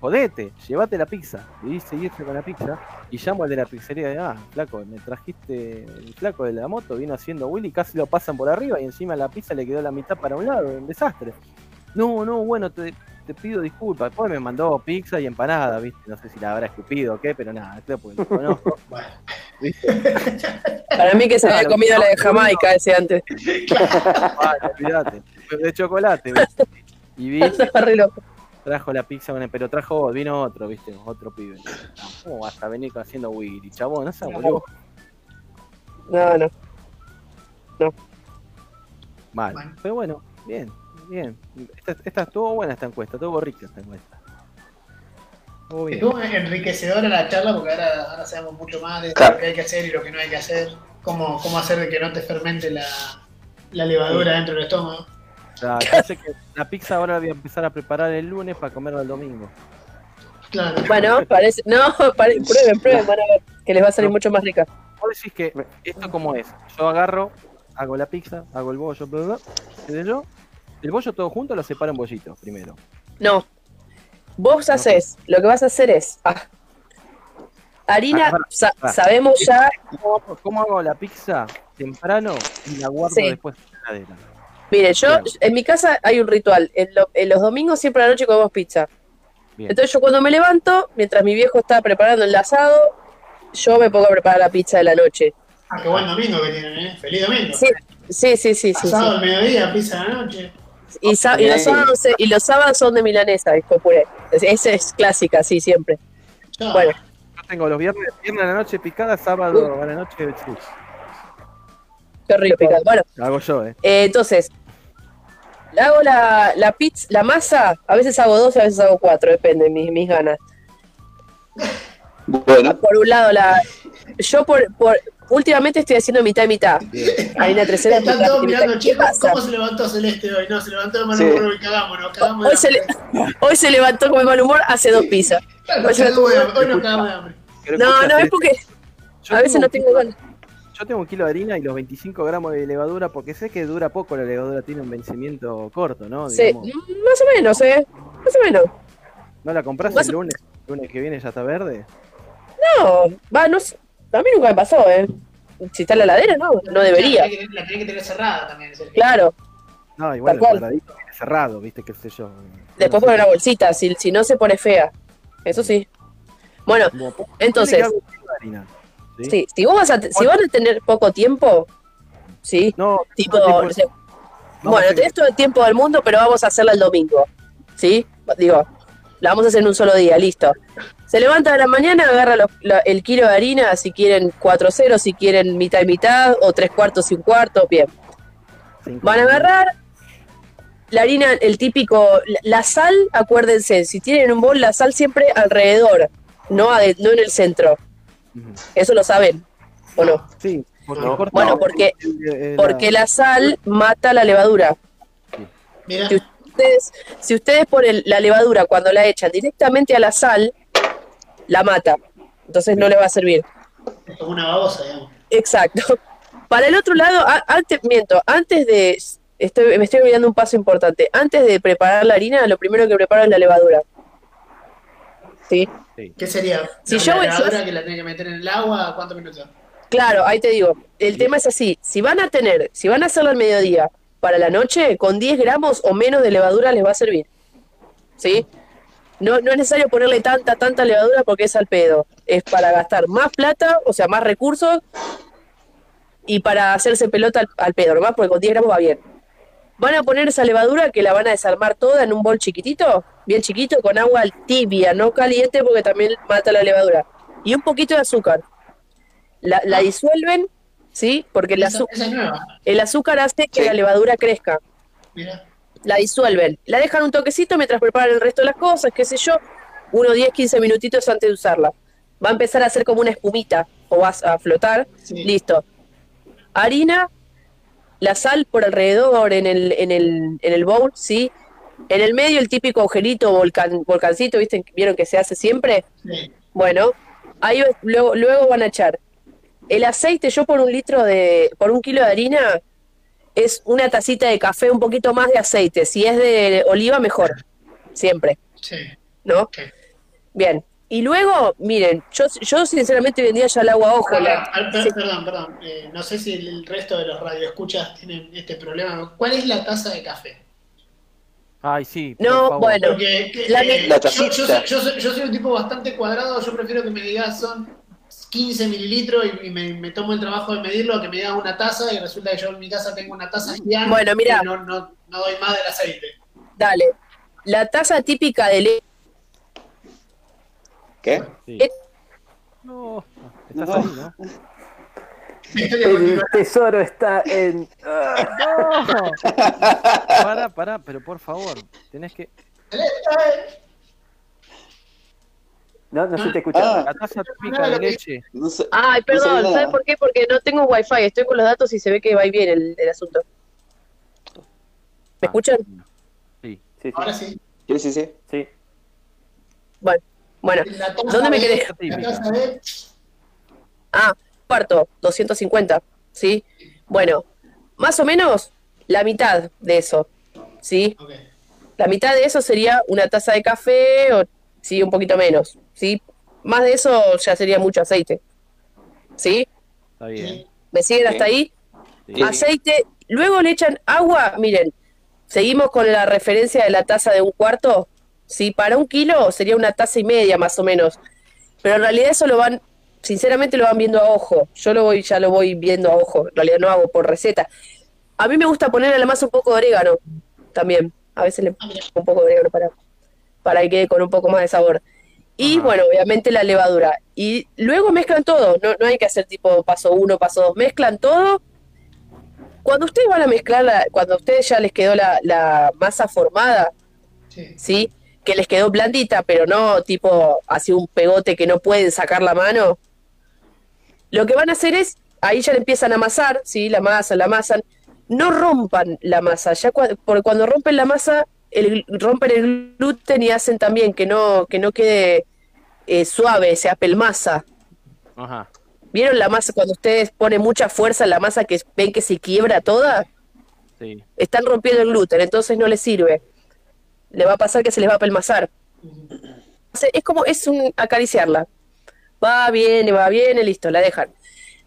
Jodete, llévate la pizza. Y dice irse con la pizza, y llamo al de la pizzería de, ah, flaco, me trajiste el flaco de la moto, vino haciendo Willy, casi lo pasan por arriba, y encima la pizza le quedó la mitad para un lado, un desastre. No, no, bueno, te, te pido disculpas. Después me mandó pizza y empanada, ¿viste? No sé si la habrá escupido o qué, pero nada, creo porque lo conozco. Bueno, Para mí que se había Claro, comido la de no, Jamaica ese antes. Vale. De chocolate, ¿viste? Y vi, trajo la pizza, pero trajo, vino otro, ¿viste? Otro pibe. No, ¿Cómo vas a venir haciendo Willy, chabón? No seas boludo. No, no. Mal. Bueno. Pero bueno, bien, bien. Esta, esta estuvo buena esta encuesta, estuvo rica esta encuesta. Estuvo bien. estuvo enriquecedora la charla porque ahora, ahora sabemos mucho más de Claro. lo que hay que hacer y lo que no hay que hacer. Cómo, cómo hacer de que no te fermente la, la levadura dentro del estómago. O sea, parece que la pizza ahora la voy a empezar a preparar el lunes para comerla el domingo. Claro. Bueno, parece. No, pare- prueben, prueben, van a ver que les va a salir mucho más rica. Vos decís que esto cómo es. Yo agarro, hago la pizza, hago el bollo, bla, bla, bla, qué sé yo. El bollo todo junto lo separo en bollitos primero. No. Vos haces, lo que vas a hacer es. ah, harina, Ah, sa- pará. sabemos ya. ¿Cómo, cómo hago la pizza temprano y la guardo Sí. después en la heladera? Mire, yo Bien. en mi casa hay un ritual. En, lo- en los domingos siempre a la noche comemos pizza. Bien. Entonces yo cuando me levanto, mientras mi viejo está preparando el asado, yo me pongo a preparar la pizza de la noche. Ah, qué buen domingo que tienen, ¿eh? Feliz domingo. Sí, sí, sí, sí. Asado sí. al mediodía, pizza a la noche. Y, los sábados, y los sábados son de milanesa, hijo de puré. Es- Esa es clásica, sí, siempre. Bueno, Yo tengo los viernes, viernes a la noche picada, sábado a la noche sí, qué rico picado. Bueno, hago yo, eh. eh, entonces, hago la, la pizza, la masa, a veces hago dos y a veces hago cuatro, depende de mis, mis ganas. Bueno, Por un lado, la yo por, por últimamente estoy haciendo mitad y mitad. Harina tresera, Están mitad todos y mitad. mirando, ¿Qué chicos, pasa? ¿cómo se levantó Celeste hoy? No, se levantó de mal Sí. humor y cagámonos, cagamos de Hoy se, le- hoy se levantó con mal humor, hace dos pizzas. Claro, hoy hambre, Hoy nos cagamos de hambre. Pero No, no, es porque yo a veces no tengo ganas. Yo tengo un kilo de harina y los 25 gramos de levadura, porque sé que dura poco la levadura, tiene un vencimiento corto, ¿no? Sí, Digamos, más o menos, ¿eh? Más o menos. ¿No la compras el lunes? ¿El lunes que viene ya está verde? No, va, no sé. A mí nunca me pasó, ¿eh? Si está en la ladera, no, no debería. La tenés que- la tenés que tener cerrada también. Sergio. Claro, No, igual Tal el cual. cuadradito viene cerrado, viste, qué sé yo. después sé. una bolsita, si, si no se pone fea. Eso sí. Bueno, entonces- si vos vas a, si van a tener poco tiempo, sí, No, tipo, no, no sé, vamos a bueno, tenés todo el tiempo del mundo, pero vamos a hacerla el domingo, ¿sí? Digo, la vamos a hacer en un solo día, listo. Se levanta de la mañana, agarra los- la- el kilo de harina, si quieren 4-0, si quieren mitad y mitad, o tres cuartos y un cuarto, bien. Van a agarrar la harina, el típico, la, la sal, acuérdense, si tienen un bol, la sal siempre alrededor, no, ade- no en el centro. Eso lo saben, ¿o no? Sí, Bueno, porque- Porque la sal mata la levadura. Mira. Ustedes, si ustedes ponen la levadura cuando la echan directamente a la sal, la mata. Entonces no le va a servir. es como una babosa, digamos. Exacto. Para el otro lado, a- antes, miento, antes de, estoy, me estoy olvidando un paso importante. Antes de preparar la harina, lo primero que preparo es la levadura. ¿Sí? ¿Qué sería? Si ¿La yo voy- levadura que la que meter en el agua? ¿Cuántos minutos? Claro, ahí te digo, el tema es así, si van a tener, si van a hacerlo al mediodía para la noche, con 10 gramos o menos de levadura les va a servir. ¿Sí? No, no es necesario ponerle tanta, tanta levadura porque es al pedo. Es para gastar más plata, o sea, más recursos y para hacerse pelota al, pedo, nomás porque con 10 gramos va bien. Van a poner esa levadura que la van a desarmar toda en un bol chiquitito, bien chiquito, con agua tibia, no caliente porque también mata la levadura. Y un poquito de azúcar. La, la disuelven, ¿sí? Porque el, azúcar hace que Sí. la levadura crezca. Mira. La disuelven. La dejan un toquecito mientras preparan el resto de las cosas, qué sé yo, unos 10, 15 minutitos antes de usarla. Va a empezar a hacer como una espumita o va a flotar. Sí. Listo. Harina, la sal por alrededor en el, en el, en el bowl, ¿sí? En el medio el típico agujerito, volcan, volcancito, ¿viste? ¿Vieron que se hace siempre? Sí. Bueno, ahí luego, luego van a echar el aceite, yo por un litro de, por un kilo de harina, es una tacita de café, un poquito más de aceite. Si es de oliva, mejor. Siempre, Sí. ¿no? Bien. Y luego, miren, yo, yo sinceramente vendía ya el agua a ojo. Perdón, la- al- per- sí. perdón, perdón. Eh, no sé si el, resto de los radioescuchas tienen este problema. ¿Cuál es la taza de café? Ay, sí. No, bueno. Porque que- La- eh, La yo, yo tacita. soy, yo soy- yo soy un tipo bastante cuadrado, yo prefiero que me digas son 15 mililitros y, y me, me tomo el trabajo de medirlo que me digas una taza y resulta que yo en mi casa tengo una taza gigante Bueno, mira. y no, no, no doy más del aceite. Dale. La taza típica de leche. ¿Qué? Sí. No, estás No. ahí, ¿no? El tesoro está en. No. Pará, pará, pero por favor, tenés que. No, no se te escucha. Ah. La taza típica de leche. No sé. Ay, perdón, ¿sabes por qué? Porque no tengo wifi, estoy con los datos y se ve que va y viene el, el asunto. ¿Me escuchan? Sí. Sí, sí, Ahora sí. Sí, sí, sí. sí. Bueno, bueno. ¿Dónde me quedé? De... Ah, cuarto, 250, ¿sí? Bueno, más o menos la mitad de eso, ¿sí? La mitad de eso sería una taza de café o, sí, un poquito menos, ¿sí? Más de eso ya sería mucho aceite, ¿sí? Está bien. ¿Me siguen hasta ahí? Sí. Aceite, luego le echan agua, miren, seguimos con la referencia de la taza de un cuarto, ¿sí? Para un kilo sería una taza y media más o menos, pero en realidad eso lo van, sinceramente lo van viendo a ojo, yo lo voy, ya lo voy viendo a ojo, en realidad no hago por receta. A mí me gusta poner a la masa un poco de orégano, también, a veces le pongo un poco de orégano para, para que quede con un poco más de sabor. Y Ajá. bueno, obviamente la levadura. Y luego mezclan todo, no, no hay que hacer tipo paso uno, paso dos, mezclan todo cuando ustedes van a mezclar, la- cuando a ustedes ya les quedó la, la masa formada, Sí. ¿sí? Que les quedó blandita, pero no tipo así un pegote que no pueden sacar la mano. Lo que van a hacer es, ahí ya le empiezan a amasar, ¿sí? La masa, la amasan. No rompan la masa, ya porque cuando rompen la masa, el, rompen el gluten y hacen también que no, que no quede eh, suave, se apelmaza. Ajá. ¿Vieron la masa cuando ustedes ponen mucha fuerza en la masa que ven que se quiebra toda? Sí. están rompiendo el gluten, entonces no les sirve. Le va a pasar que se les va a pelmazar. Es como, es un acariciarla. Va, viene, va, viene, listo, la dejan.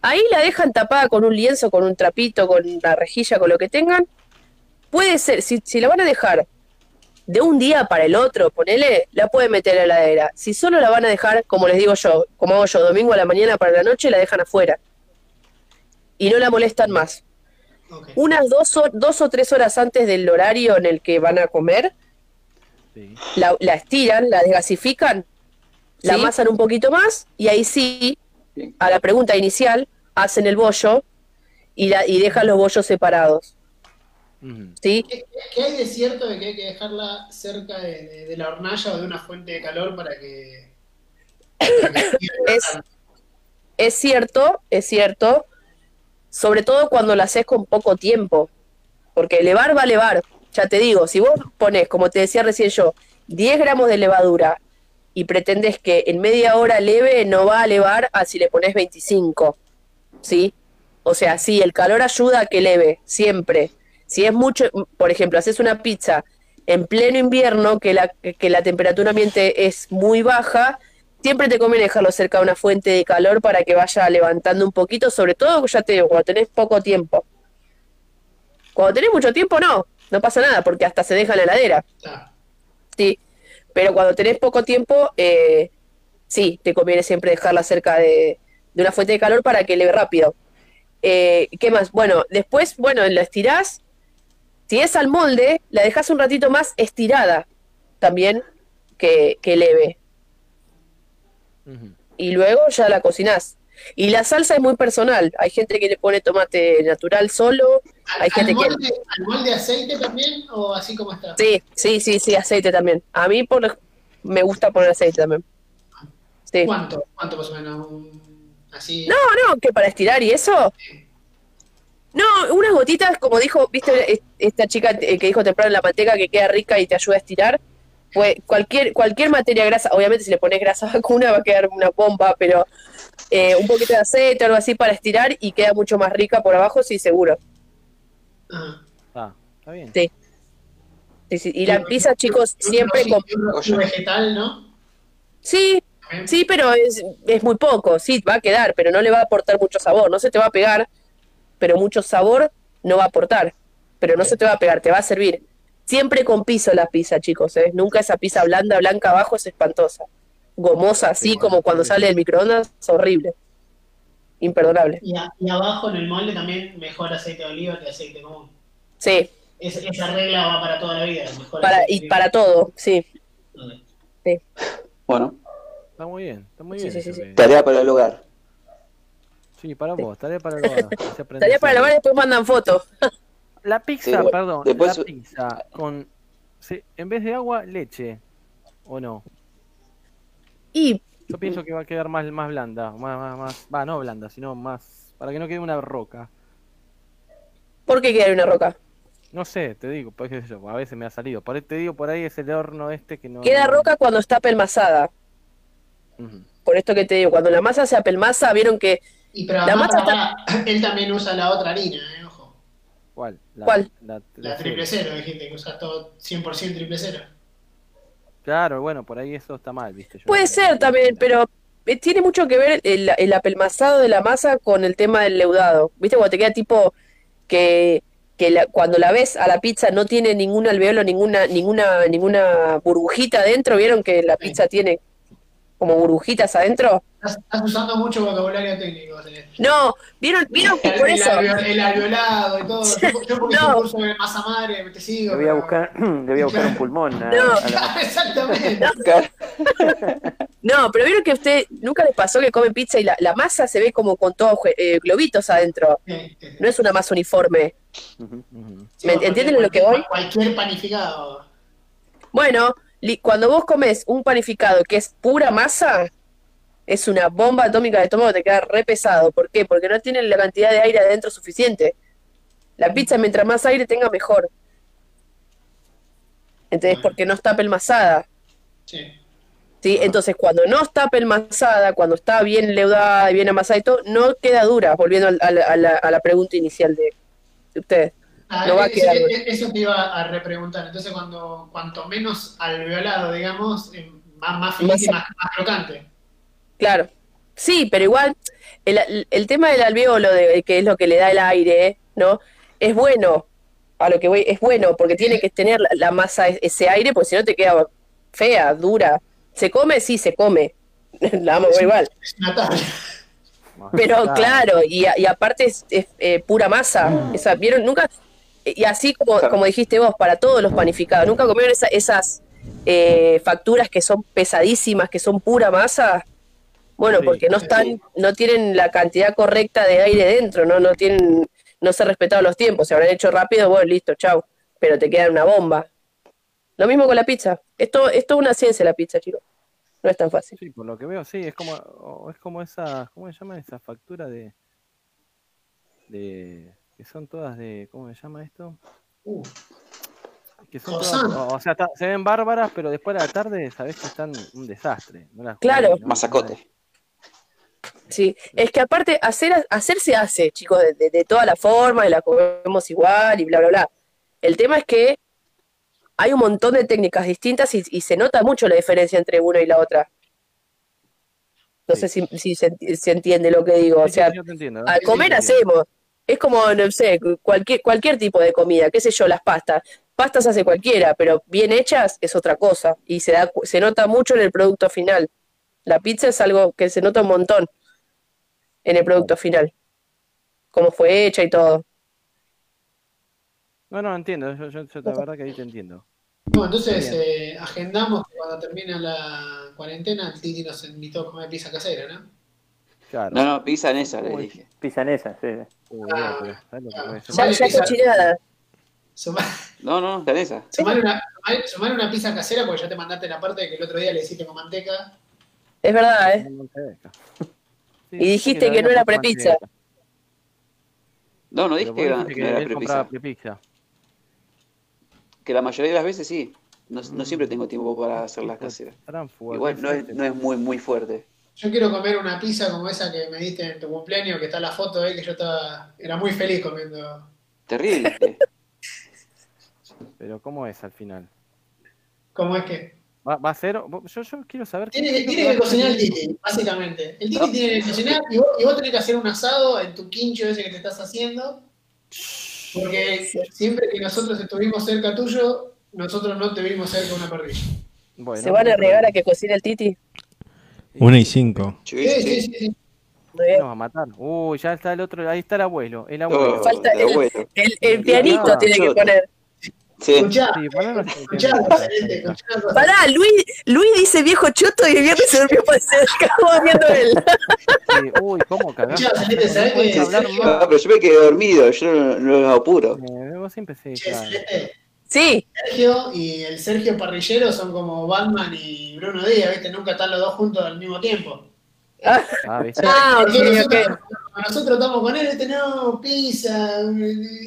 Ahí la dejan tapada con un lienzo, con un trapito, con una rejilla, con lo que tengan. Puede ser, si, si la van a dejar de un día para el otro, ponele, la pueden meter en la heladera. Si solo la van a dejar, como les digo yo, como hago yo, domingo a la mañana para la noche, la dejan afuera. Y no la molestan más unas dos, hor- dos o tres horas antes del horario en el que van a comer, Sí. la, la estiran, la desgasifican, la amasan un poquito más y ahí sí, a la pregunta inicial, hacen el bollo y, la, y dejan los bollos separados. ¿Sí? ¿Qué, qué hay de cierto de que hay que dejarla cerca de, de- de la hornalla o de una fuente de calor para que... para que siga Es-? Es cierto, es cierto, sobre todo cuando la haces con poco tiempo, porque elevar va a elevar. Ya te digo, si vos pones, como te decía recién yo, 10 gramos de levadura y pretendes que en media hora leve, no va a elevar a si le pones 25, ¿sí? O sea, sí, el calor ayuda a que leve, siempre. Si es mucho, por ejemplo, haces una pizza en pleno invierno, que la, que la temperatura ambiente es muy baja, siempre te conviene dejarlo cerca de una fuente de calor para que vaya levantando un poquito, sobre todo, ya te digo, cuando tenés poco tiempo. Cuando tenés mucho tiempo, no, no pasa nada, porque hasta se deja en la heladera. Sí, pero cuando tenés poco tiempo, eh, sí, te conviene siempre dejarla cerca de, de una fuente de calor para que leve rápido. Eh, ¿Qué más? Bueno, después, bueno, la estirás. Si es al molde, la dejas un ratito más estirada también que, que leve. Y luego ya la cocinás. Y la salsa es muy personal. Hay gente que le pone tomate natural solo. Hay ¿Al, gente al que... molde, ¿Al molde aceite también o así como está? Sí, sí, sí, sí, aceite también. A mí por, me gusta poner aceite también. Sí. ¿Cuánto? ¿Cuánto más o menos? Así. No, no, que para estirar y eso. No, unas gotitas, como dijo, viste, es- esta chica eh, que dijo temprano en la manteca que queda rica y te ayuda a estirar. Pues cualquier, cualquier materia grasa, obviamente si le pones grasa vacuna va a quedar una bomba, pero eh, un poquito de aceite o algo así para estirar y queda mucho más rica por abajo, sí, seguro. Ah, está bien. Sí. Sí, sí. Y la pizza, chicos, siempre Un con... vegetal, ¿no? Sí, sí, pero es, es muy poco, sí, va a quedar, pero no le va a aportar mucho sabor, no se te va a pegar, pero mucho sabor no va a aportar, pero no se te va a pegar, te va a servir. Siempre con piso la pizza, chicos, ¿eh? Nunca esa pizza blanda, blanca abajo es espantosa. Gomosa, así como cuando sale del microondas, es horrible. Imperdonable. Y, a- y abajo en el molde también mejor aceite de oliva que aceite común. Sí, Es- esa regla va para toda la vida. Mejor para, y para todo, sí. Ok. Bueno, Está muy bien, está muy Sí, bien. sí, sí, tarea para el hogar. Sí, para vos, tarea para aprendes Estaría para lavar y después mandan fotos. La pizza, Sí, bueno, perdón, después- la pizza con, sí, en vez de agua, leche, ¿o no? Y Yo pienso que va a quedar más, más blanda, más, más, más, va, no blanda, sino más, para que no quede una roca. ¿por qué queda una roca? No sé, te digo, pues, qué sé yo, a veces me ha salido. Por ahí te digo, por ahí es el horno este que no... Queda roca cuando está pelmazada. Por esto que te digo, cuando la masa se apelmaza, vieron que Y pero La además, masa para- para- él también usa la otra harina, ¿eh? Ojo. ¿Cuál? La, ¿Cuál? La, La triple cero, dijiste que usas todo 100% triple cero. Claro, bueno, por ahí eso está mal, viste. Yo Puede no- ser también, pero eh, tiene mucho que ver el, el apelmazado de la masa con el tema del leudado. ¿Viste? Cuando te queda tipo que, que la- cuando la ves a la pizza no tiene ningún alveolo, ninguna, ninguna, ninguna burbujita adentro. ¿Vieron que la pizza tiene como burbujitas adentro? Estás, estás usando mucho vocabulario técnico. No, ¿vieron, vieron que por el eso? el alveolado y todo. Yo, yo porque No. un curso de masa madre, te sigo. Le voy a pero- buscar, le voy a buscar un pulmón a, No. a la Exactamente. No, pero vieron que a usted nunca les pasó que comen pizza y la, la masa se ve como con todos eh, globitos adentro. Sí, sí, sí. No es una masa uniforme. ¿Me entienden lo que voy? Cualquier panificado. Bueno, li- cuando vos comes un panificado que es pura masa, es una bomba atómica de estómago, te queda re pesado. ¿Por qué? Porque no tienen la cantidad de aire adentro suficiente. La pizza, mientras más aire tenga, mejor. Entonces, porque no está pelmazada. Sí. ¿sí? Entonces, cuando no está pelmazada, cuando está bien leudada y bien amasada y todo, no queda dura, volviendo al- al- a, la, a la pregunta inicial de, de ustedes. Ah, No va a ese- quedar eso te iba a repreguntar. Entonces, cuando cuanto menos alveolado, digamos, eh, más, más y Más- más, más crocante. Claro. Sí, pero igual, el, el- tema del alveolo, de, que es lo que le da el aire, ¿no? Es bueno, a lo que voy, es bueno, porque tiene que tener la, la masa, e- ese aire, porque si no te queda fea, dura. ¿Se come? Sí, se come. La vamos a ver igual. Pero claro, y, a- y aparte es, es, eh, pura masa. Esa, ¿Vieron? Nunca. Y así como, como dijiste vos, para todos los panificados, ¿nunca comieron esa- esas eh, facturas que son pesadísimas, que son pura masa? Bueno, Sí, porque no están, no tienen la cantidad correcta de aire dentro, no, no tienen, no se han respetado los tiempos, se habrán hecho rápido, bueno, listo, chau. Pero te queda una bomba. Lo mismo con la pizza. Esto, esto es una ciencia la pizza, chicos. No es tan fácil. Sí, por lo que veo, sí, es como, o- es como esa, ¿cómo se llama esa factura de, de, que son todas de, ¿cómo se llama esto? Uh, Que son todas, o, sea, se ven bárbaras, pero después de la tarde sabés que están un desastre. no las Claro. comés, ¿no? Masacote. Sí, es que aparte hacer, hacer se hace, chicos, de, de, de todas las formas, y la comemos igual y bla, bla, bla. El tema es que hay un montón de técnicas distintas y, y se nota mucho la diferencia entre una y la otra. No sé si, si se, se entiende lo que digo. O Sí, sea, al comer hacemos. Es como, no sé, cualquier, cualquier tipo de comida, qué sé yo, las pastas. Pastas hace cualquiera, pero bien hechas es otra cosa. Y se, da, se nota mucho en el producto final. La pizza es algo que se nota un montón en el producto final. Cómo fue hecha y todo. No, no, entiendo. Yo, yo, yo la verdad que ahí te entiendo. Bueno, entonces eh, agendamos que cuando termine la cuarentena, el Titi nos invitó a comer pizza casera, ¿no? Claro. No, no, pizza en esa, le dije. Pisa en esa, sí. no, pero ¿sabes lo que puede ser? Ya, ya pizza. cochinada. Suma- No, no, está en esa. Sumale una, sumale una pizza casera porque ya te mandaste la parte que el otro día le hiciste con manteca. Es verdad, ¿eh? Y dijiste que no era prepizza. No, no dije que, era, dijiste que no era prepizza. prepizza. Que la mayoría de las veces sí. No, no Mm. siempre tengo tiempo para hacer las caseras. Igual no es, no es muy, muy fuerte. Yo quiero comer una pizza como esa que me diste en tu cumpleaños, que está la foto ahí, que yo estaba, era muy feliz comiendo. Terrible. Pero ¿cómo es al final? ¿Cómo es que? ¿Va, va a ser? Yo, yo quiero saber Tiene qué que, tiene cocinar el. Titi, básicamente. El Titi tiene que cocinar y vos, y vos tenés que hacer un asado en tu quincho ese que te estás haciendo. Porque siempre que nosotros estuvimos cerca tuyo, nosotros no te vimos cerca de una parrilla. Bueno, ¿Se van a arriesgar a que cocine el Titi? Una y cinco. Sí, Sí, sí. Nos va a matar. Uy, ya está el otro, ahí está el abuelo, el abuelo. Oh, Falta el- abuelo. El, el pianito No, tiene que poner. Sí. Escuchá, escuchá, escuchá. Pará, Luis, Luis dice viejo choto y el viernes se durmió se acabó viendo él. Sí, Uy, cómo cagás. Escuchá, Celeste, ¿sabés No pero yo me quedé dormido, yo no, no los apuro. Eh, Vos siempre sí, claro. Sí, Sergio y el Sergio Parrillero son como Batman y Bruno Díaz, ¿viste? Nunca están los dos juntos al mismo tiempo. Ah, ¿viste? Ah, ok, ok. Cuando nosotros estamos con él, este no, pizza,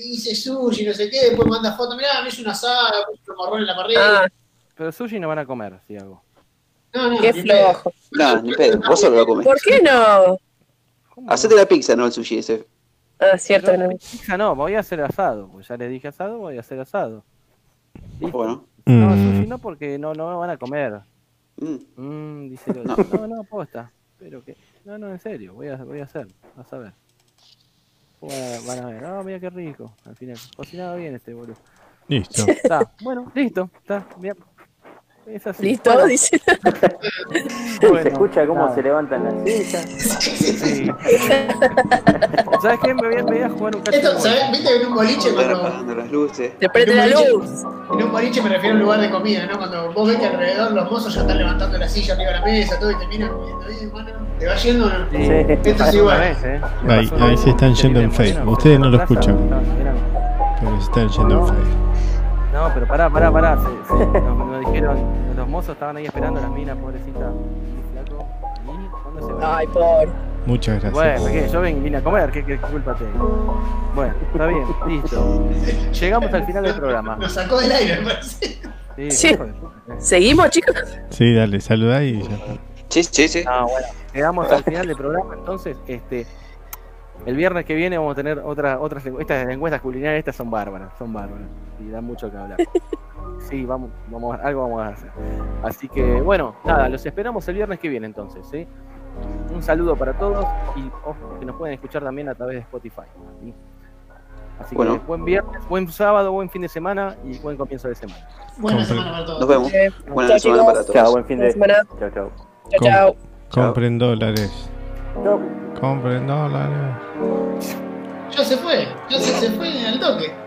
hice sushi, no sé qué, después manda foto, mirá, me hice una asada, un morrón en la parrilla. Ah, Pero sushi no van a comer, si hago. no, no, qué flojo. No, ni pedo, vos solo lo comes. ¿Por qué no? Hacete la pizza, no el sushi ese. Ah, cierto que Yo, no. pizza no, voy a hacer asado. Pues ya les dije asado, voy a hacer asado. Listo. Bueno. No, Mm. sushi no, porque no, no van a comer. Mm. Mm, dice el otro. No, no, posta. Pero que. No, no, en serio, voy a, voy a hacer. Vas a ver. Van a, ver. Ah, mira qué rico. Al final, cocinaba bien este boludo. Listo. Está, bueno, listo. Está, bien. Es así. Listo, Bueno, dice. bueno, se escucha cómo nada. se levantan las sillas. Sí. ¿Sabes qué? Me voy, a, me voy a jugar un cacho de Esto. ¿sabes? ¿Viste que en un boliche cuando... apagando las luces. Te prende la luz. En un boliche me refiero a un lugar de comida, ¿no? Cuando vos ves que alrededor los mozos ya están levantando la silla arriba de la mesa, todo, y te miran comiendo, "Eh, hermano, ¿te va yendo o no? Sí. Esto es igual. vez, ¿eh? Ahí- ahí se están yendo en Facebook. Ustedes no lo escuchan. Porque se están yendo en Facebook. No, pero pará, pará, pará. se- se- nos, nos dijeron, los mozos estaban ahí esperando a las minas, pobrecita. Y flaco. ¿Y cuándo se va? Ay, por. Muchas gracias. Bueno, ¿qué? Yo ven, vine a comer, ¿qué, qué culpa tengo? Bueno, está bien, listo. Llegamos al final del programa. Nos sacó del aire, me parece. Sí, Sí. ¿Seguimos, chicos? Sí, dale, saludá y ya está. Sí, sí, sí. Ah, bueno, llegamos al final del programa, entonces, este, el viernes que viene vamos a tener otra, otras encu- estas encuestas culinarias, estas son bárbaras, son bárbaras, y dan mucho que hablar. Sí, vamos, vamos, algo vamos a hacer. Así que, bueno, nada, los esperamos el viernes que viene entonces, ¿sí? Un saludo para todos y ojo, que nos pueden escuchar también a través de Spotify. ¿sí? Así Bueno. que buen viernes, buen sábado, buen fin de semana y buen comienzo de semana. Buena semana para todos. Nos vemos. Eh, Buena chao, semana chicos. para todos. Chao, buen fin Buena de. semana. Chao, chao. Chao, chao. Compren dólares. Chao. Compren dólares. Ya se fue, ya se, se fue al toque.